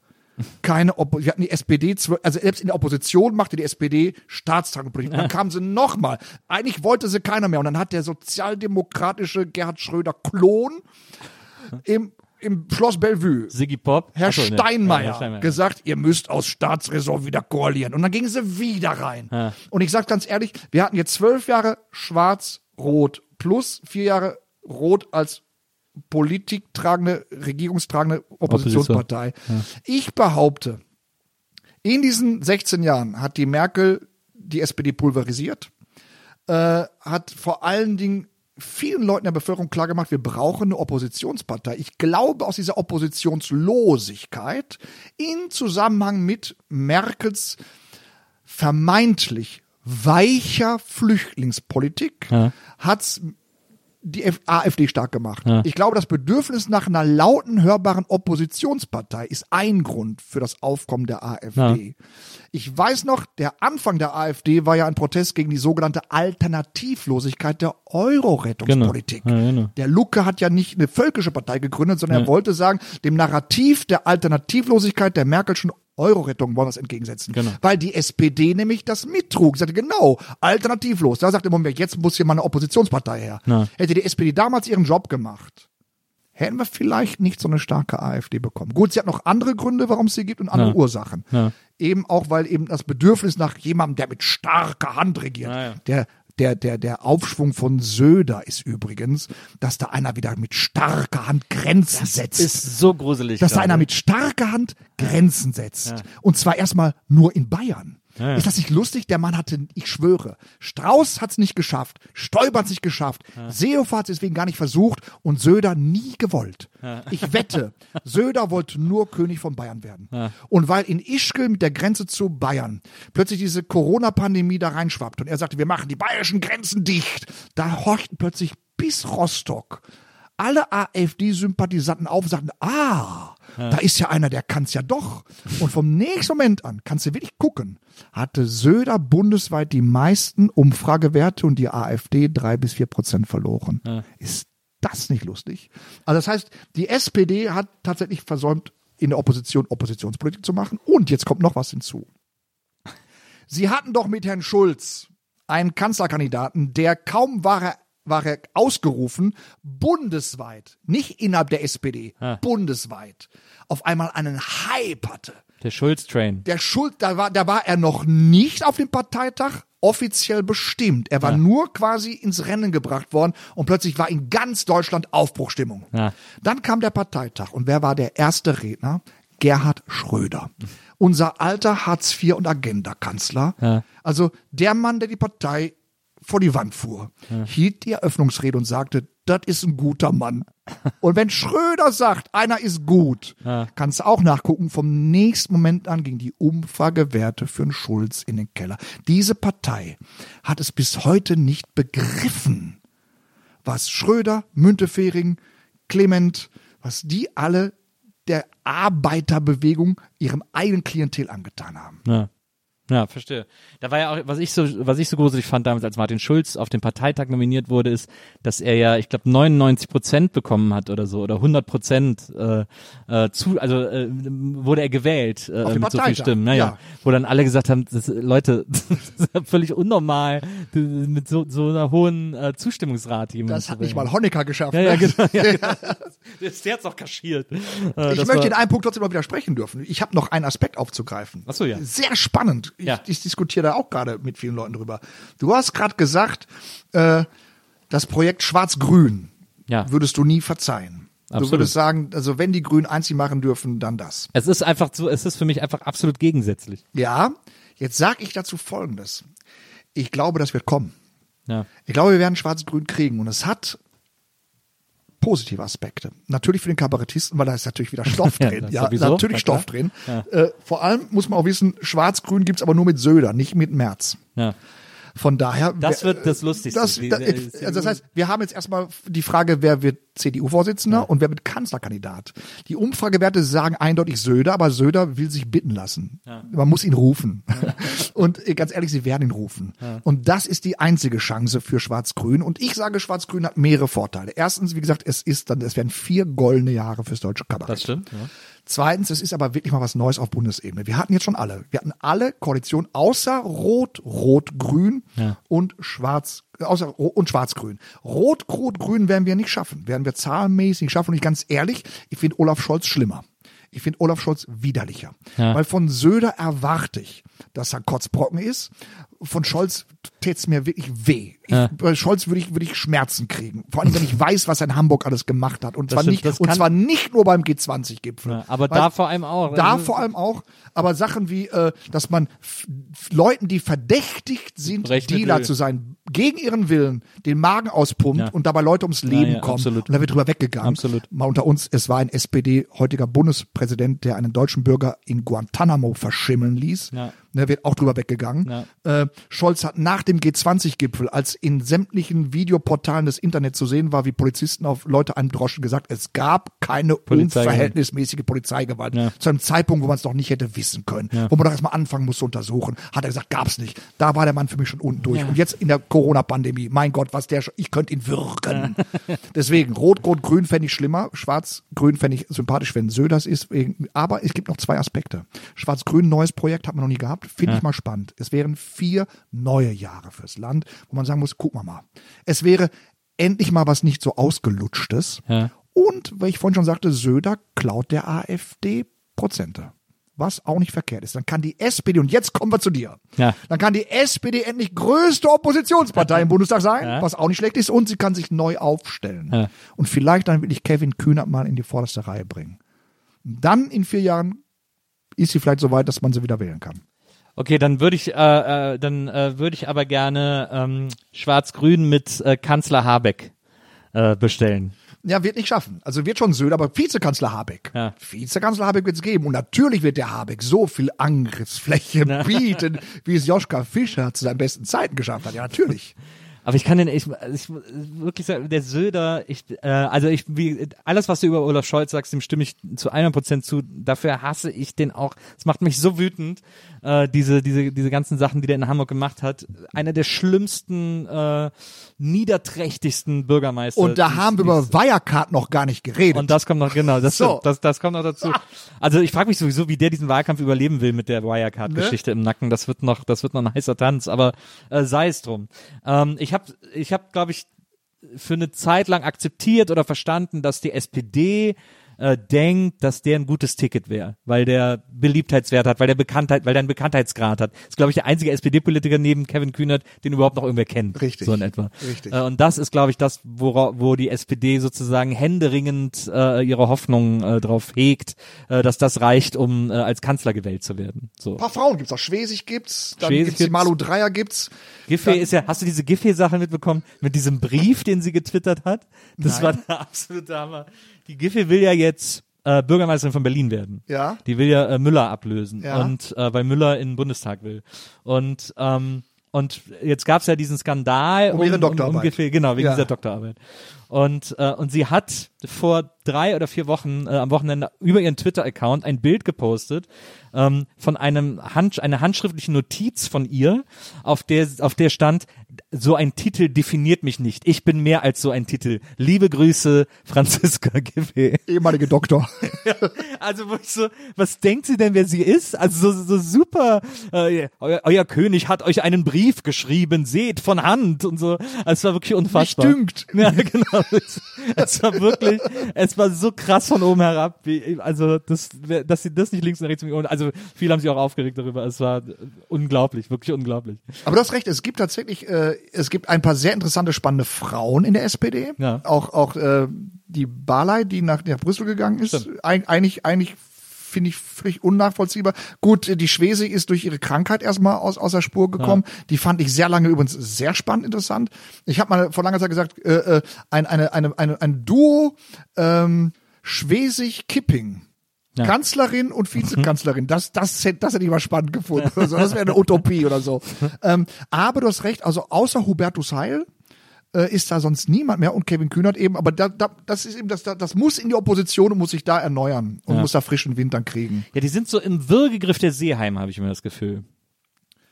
keine Oppo wir hatten die SPD, zwölf- also selbst in der Opposition machte die SPD Staatstragenpolitik. Dann kam sie nochmal. Eigentlich wollte sie keiner mehr. Und dann hat der sozialdemokratische Gerhard Schröder Klon im, im Schloss Bellevue Siggy Pop. Herr Ach so, ne. Steinmeier, Ja, Herr Steinmeier. gesagt, ihr müsst aus Staatsräson wieder koalieren. Und dann gingen sie wieder rein. Und ich sage ganz ehrlich, wir hatten jetzt zwölf Jahre schwarz-rot plus vier Jahre rot als politiktragende, regierungstragende Oppositionspartei. Ich behaupte, in diesen 16 Jahren hat die Merkel die SPD pulverisiert, äh, hat vor allen Dingen vielen Leuten der Bevölkerung klargemacht, wir brauchen eine Oppositionspartei. Ich glaube, aus dieser Oppositionslosigkeit in Zusammenhang mit Merkels vermeintlich weicher Flüchtlingspolitik hat's die AfD stark gemacht. Ich glaube, das Bedürfnis nach einer lauten, hörbaren Oppositionspartei ist ein Grund für das Aufkommen der AfD. Ich weiß noch, der Anfang der AfD war ja ein Protest gegen die sogenannte Alternativlosigkeit der Euro-Rettungspolitik. Genau. Ja, genau. Der Lucke hat ja nicht eine völkische Partei gegründet, sondern er wollte sagen, dem Narrativ der Alternativlosigkeit der Merkelschen Euro-Rettung wollen wir es entgegensetzen. Genau. Weil die SPD nämlich das mittrug. Sie sagte, genau, alternativlos. Da sagte man, jetzt muss hier mal eine Oppositionspartei her. Na. Hätte die SPD damals ihren Job gemacht, hätten wir vielleicht nicht so eine starke AfD bekommen. Gut, sie hat noch andere Gründe, warum es sie gibt und andere Ja. Ursachen. Ja. Eben auch, weil eben das Bedürfnis nach jemandem, der mit starker Hand regiert, ja. der der, der, der Aufschwung von Söder ist übrigens, dass da einer wieder mit starker Hand Grenzen setzt Ist so gruselig. dass da einer mit starker Hand Grenzen setzt. Und zwar erstmal nur in Bayern. Ja. Ist das nicht lustig? Der Mann hatte, ich schwöre, Strauß hat es nicht geschafft, Stoiber hat es nicht geschafft, Seehofer hat es deswegen gar nicht versucht und Söder nie gewollt. Ich wette, Söder wollte nur König von Bayern werden. Und weil in Ischgl mit der Grenze zu Bayern plötzlich diese Corona-Pandemie da reinschwappt und er sagte, wir machen die bayerischen Grenzen dicht, da horchten plötzlich bis Rostock alle AfD-Sympathisanten auf und sagten, ah, da ist ja einer, der kann's ja doch. Und vom nächsten Moment an, kannst du wirklich gucken, hatte Söder bundesweit die meisten Umfragewerte und die AfD drei bis vier Prozent verloren. Ist das nicht lustig? Also das heißt, die SPD hat tatsächlich versäumt, in der Opposition Oppositionspolitik zu machen. Und jetzt kommt noch was hinzu. Sie hatten doch mit Herrn Schulz einen Kanzlerkandidaten, der kaum war er, war er ausgerufen, bundesweit, nicht innerhalb der SPD, bundesweit, auf einmal einen Hype hatte. Der Schulz-Train. Der Schulz, da war, da war er noch nicht auf dem Parteitag offiziell bestimmt. Er war nur quasi ins Rennen gebracht worden und plötzlich war in ganz Deutschland Aufbruchstimmung. Ja. Dann kam der Parteitag und wer war der erste Redner? Gerhard Schröder. Unser alter Hartz IV und Agenda-Kanzler. Ja. Also der Mann, der die Partei vor die Wand fuhr, hielt die Eröffnungsrede und sagte, das ist ein guter Mann. Und wenn Schröder sagt, einer ist gut, kannst du auch nachgucken, vom nächsten Moment an ging die Umfragewerte für einen Schulz in den Keller. Diese Partei hat es bis heute nicht begriffen, was Schröder, Müntefering, Clement, was die alle der Arbeiterbewegung ihrem eigenen Klientel angetan haben. Ja. Ja, verstehe. Da war ja auch, was ich so, was ich so gruselig fand damals, als Martin Schulz auf den Parteitag nominiert wurde, ist, dass er ja, ich glaube, 99 Prozent bekommen hat oder so oder 100 Prozent äh, äh, zu, also äh, wurde er gewählt äh, dem mit so vielen Parteitag, Stimmen, naja, ja. wo dann alle gesagt haben, das, Leute, das ist ja völlig unnormal, mit so, so einer hohen äh, Zustimmungsrate Das hat nicht mal Honecker geschafft. Ja, ja, ne? genau. Ja, genau. Der hat's auch kaschiert. Äh, Ich möchte war- in einem Punkt trotzdem mal widersprechen dürfen. Ich habe noch einen Aspekt aufzugreifen. Ach so, ja. Sehr spannend. Ich, Ja. ich diskutiere da auch gerade mit vielen Leuten drüber. Du hast gerade gesagt, äh, das Projekt Schwarz-Grün Ja. würdest du nie verzeihen. Du Absolut. würdest sagen, also wenn die Grünen einzig machen dürfen, dann das. Es ist einfach so, es ist für mich einfach absolut gegensätzlich. Ja, jetzt sage ich dazu Folgendes. Ich glaube, das wird kommen. Ja. Ich glaube, wir werden Schwarz-Grün kriegen und es hat positive Aspekte. Natürlich für den Kabarettisten, weil da ist natürlich wieder Stoff Ja, drin. ja, sowieso, natürlich na. Stoff drin. Ja. Äh, vor allem muss man auch wissen, Schwarz-Grün gibt's aber nur mit Söder, nicht mit Merz. Ja. Von daher. Das wird das Lustigste. Das, Die- da, die- also das heißt, wir haben jetzt erstmal die Frage, wer wird CDU-Vorsitzender und wer wird Kanzlerkandidat. Die Umfragewerte sagen eindeutig Söder, aber Söder will sich bitten lassen. Man muss ihn rufen. und äh, ganz ehrlich, sie werden ihn rufen. Und das ist die einzige Chance für Schwarz-Grün. Und ich sage, Schwarz-Grün hat mehrere Vorteile. Erstens, wie gesagt, es ist dann, es werden vier goldene Jahre fürs deutsche Kabarett. Das stimmt. Ja. Zweitens, es ist aber wirklich mal was Neues auf Bundesebene. Wir hatten jetzt schon alle. Wir hatten alle Koalitionen außer Rot, Rot, Grün Ja. und Schwarz, äh, außer und Schwarz-Grün. Rot, Rot, Grün werden wir nicht schaffen. Werden wir zahlenmäßig nicht schaffen. Und ich ganz ehrlich, ich finde Olaf Scholz schlimmer. Ich finde Olaf Scholz widerlicher. Ja. Weil von Söder erwarte ich, dass er Kotzbrocken ist. Von Scholz tät's mir wirklich weh. Ich, Ja. Bei Scholz würde ich, würde ich Schmerzen kriegen. Vor allem, wenn ich weiß, was er in Hamburg alles gemacht hat. Und, Das zwar, stimmt, nicht, und zwar nicht nur beim G20-Gipfel. Ja, aber Weil- da vor allem auch. da vor allem auch, aber Sachen wie, äh, dass man Leuten, die verdächtigt sind, Dealer zu sein, gegen ihren Willen den Magen auspumpt Ja. und dabei Leute ums Leben kommen. absolut. Und da wird drüber weggegangen. Absolut. Mal unter uns, es war ein SPD, heutiger Bundespräsident, der einen deutschen Bürger in Guantanamo verschimmeln ließ. Ja. Ne, wird auch drüber weggegangen. Ja. Äh, Scholz hat nach dem G20-Gipfel, als in sämtlichen Videoportalen des Internets zu sehen war, wie Polizisten auf Leute androschen, gesagt, es gab keine Polizeigewalt. unverhältnismäßige Polizeigewalt. Ja. Zu einem Zeitpunkt, wo man es noch nicht hätte wissen können. Wo man doch erstmal anfangen muss zu untersuchen. Hat er gesagt, gab's nicht. Da war der Mann für mich schon unten durch. Und jetzt in der Corona-Pandemie, mein Gott, was der, schon- ich könnte ihn würgen. Deswegen, Rot, Rot, Grün fände ich schlimmer. Schwarz, Grün fände ich sympathisch, wenn Söders ist. Aber es gibt noch zwei Aspekte. Schwarz-Grün, neues Projekt, hat man noch nie gehabt. Finde ich mal spannend. Es wären vier neue Jahre fürs Land, wo man sagen muss, guck mal mal. Es wäre endlich mal was nicht so ausgelutschtes. Ja. Und, weil ich vorhin schon sagte, Söder klaut der AfD Prozente. Was auch nicht verkehrt ist. Dann kann die SPD, und jetzt kommen wir zu dir. Ja. Dann kann die SPD endlich größte Oppositionspartei im Bundestag sein, Ja. was auch nicht schlecht ist, und sie kann sich neu aufstellen. Und vielleicht dann wirklich Kevin Kühnert mal in die vorderste Reihe bringen. Dann in vier Jahren ist sie vielleicht so weit, dass man sie wieder wählen kann. Okay, dann würde ich, äh, äh, dann äh, würde ich aber gerne ähm, Schwarz-Grün mit äh, Kanzler Habeck äh, bestellen. Ja, wird nicht schaffen. Also wird schon Söder, aber Vizekanzler Habeck. Ja. Vizekanzler Habeck wird es geben. Und natürlich wird der Habeck so viel Angriffsfläche bieten, wie es Joschka Fischer zu seinen besten Zeiten geschafft hat. Ja, natürlich. Aber ich kann den, ich, ich wirklich sagen, der Söder, ich, äh, also ich, wie, alles, was du über Olaf Scholz sagst, dem stimme ich zu 100% zu. Dafür hasse ich den auch. Es macht mich so wütend, äh, diese, diese, diese ganzen Sachen, die der in Hamburg gemacht hat. Einer der schlimmsten, äh, niederträchtigsten Bürgermeister. Und da haben wir über Wirecard noch gar nicht geredet. Und das kommt noch, genau, das, So. das, das kommt noch dazu. Also ich frage mich sowieso, wie der diesen Wahlkampf überleben will mit der Wirecard-Geschichte im Nacken. Das wird noch, das wird noch ein heißer Tanz, aber äh, sei es drum. Ähm, ich habe, ich hab, glaube ich, für eine Zeit lang akzeptiert oder verstanden, dass die SPD äh, denkt, dass der ein gutes Ticket wäre, weil der Beliebtheitswert hat, weil der Bekanntheit, weil der einen Bekanntheitsgrad hat. ist, glaube ich, der einzige SPD-Politiker neben Kevin Kühnert, den überhaupt noch irgendwer kennt. Richtig. So in etwa. Richtig. Äh, und das ist, glaube ich, das, wora, wo die SPD sozusagen händeringend äh, ihre Hoffnung äh, drauf hegt, äh, dass das reicht, um äh, als Kanzler gewählt zu werden. So. Ein paar Frauen gibt's auch. Schwesig gibt's, dann Schwesig gibt's die gibt's. Malu Dreier gibt's. Giffey ist ja, hast du diese Giffey-Sache mitbekommen? Mit diesem Brief, den sie getwittert hat? Das war der absolute Hammer. Die Giffey will ja jetzt äh, Bürgermeisterin von Berlin werden. Ja. Die will ja äh, Müller ablösen. Ja. Und äh, weil Müller in den Bundestag will. Und ähm, und jetzt gab's ja diesen Skandal Um ihre um, Doktorarbeit. um Giffey, genau, wegen Ja. dieser Doktorarbeit. Und, äh, und sie hat vor drei oder vier Wochen äh, am Wochenende über ihren Twitter-Account ein Bild gepostet ähm, von einem Hand, einer handschriftlichen Notiz von ihr, auf der auf der stand: So ein Titel definiert mich nicht. Ich bin mehr als so ein Titel. Liebe Grüße, Franziska Giffey. Ehemalige Doktor. Also wo ich so, was denkt sie denn, wer sie ist? Also so, so super. Äh, euer, euer König hat euch einen Brief geschrieben, seht von Hand und so. Also es war wirklich unfassbar. dünkt. Ja, genau. Es, war wirklich, es war so krass von oben herab. Wie, also das, dass sie das nicht links und rechts also viele haben sich auch aufgeregt darüber. Es war unglaublich, wirklich unglaublich. Aber du hast recht, es gibt tatsächlich, äh, es gibt ein paar sehr interessante, spannende Frauen in der SPD. Ja. Auch, auch äh, die Barley, die nach, nach Brüssel gegangen ist. Eig eigentlich, eigentlich finde ich völlig unnachvollziehbar. Gut, die Schwesig ist durch ihre Krankheit erstmal aus, aus der Spur gekommen. Die fand ich sehr lange übrigens sehr spannend interessant. Ich habe mal vor langer Zeit gesagt, äh, äh, ein, eine, eine, eine, ein Duo ähm, Schwesig-Kipping. Ja. Kanzlerin und Vizekanzlerin, das, das, hätte- das hätte ich mal spannend gefunden. Also das wäre eine Utopie oder so. Ähm, aber du hast recht, also außer Hubertus Heil äh, ist da sonst niemand mehr und Kevin Kühnert eben, aber da, da, das ist eben, das, das muss in die Opposition und muss sich da erneuern und Ja. muss da frischen Wind dann kriegen. Ja, die sind so im Würgegriff der Seeheim, habe ich immer das Gefühl.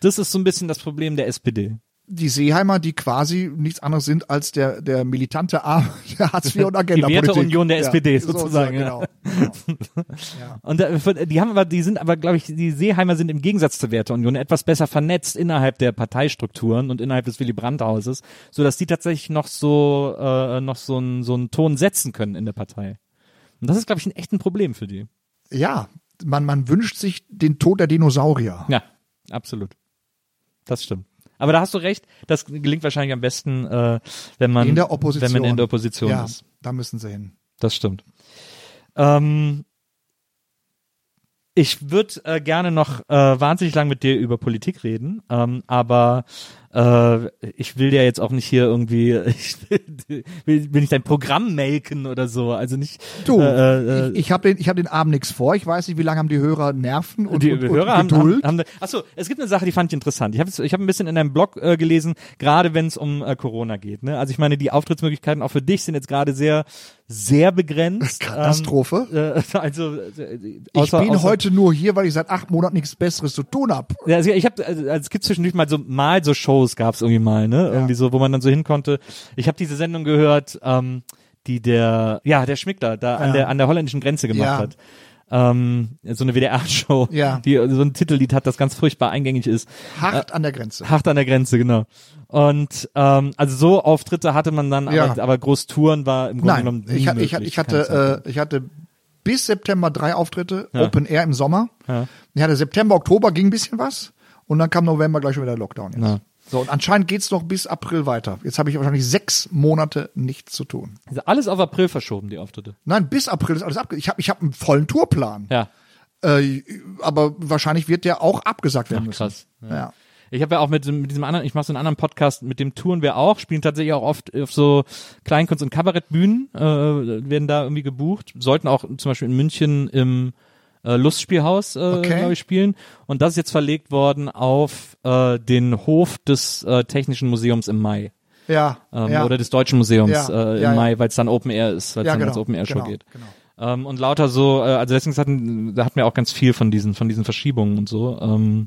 Das ist so ein bisschen das Problem der SPD. Die Seeheimer, die quasi nichts anderes sind als der, der militante Arm der Hartz IV und Agenda. Werteunion der SPD sozusagen, ja. Genau. genau. Und äh, die haben aber, die sind aber, glaube ich, die Seeheimer sind im Gegensatz zur Werteunion etwas besser vernetzt innerhalb der Parteistrukturen und innerhalb des Willy Brandt-Hauses, so dass die tatsächlich noch so äh, noch so einen so einen Ton setzen können in der Partei. Und das ist, glaube ich, ein echt ein Problem für die. Ja, man, man wünscht sich den Tod der Dinosaurier. Ja, absolut. Das stimmt. Aber da hast du recht, das gelingt wahrscheinlich am besten, äh, wenn man In der Opposition. wenn man in der Opposition ja, ist. da müssen sie hin. Das stimmt. Ähm, ich würde äh, gerne noch äh, wahnsinnig lang mit dir über Politik reden, ähm, aber äh, ich will ja jetzt auch nicht hier irgendwie, ich will, will nicht dein Programm melken oder so, also nicht. Du, äh, äh, ich, ich habe den, ich hab den Abend nichts vor. Ich weiß nicht, wie lange haben die Hörer Nerven und, die und, und Hörer haben, Geduld. haben, haben achso, es gibt eine Sache, die fand ich interessant. Ich habe ich hab ein bisschen in deinem Blog äh, gelesen, gerade wenn es um äh, Corona geht. Ne? Also ich meine, die Auftrittsmöglichkeiten auch für dich sind jetzt gerade sehr, sehr begrenzt. Katastrophe. Ähm, äh, also äh, ich außer, bin außer, heute nur hier, weil ich seit acht Monaten nichts Besseres zu tun habe. Ja, also ich habe, also es gibt zwischendurch mal so mal so Shows gab's irgendwie mal, ne, irgendwie so, wo man dann so hin konnte. Ich habe diese Sendung gehört, ähm, die der, ja, der Schmickler da an Ja. der an der holländischen Grenze gemacht Ja. hat. Ähm, so eine WDR-Show, Ja. die so ein Titellied hat, das ganz furchtbar eingängig ist. Hart an der Grenze. Hart an der Grenze, genau. Und ähm, also so Auftritte hatte man dann, Ja. aber, aber Großtouren war im Grunde genommen Nein, nie ich, hatte- ich, möglich, ich Zeit. hatte, äh, ich hatte bis September drei Auftritte, Ja. Open Air im Sommer. Ja. Ich hatte September, Oktober ging ein bisschen was und dann kam November gleich schon wieder Lockdown. Jetzt. Ja. So, und anscheinend geht's noch bis April weiter. Jetzt habe ich wahrscheinlich sechs Monate nichts zu tun. Also alles auf April verschoben, die Auftritte. Nein, bis April ist alles abge. Ich habe ich hab einen vollen Tourplan. Ja. Äh, aber wahrscheinlich wird der auch abgesagt werden Ach, müssen. krass. Ja. Ich habe ja auch mit, mit diesem anderen, ich mache so einen anderen Podcast, mit dem touren wir auch, spielen tatsächlich auch oft auf so Kleinkunst- und Kabarettbühnen, äh, werden da irgendwie gebucht, sollten auch zum Beispiel in München im äh, Lustspielhaus, äh, Okay. glaube ich, spielen. Und das ist jetzt verlegt worden auf äh, den Hof des äh, Technischen Museums im Mai. Ja, Ähm, ja. Oder des Deutschen Museums Ja, äh, im ja. Mai, weil es dann Open Air ist, weil es dann genau, als Open Air Show genau, geht. Genau. Ähm, und lauter so, äh, also deswegen hatten, da hatten wir auch ganz viel von diesen, von diesen Verschiebungen und so. Ähm,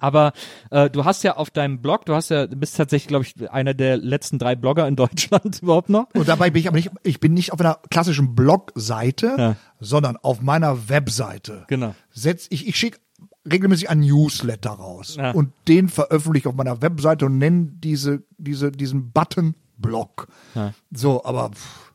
aber äh, du hast ja auf deinem Blog, du hast ja, bist tatsächlich, glaube ich, einer der letzten drei Blogger in Deutschland überhaupt noch. Und dabei bin ich aber nicht, ich bin nicht auf einer klassischen Blogseite, Ja. sondern auf meiner Webseite. Genau. Setz, ich ich schicke regelmäßig einen Newsletter raus Ja. und den veröffentliche ich auf meiner Webseite und nenne diese, diese, diesen Button Blog. Ja. So, aber pff,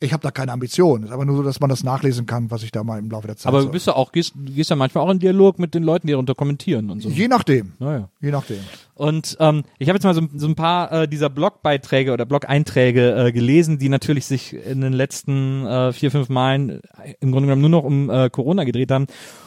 ich habe da keine Ambition. Ist aber nur so, dass man das nachlesen kann, was ich da mal im Laufe der Zeit. Aber du bist ja auch, gehst, gehst ja manchmal auch in Dialog mit den Leuten, die darunter kommentieren und so. Je nachdem. Naja. Je nachdem. Und ähm, ich habe jetzt mal so, so ein paar äh, dieser Blogbeiträge oder Blog-Einträge äh, gelesen, die natürlich sich in den letzten äh, vier, fünf Malen äh, im Grunde genommen nur noch um äh, Corona gedreht haben.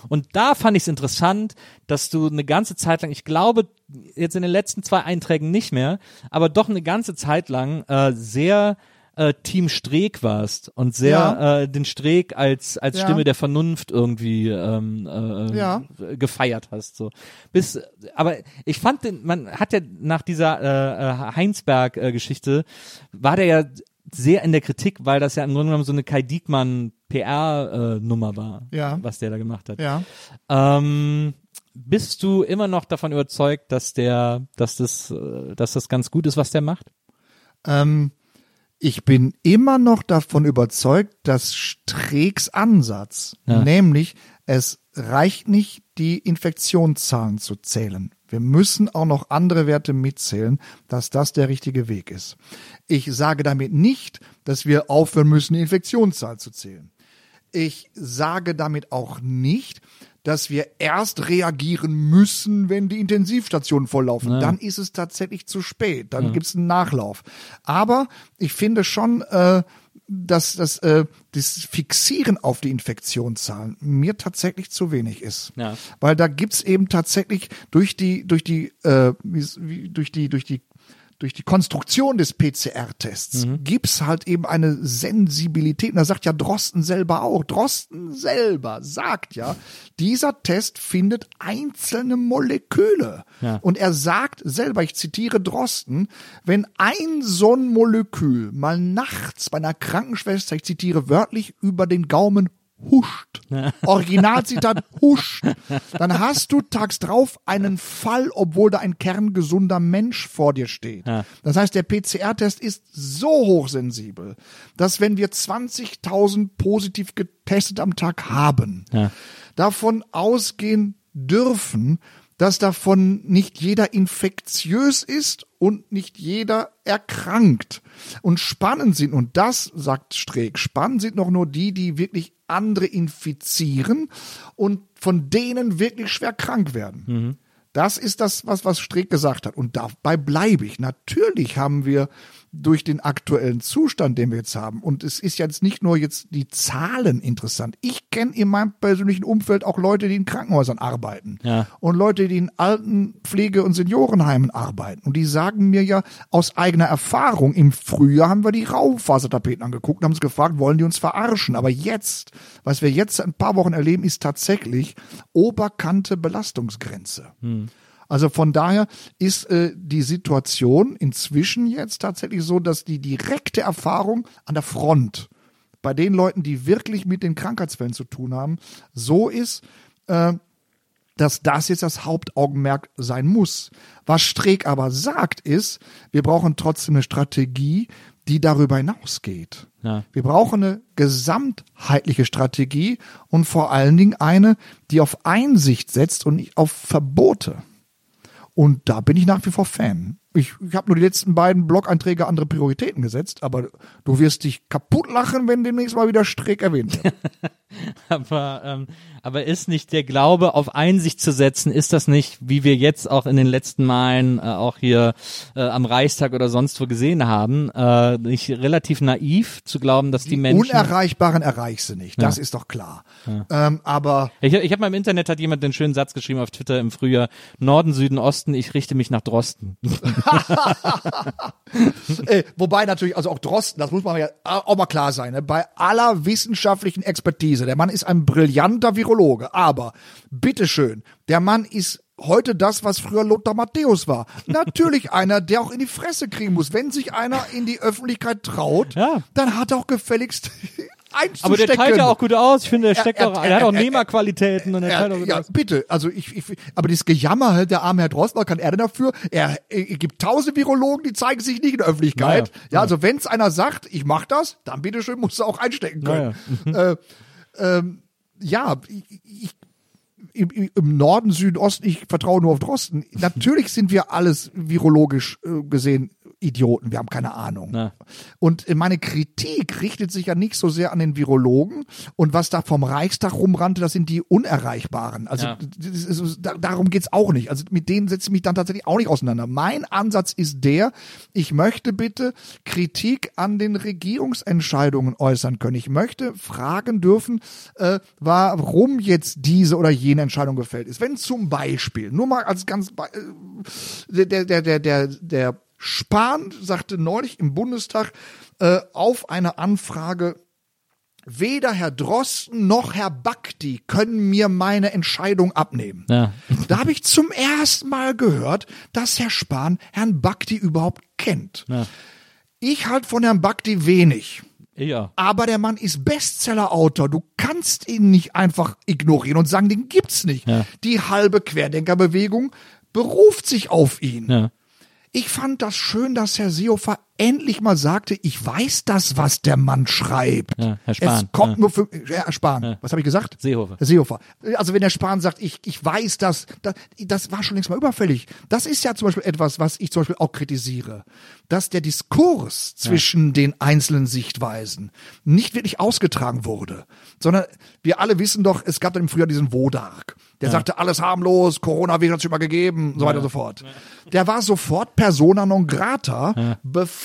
Und da fand ich es interessant, dass du eine ganze Zeit lang, ich glaube jetzt in den letzten zwei Einträgen nicht mehr, aber doch eine ganze Zeit lang äh, sehr äh, Team Streeck warst und sehr Ja. äh, den Streeck als als Ja. Stimme der Vernunft irgendwie ähm, äh, Ja. gefeiert hast so bis aber ich fand den man hat ja nach dieser äh, äh, Heinsberg äh, Geschichte war der ja sehr in der Kritik, weil das ja im Grunde genommen so eine Kai Diekmann PR-Nummer war, Ja. was der da gemacht hat. Ja. Ähm, bist du immer noch davon überzeugt, dass der, dass das, äh, dass das ganz gut ist, was der macht? Ähm, ich bin immer noch davon überzeugt, dass Streeks Ansatz, Ja. nämlich es reicht nicht, die Infektionszahlen zu zählen. Wir müssen auch noch andere Werte mitzählen, dass das der richtige Weg ist. Ich sage damit nicht, dass wir aufhören müssen, die Infektionszahl zu zählen. Ich sage damit auch nicht, dass wir erst reagieren müssen, wenn die Intensivstationen volllaufen. Dann ist es tatsächlich zu spät. Dann gibt's einen Nachlauf. Aber ich finde schon, äh, dass, dass äh, das Fixieren auf die Infektionszahlen mir tatsächlich zu wenig ist. Ja. Weil da gibt's eben tatsächlich durch die, durch die, äh, wie, durch die, durch die durch die Konstruktion des PCR-Tests gibt's halt eben eine Sensibilität. Und da sagt ja Drosten selber auch. Drosten selber sagt ja, dieser Test findet einzelne Moleküle. Ja. Und er sagt selber, ich zitiere Drosten, wenn ein so ein Molekül mal nachts bei einer Krankenschwester, ich zitiere wörtlich, über den Gaumen huscht. Originalzitat huscht. Dann hast du tags drauf einen Fall, obwohl da ein kerngesunder Mensch vor dir steht. Ja. Das heißt, der PCR-Test ist so hochsensibel, dass wenn wir 20.000 positiv getestet am Tag haben, Ja. davon ausgehen dürfen, dass davon nicht jeder infektiös ist und nicht jeder erkrankt. Und spannend sind, und das sagt Streeck, spannend sind noch nur die, die wirklich andere infizieren und von denen wirklich schwer krank werden. Das ist das, was, was Streeck gesagt hat. Und dabei bleibe ich. Natürlich haben wir durch den aktuellen Zustand, den wir jetzt haben, und es ist jetzt nicht nur jetzt die Zahlen interessant. Ich kenne in meinem persönlichen Umfeld auch Leute, die in Krankenhäusern arbeiten. Ja. Und Leute, die in Altenpflege- und Seniorenheimen arbeiten. Und die sagen mir ja aus eigener Erfahrung, im Frühjahr haben wir die Raufasertapeten angeguckt und haben uns gefragt, wollen die uns verarschen? Aber jetzt, was wir jetzt seit ein paar Wochen erleben, ist tatsächlich Oberkante Belastungsgrenze. Also von daher ist äh, die Situation inzwischen jetzt tatsächlich so, dass die direkte Erfahrung an der Front bei den Leuten, die wirklich mit den Krankheitsfällen zu tun haben, so ist, äh, dass das jetzt das Hauptaugenmerk sein muss. Was Streeck aber sagt, ist, wir brauchen trotzdem eine Strategie, die darüber hinausgeht. Ja. Wir brauchen eine gesamtheitliche Strategie und vor allen Dingen eine, die auf Einsicht setzt und nicht auf Verbote. Und da bin ich nach wie vor Fan. Ich, ich habe nur die letzten beiden Blog-Einträge andere Prioritäten gesetzt, aber du wirst dich kaputt lachen, wenn demnächst mal wieder Streeck erwähnt wird. Aber, ähm, aber ist nicht der Glaube auf Einsicht zu setzen, ist das nicht, wie wir jetzt auch in den letzten Malen äh, auch hier äh, am Reichstag oder sonst wo gesehen haben, äh, nicht relativ naiv zu glauben, dass die, Menschen. Unerreichbaren erreichst du nicht, das ist doch klar. Ähm, aber Ich, ich habe mal im Internet hat jemand den schönen Satz geschrieben auf Twitter im Frühjahr: Norden, Süden, Osten. Ich richte mich nach Drosten. äh, wobei natürlich, also auch Drosten, das muss man ja auch mal klar sein, ne? bei aller wissenschaftlichen Expertise, der Mann ist ein brillanter Virologe, aber bitteschön, der Mann ist heute das, was früher Lothar Matthäus war. Natürlich einer, der auch in die Fresse kriegen muss. Wenn sich einer in die Öffentlichkeit traut, Ja. dann hat er auch gefälligst einzustecken. Aber der teilt ja auch gut aus. Ich finde, der Er- steckt er- auch, er hat auch er- er- Nehmerqualitäten und er teilt auch Ja, gut ja, aus. bitte. Also ich, ich aber dieses Gejammer halt der arme Herr Drosten, was kann er denn dafür? Er, er gibt tausend Virologen, die zeigen sich nicht in der Öffentlichkeit. Naja, ja, also wenn's einer sagt, ich mach das, dann bitteschön musst du auch einstecken können. äh, ähm, ja, ich, ich, im, im im Norden, Süden, Osten, ich vertraue nur auf Drosten. Natürlich sind wir alles virologisch äh, gesehen Idioten, wir haben keine Ahnung. Na. Und meine Kritik richtet sich ja nicht so sehr an den Virologen und was da vom Reichstag rumrannte, das sind die Unerreichbaren. Also Ja. ist, da, darum geht's auch nicht. Also mit denen setze ich mich dann tatsächlich auch nicht auseinander. Mein Ansatz ist der, ich möchte bitte Kritik an den Regierungsentscheidungen äußern können. Ich möchte fragen dürfen, äh, warum jetzt diese oder jene Entscheidung gefällt ist. Wenn zum Beispiel, nur mal als ganz, äh, der, der, der, der, der Spahn sagte neulich im Bundestag äh, auf eine Anfrage, weder Herr Drosten noch Herr Bakti können mir meine Entscheidung abnehmen. Ja. Da habe ich zum ersten Mal gehört, dass Herr Spahn Herrn Bakti überhaupt kennt. Ja. Ich halt von Herrn Bakti wenig. Ja. Aber der Mann ist Bestseller-Autor. Du kannst ihn nicht einfach ignorieren und sagen, den gibt's nicht. Ja. Die halbe Querdenkerbewegung beruft sich auf ihn. Ja. Ich fand das schön, dass Herr Seehofer endlich mal sagte, ich weiß das, was der Mann schreibt. Ja, Herr Spahn, Es kommt ja. nur für ja, Herr Spahn. Was habe ich gesagt? Seehofer. Herr Seehofer. Also wenn der Spahn sagt, ich, ich weiß das, das, das war schon längst mal überfällig. Das ist ja zum Beispiel etwas, was ich zum Beispiel auch kritisiere. Dass der Diskurs zwischen den einzelnen Sichtweisen nicht wirklich ausgetragen wurde. Sondern wir alle wissen doch, es gab dann im Frühjahr diesen Wodark. Der sagte, alles harmlos, Coronavirus hat schon mal gegeben, so weiter und so fort. Der war sofort persona non grata, bevor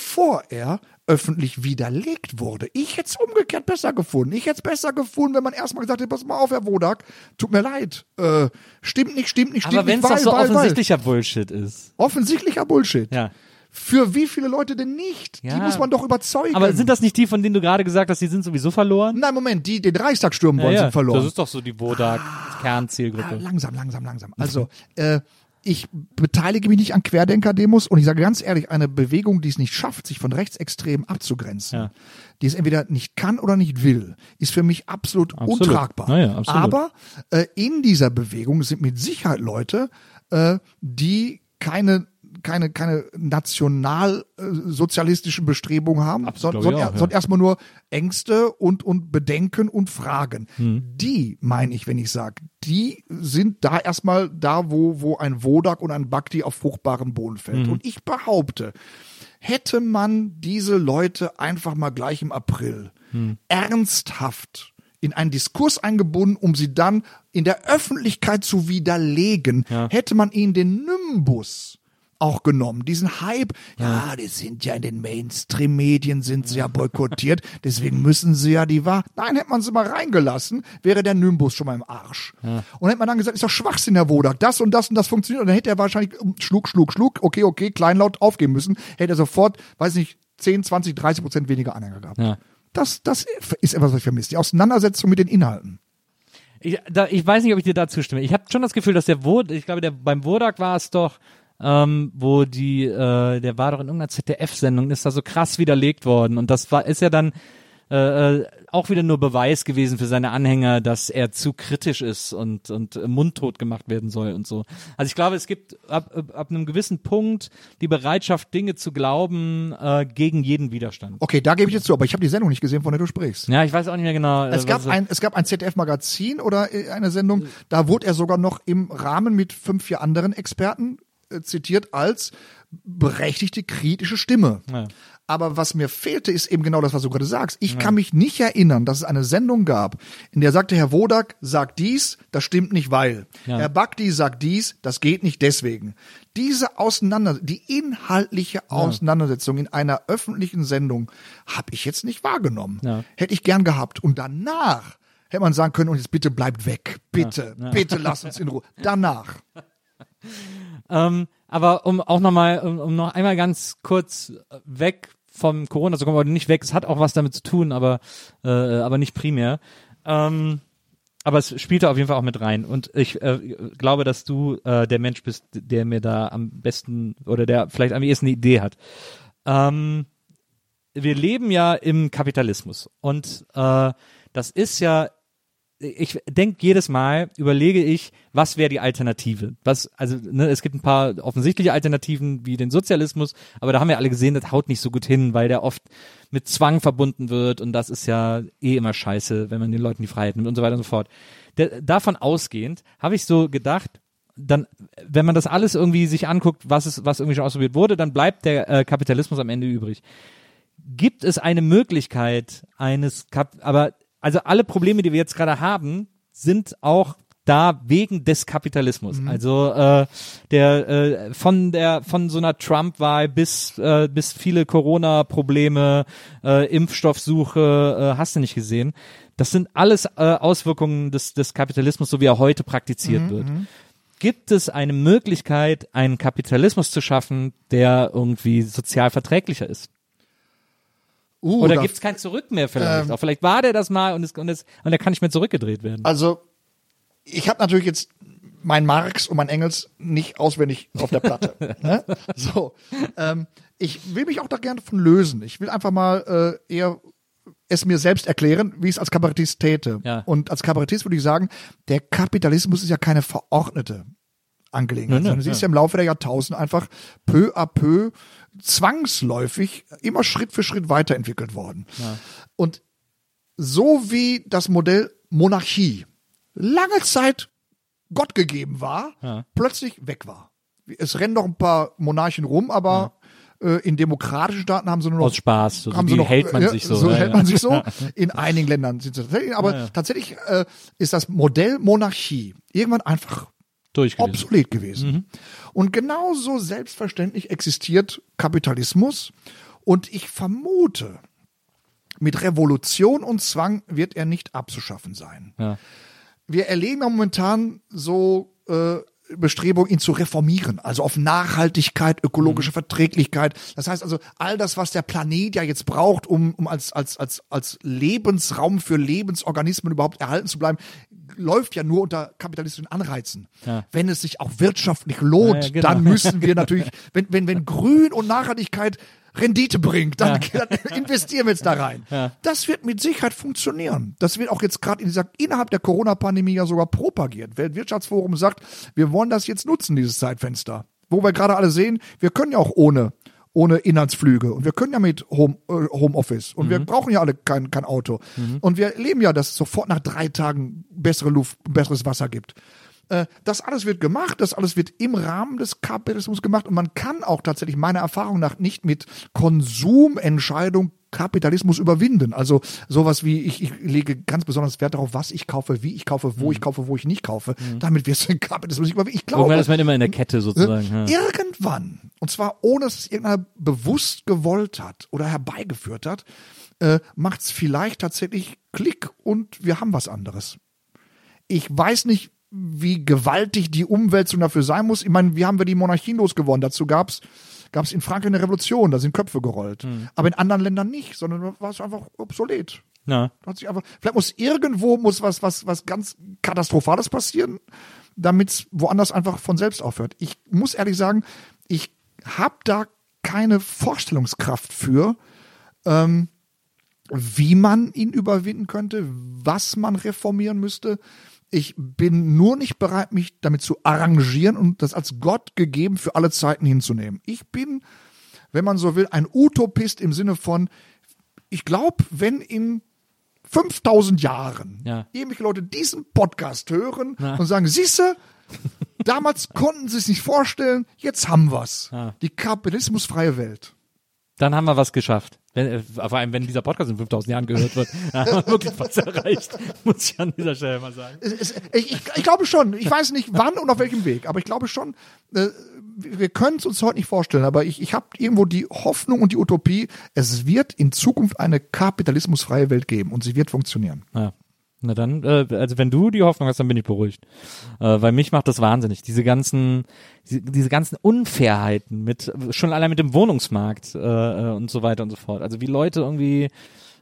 er öffentlich widerlegt wurde. Ich hätte es umgekehrt besser gefunden. Ich hätte es besser gefunden, wenn man erstmal gesagt hätte, pass mal auf, Herr Wodak, tut mir leid. Äh, stimmt nicht, stimmt nicht, stimmt Aber wenn nicht, es doch weil, so weil, weil. offensichtlicher Bullshit ist. Offensichtlicher Bullshit. Ja. Für wie viele Leute denn nicht? Die Ja. muss man doch überzeugen. Aber sind das nicht die, von denen du gerade gesagt hast, die sind sowieso verloren? Nein, Moment, die den Reichstag stürmen wollen, sind verloren. Das ist doch so die Ah, Wodak-Kernzielgruppe. langsam, langsam, langsam. Also, äh, ich beteilige mich nicht an Querdenker-Demos und ich sage ganz ehrlich, eine Bewegung, die es nicht schafft, sich von Rechtsextremen abzugrenzen, Ja. die es entweder nicht kann oder nicht will, ist für mich absolut, Absolut. untragbar. Naja, absolut. Aber äh, in dieser Bewegung sind mit Sicherheit Leute, äh, die keine keine keine nationalsozialistischen Bestrebungen haben, sondern, sondern, ja. sondern erstmal nur Ängste und und Bedenken und Fragen. Hm. Die meine ich, wenn ich sage, die sind da erstmal da, wo wo ein Wodak und ein Bhakti auf fruchtbarem Boden fällt. Hm. Und ich behaupte, hätte man diese Leute einfach mal gleich im April Hm. ernsthaft in einen Diskurs eingebunden, um sie dann in der Öffentlichkeit zu widerlegen, hätte man ihnen den Nimbus auch genommen, diesen Hype, ja, die sind ja in den Mainstream-Medien, sind sie ja boykottiert, deswegen müssen sie ja die Wahrheit. Nein, hätte man sie mal reingelassen, wäre der Nimbus schon mal im Arsch. Und hätte man dann gesagt, ist doch Schwachsinn, Herr Wodak, das und das und das funktioniert. Und dann hätte er wahrscheinlich Schluck, Schluck, Schluck, okay, okay, kleinlaut aufgeben müssen, hätte er sofort, weiß nicht, 10, 20, 30 Prozent weniger Anhänger gehabt. Ja. Das, das ist etwas, was ich vermisse. Die Auseinandersetzung mit den Inhalten. Ich, da, ich weiß nicht, ob ich dir da zustimme. Ich habe schon das Gefühl, dass der Wod, ich glaube, der beim Wodak war es doch, ähm, wo die, äh, der war doch in irgendeiner ZDF-Sendung, ist da so krass widerlegt worden. Und das war, ist ja dann äh, äh, auch wieder nur Beweis gewesen für seine Anhänger, dass er zu kritisch ist und, und äh, mundtot gemacht werden soll und so. Also ich glaube, es gibt ab, ab, einem gewissen Punkt die Bereitschaft, Dinge zu glauben äh, gegen jeden Widerstand. Okay, da gebe ich jetzt zu, aber ich habe die Sendung nicht gesehen, von der du sprichst. Ja, ich weiß auch nicht mehr genau. äh, Es gab, ein, es gab ein ZDF-Magazin oder eine Sendung, da wurde er sogar noch im Rahmen mit fünf, vier anderen Experten zitiert als berechtigte kritische Stimme. Ja. Aber was mir fehlte, ist eben genau das, was du gerade sagst. Ich kann mich nicht erinnern, dass es eine Sendung gab, in der sagte Herr Wodak, sagt dies, das stimmt nicht, weil. Ja. Herr Bakti sagt dies, das geht nicht deswegen. Diese Auseinander, die inhaltliche Auseinandersetzung in einer öffentlichen Sendung habe ich jetzt nicht wahrgenommen. Ja. Hätte ich gern gehabt. Und danach hätte man sagen können, und jetzt bitte bleibt weg. Bitte, bitte lasst uns in Ruhe. Danach. Ähm, aber um auch nochmal, um, um noch einmal ganz kurz weg vom Corona zu kommen, oder nicht weg, es hat auch was damit zu tun, aber, äh, aber nicht primär. Ähm, aber es spielte auf jeden Fall auch mit rein. Und ich äh, glaube, dass du äh, der Mensch bist, der mir da am besten oder der vielleicht am ehesten eine Idee hat. Ähm, wir leben ja im Kapitalismus und äh, das ist ja ich denke jedes Mal, überlege ich, was wäre die Alternative? Was, also, ne, es gibt ein paar offensichtliche Alternativen wie den Sozialismus, aber da haben wir alle gesehen, das haut nicht so gut hin, weil der oft mit Zwang verbunden wird und das ist ja eh immer scheiße, wenn man den Leuten die Freiheit nimmt und so weiter und so fort. Der, davon ausgehend habe ich so gedacht, dann, wenn man das alles irgendwie sich anguckt, was es, was irgendwie schon ausprobiert wurde, dann bleibt der äh, Kapitalismus am Ende übrig gibt es eine Möglichkeit eines Kap aber also alle Probleme, die wir jetzt gerade haben, sind auch da wegen des Kapitalismus. Also äh, der äh, von der von so einer Trump-Wahl bis äh, bis viele Corona-Probleme, äh, Impfstoffsuche, äh, hast du nicht gesehen. Das sind alles äh, Auswirkungen des des Kapitalismus, so wie er heute praktiziert wird. Gibt es eine Möglichkeit, einen Kapitalismus zu schaffen, der irgendwie sozial verträglicher ist? Uh, Oder gibt es kein Zurück mehr vielleicht? Ähm. Auch vielleicht war der das mal und es und es und er kann nicht mehr zurückgedreht werden. Also, ich habe natürlich jetzt mein Marx und mein Engels nicht auswendig auf der Platte. ne? So, ähm, ich will mich auch da gerne von lösen. Ich will einfach mal äh, eher es mir selbst erklären, wie ich es als Kabarettist täte. Ja. Und als Kabarettist würde ich sagen, der Kapitalismus ist ja keine verordnete Angelegenheit, sondern sie ja. ist ja im Laufe der Jahrtausende einfach peu à peu zwangsläufig immer Schritt für Schritt weiterentwickelt worden. Und so wie das Modell Monarchie lange Zeit Gott gegeben war, Ja. plötzlich weg war. Es rennen noch ein paar Monarchen rum, aber äh, in demokratischen Staaten haben sie nur noch Aus Spaß. So, haben sie noch, hält man ja, sich so. So ja, hält ja. man sich so. In einigen Ländern sind sie tatsächlich, aber Ja, ja. tatsächlich äh, ist das Modell Monarchie irgendwann einfach durchgelesen. obsolet gewesen. Mhm. Und genauso selbstverständlich existiert Kapitalismus. Und ich vermute, mit Revolution und Zwang wird er nicht abzuschaffen sein. Ja. Wir erleben ja momentan so äh, Bestrebungen, ihn zu reformieren, also auf Nachhaltigkeit, ökologische Verträglichkeit. Das heißt also, all das, was der Planet ja jetzt braucht, um, um als, als, als, als Lebensraum für Lebensorganismen überhaupt erhalten zu bleiben, läuft ja nur unter kapitalistischen Anreizen. Ja. Wenn es sich auch wirtschaftlich lohnt, Ja, ja, genau. dann müssen wir natürlich, wenn, wenn, wenn Grün und Nachhaltigkeit Rendite bringt, dann, dann investieren wir jetzt da rein. Ja. Das wird mit Sicherheit funktionieren. Das wird auch jetzt gerade in innerhalb der Corona-Pandemie ja sogar propagiert. Weltwirtschaftsforum sagt, wir wollen das jetzt nutzen, dieses Zeitfenster. Wo wir gerade alle sehen, wir können ja auch ohne, ohne Inlandsflüge und wir können ja mit Home, äh, Homeoffice und wir brauchen ja alle kein, kein Auto. Und wir erleben ja, dass es sofort nach drei Tagen bessere Luft, besseres Wasser gibt. Äh, Das alles wird gemacht, das alles wird im Rahmen des Kapitalismus gemacht und man kann auch tatsächlich meiner Erfahrung nach nicht mit Konsumentscheidung Kapitalismus überwinden. Also sowas wie, ich, ich lege ganz besonders Wert darauf, was ich kaufe, wie ich kaufe, wo ich kaufe, wo ich nicht kaufe. Damit wirst du den Kapitalismus nicht überwinden. Ich glaube, Irgendwann ist man immer in der Kette sozusagen. Ja. Irgendwann, und zwar ohne dass es irgendeiner bewusst gewollt hat oder herbeigeführt hat, äh, macht es vielleicht tatsächlich Klick und wir haben was anderes. Ich weiß nicht, wie gewaltig die Umwälzung dafür sein muss. Ich meine, wie haben wir die Monarchien losgewonnen? Dazu gab's gab's in Frankreich eine Revolution, da sind Köpfe gerollt. Aber in anderen Ländern nicht, sondern war es einfach obsolet. Ja. Hat sich einfach, vielleicht muss irgendwo muss was, was, was ganz Katastrophales passieren, damit es woanders einfach von selbst aufhört. Ich muss ehrlich sagen, ich habe da keine Vorstellungskraft für, ähm, wie man ihn überwinden könnte, was man reformieren müsste. Ich bin nur nicht bereit, mich damit zu arrangieren und das als Gott gegeben für alle Zeiten hinzunehmen. Ich bin, wenn man so will, ein Utopist im Sinne von, ich glaube, wenn in 5000 Jahren Ja. irgendwelche Leute diesen Podcast hören und sagen, siehste, damals konnten sie es nicht vorstellen, jetzt haben wir's. Ja. Die kapitalismusfreie Welt. Dann haben wir was geschafft. Wenn, äh, vor allem, wenn dieser Podcast in 5000 Jahren gehört wird, dann haben wir wirklich was erreicht. Muss ich an dieser Stelle mal sagen. Ich, ich, ich glaube schon. Ich weiß nicht wann und auf welchem Weg, aber ich glaube schon, äh, wir können es uns heute nicht vorstellen, aber ich, ich habe irgendwo die Hoffnung und die Utopie, es wird in Zukunft eine kapitalismusfreie Welt geben und sie wird funktionieren. Ja. Na dann, äh, also wenn du die Hoffnung hast, dann bin ich beruhigt. Äh, weil mich macht das wahnsinnig. Diese ganzen, diese, diese ganzen Unfairheiten mit, schon allein mit dem Wohnungsmarkt äh, äh, und so weiter und so fort. Also wie Leute irgendwie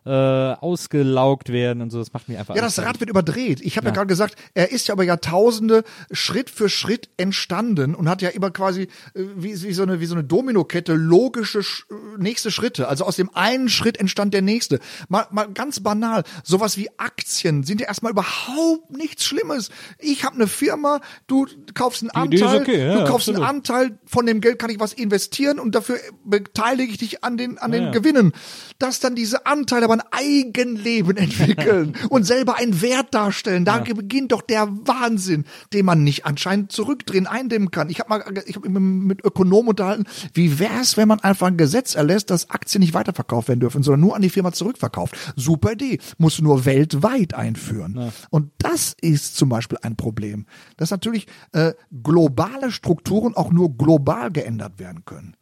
äh, ausgelaugt werden und so, das macht mich einfach Ja, das Rad wird überdreht. Ich habe ja, Ja. gerade gesagt, er ist ja über Jahrtausende Schritt für Schritt entstanden und hat ja immer quasi äh, wie, wie so eine wie so eine Dominokette logische Sch äh, nächste Schritte. Also aus dem einen Schritt entstand der nächste. Mal, mal ganz banal, sowas wie Aktien sind ja erstmal überhaupt nichts Schlimmes. Ich habe eine Firma, du kaufst einen Anteil, okay, ja, du kaufst absolut. einen Anteil, von dem Geld kann ich was investieren und dafür beteilige ich dich an den an den ja. Gewinnen. Dass dann diese Anteile aber ein Eigenleben entwickeln und selber einen Wert darstellen. Da beginnt doch der Wahnsinn, den man nicht anscheinend zurückdrehen, eindämmen kann. Ich habe mal, ich habe mit Ökonomen unterhalten, wie wär's, wenn man einfach ein Gesetz erlässt, dass Aktien nicht weiterverkauft werden dürfen, sondern nur an die Firma zurückverkauft. Super Idee. Muss nur weltweit einführen. Und das ist zum Beispiel ein Problem, dass natürlich äh, globale Strukturen auch nur global geändert werden können.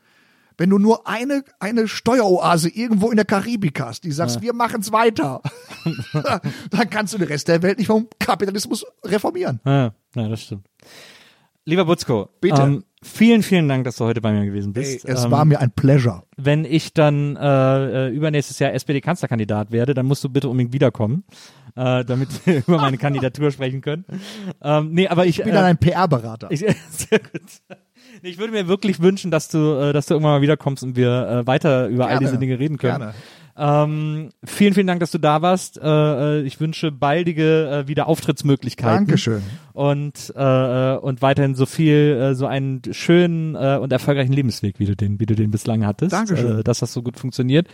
Wenn du nur eine, eine Steueroase irgendwo in der Karibik hast, die sagst, wir machen's weiter, dann kannst du den Rest der Welt nicht vom Kapitalismus reformieren. Ja, ja, das stimmt. Lieber Butzko, Bitte. Ähm, Vielen, vielen Dank, dass du heute bei mir gewesen Ey, bist. es Ähm, war mir ein Pleasure. wenn ich dann äh, äh, übernächstes Jahr SPD-Kanzlerkandidat werde, dann musst du bitte unbedingt wiederkommen, äh, damit wir über meine Kandidatur sprechen können. Ähm, nee, aber ich, Ich bin äh, dann ein PR-Berater. sehr gut. Ich würde mir wirklich wünschen, dass du, äh, dass du irgendwann mal wiederkommst und wir äh, weiter über all Gerne. diese Dinge reden können. Gerne. Ähm, vielen, vielen Dank, dass du da warst. Äh, äh, ich wünsche baldige äh, wieder Auftrittsmöglichkeiten. Dankeschön. Und äh, äh, und weiterhin so viel, äh, so einen schönen äh, und erfolgreichen Lebensweg, wie du den, wie du den bislang hattest. Dankeschön. Äh, dass das so gut funktioniert.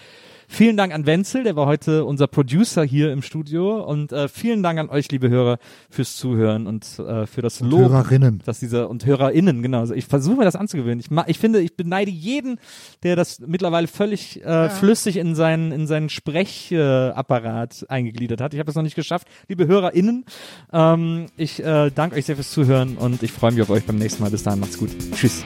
Vielen Dank an Wenzel, der war heute unser Producer hier im Studio. Und äh, vielen Dank an euch, liebe Hörer, fürs Zuhören und äh, für das Lob Hörerinnen. dass dieser und HörerInnen, genau. Also ich versuche mir das anzugewöhnen. Ich, ma, ich finde, ich beneide jeden, der das mittlerweile völlig äh, flüssig in seinen in seinen Sprechapparat äh, Apparat eingegliedert hat. Ich habe das noch nicht geschafft. Liebe HörerInnen, ähm, ich äh, danke euch sehr fürs Zuhören und ich freue mich auf euch beim nächsten Mal. Bis dahin, macht's gut. Tschüss.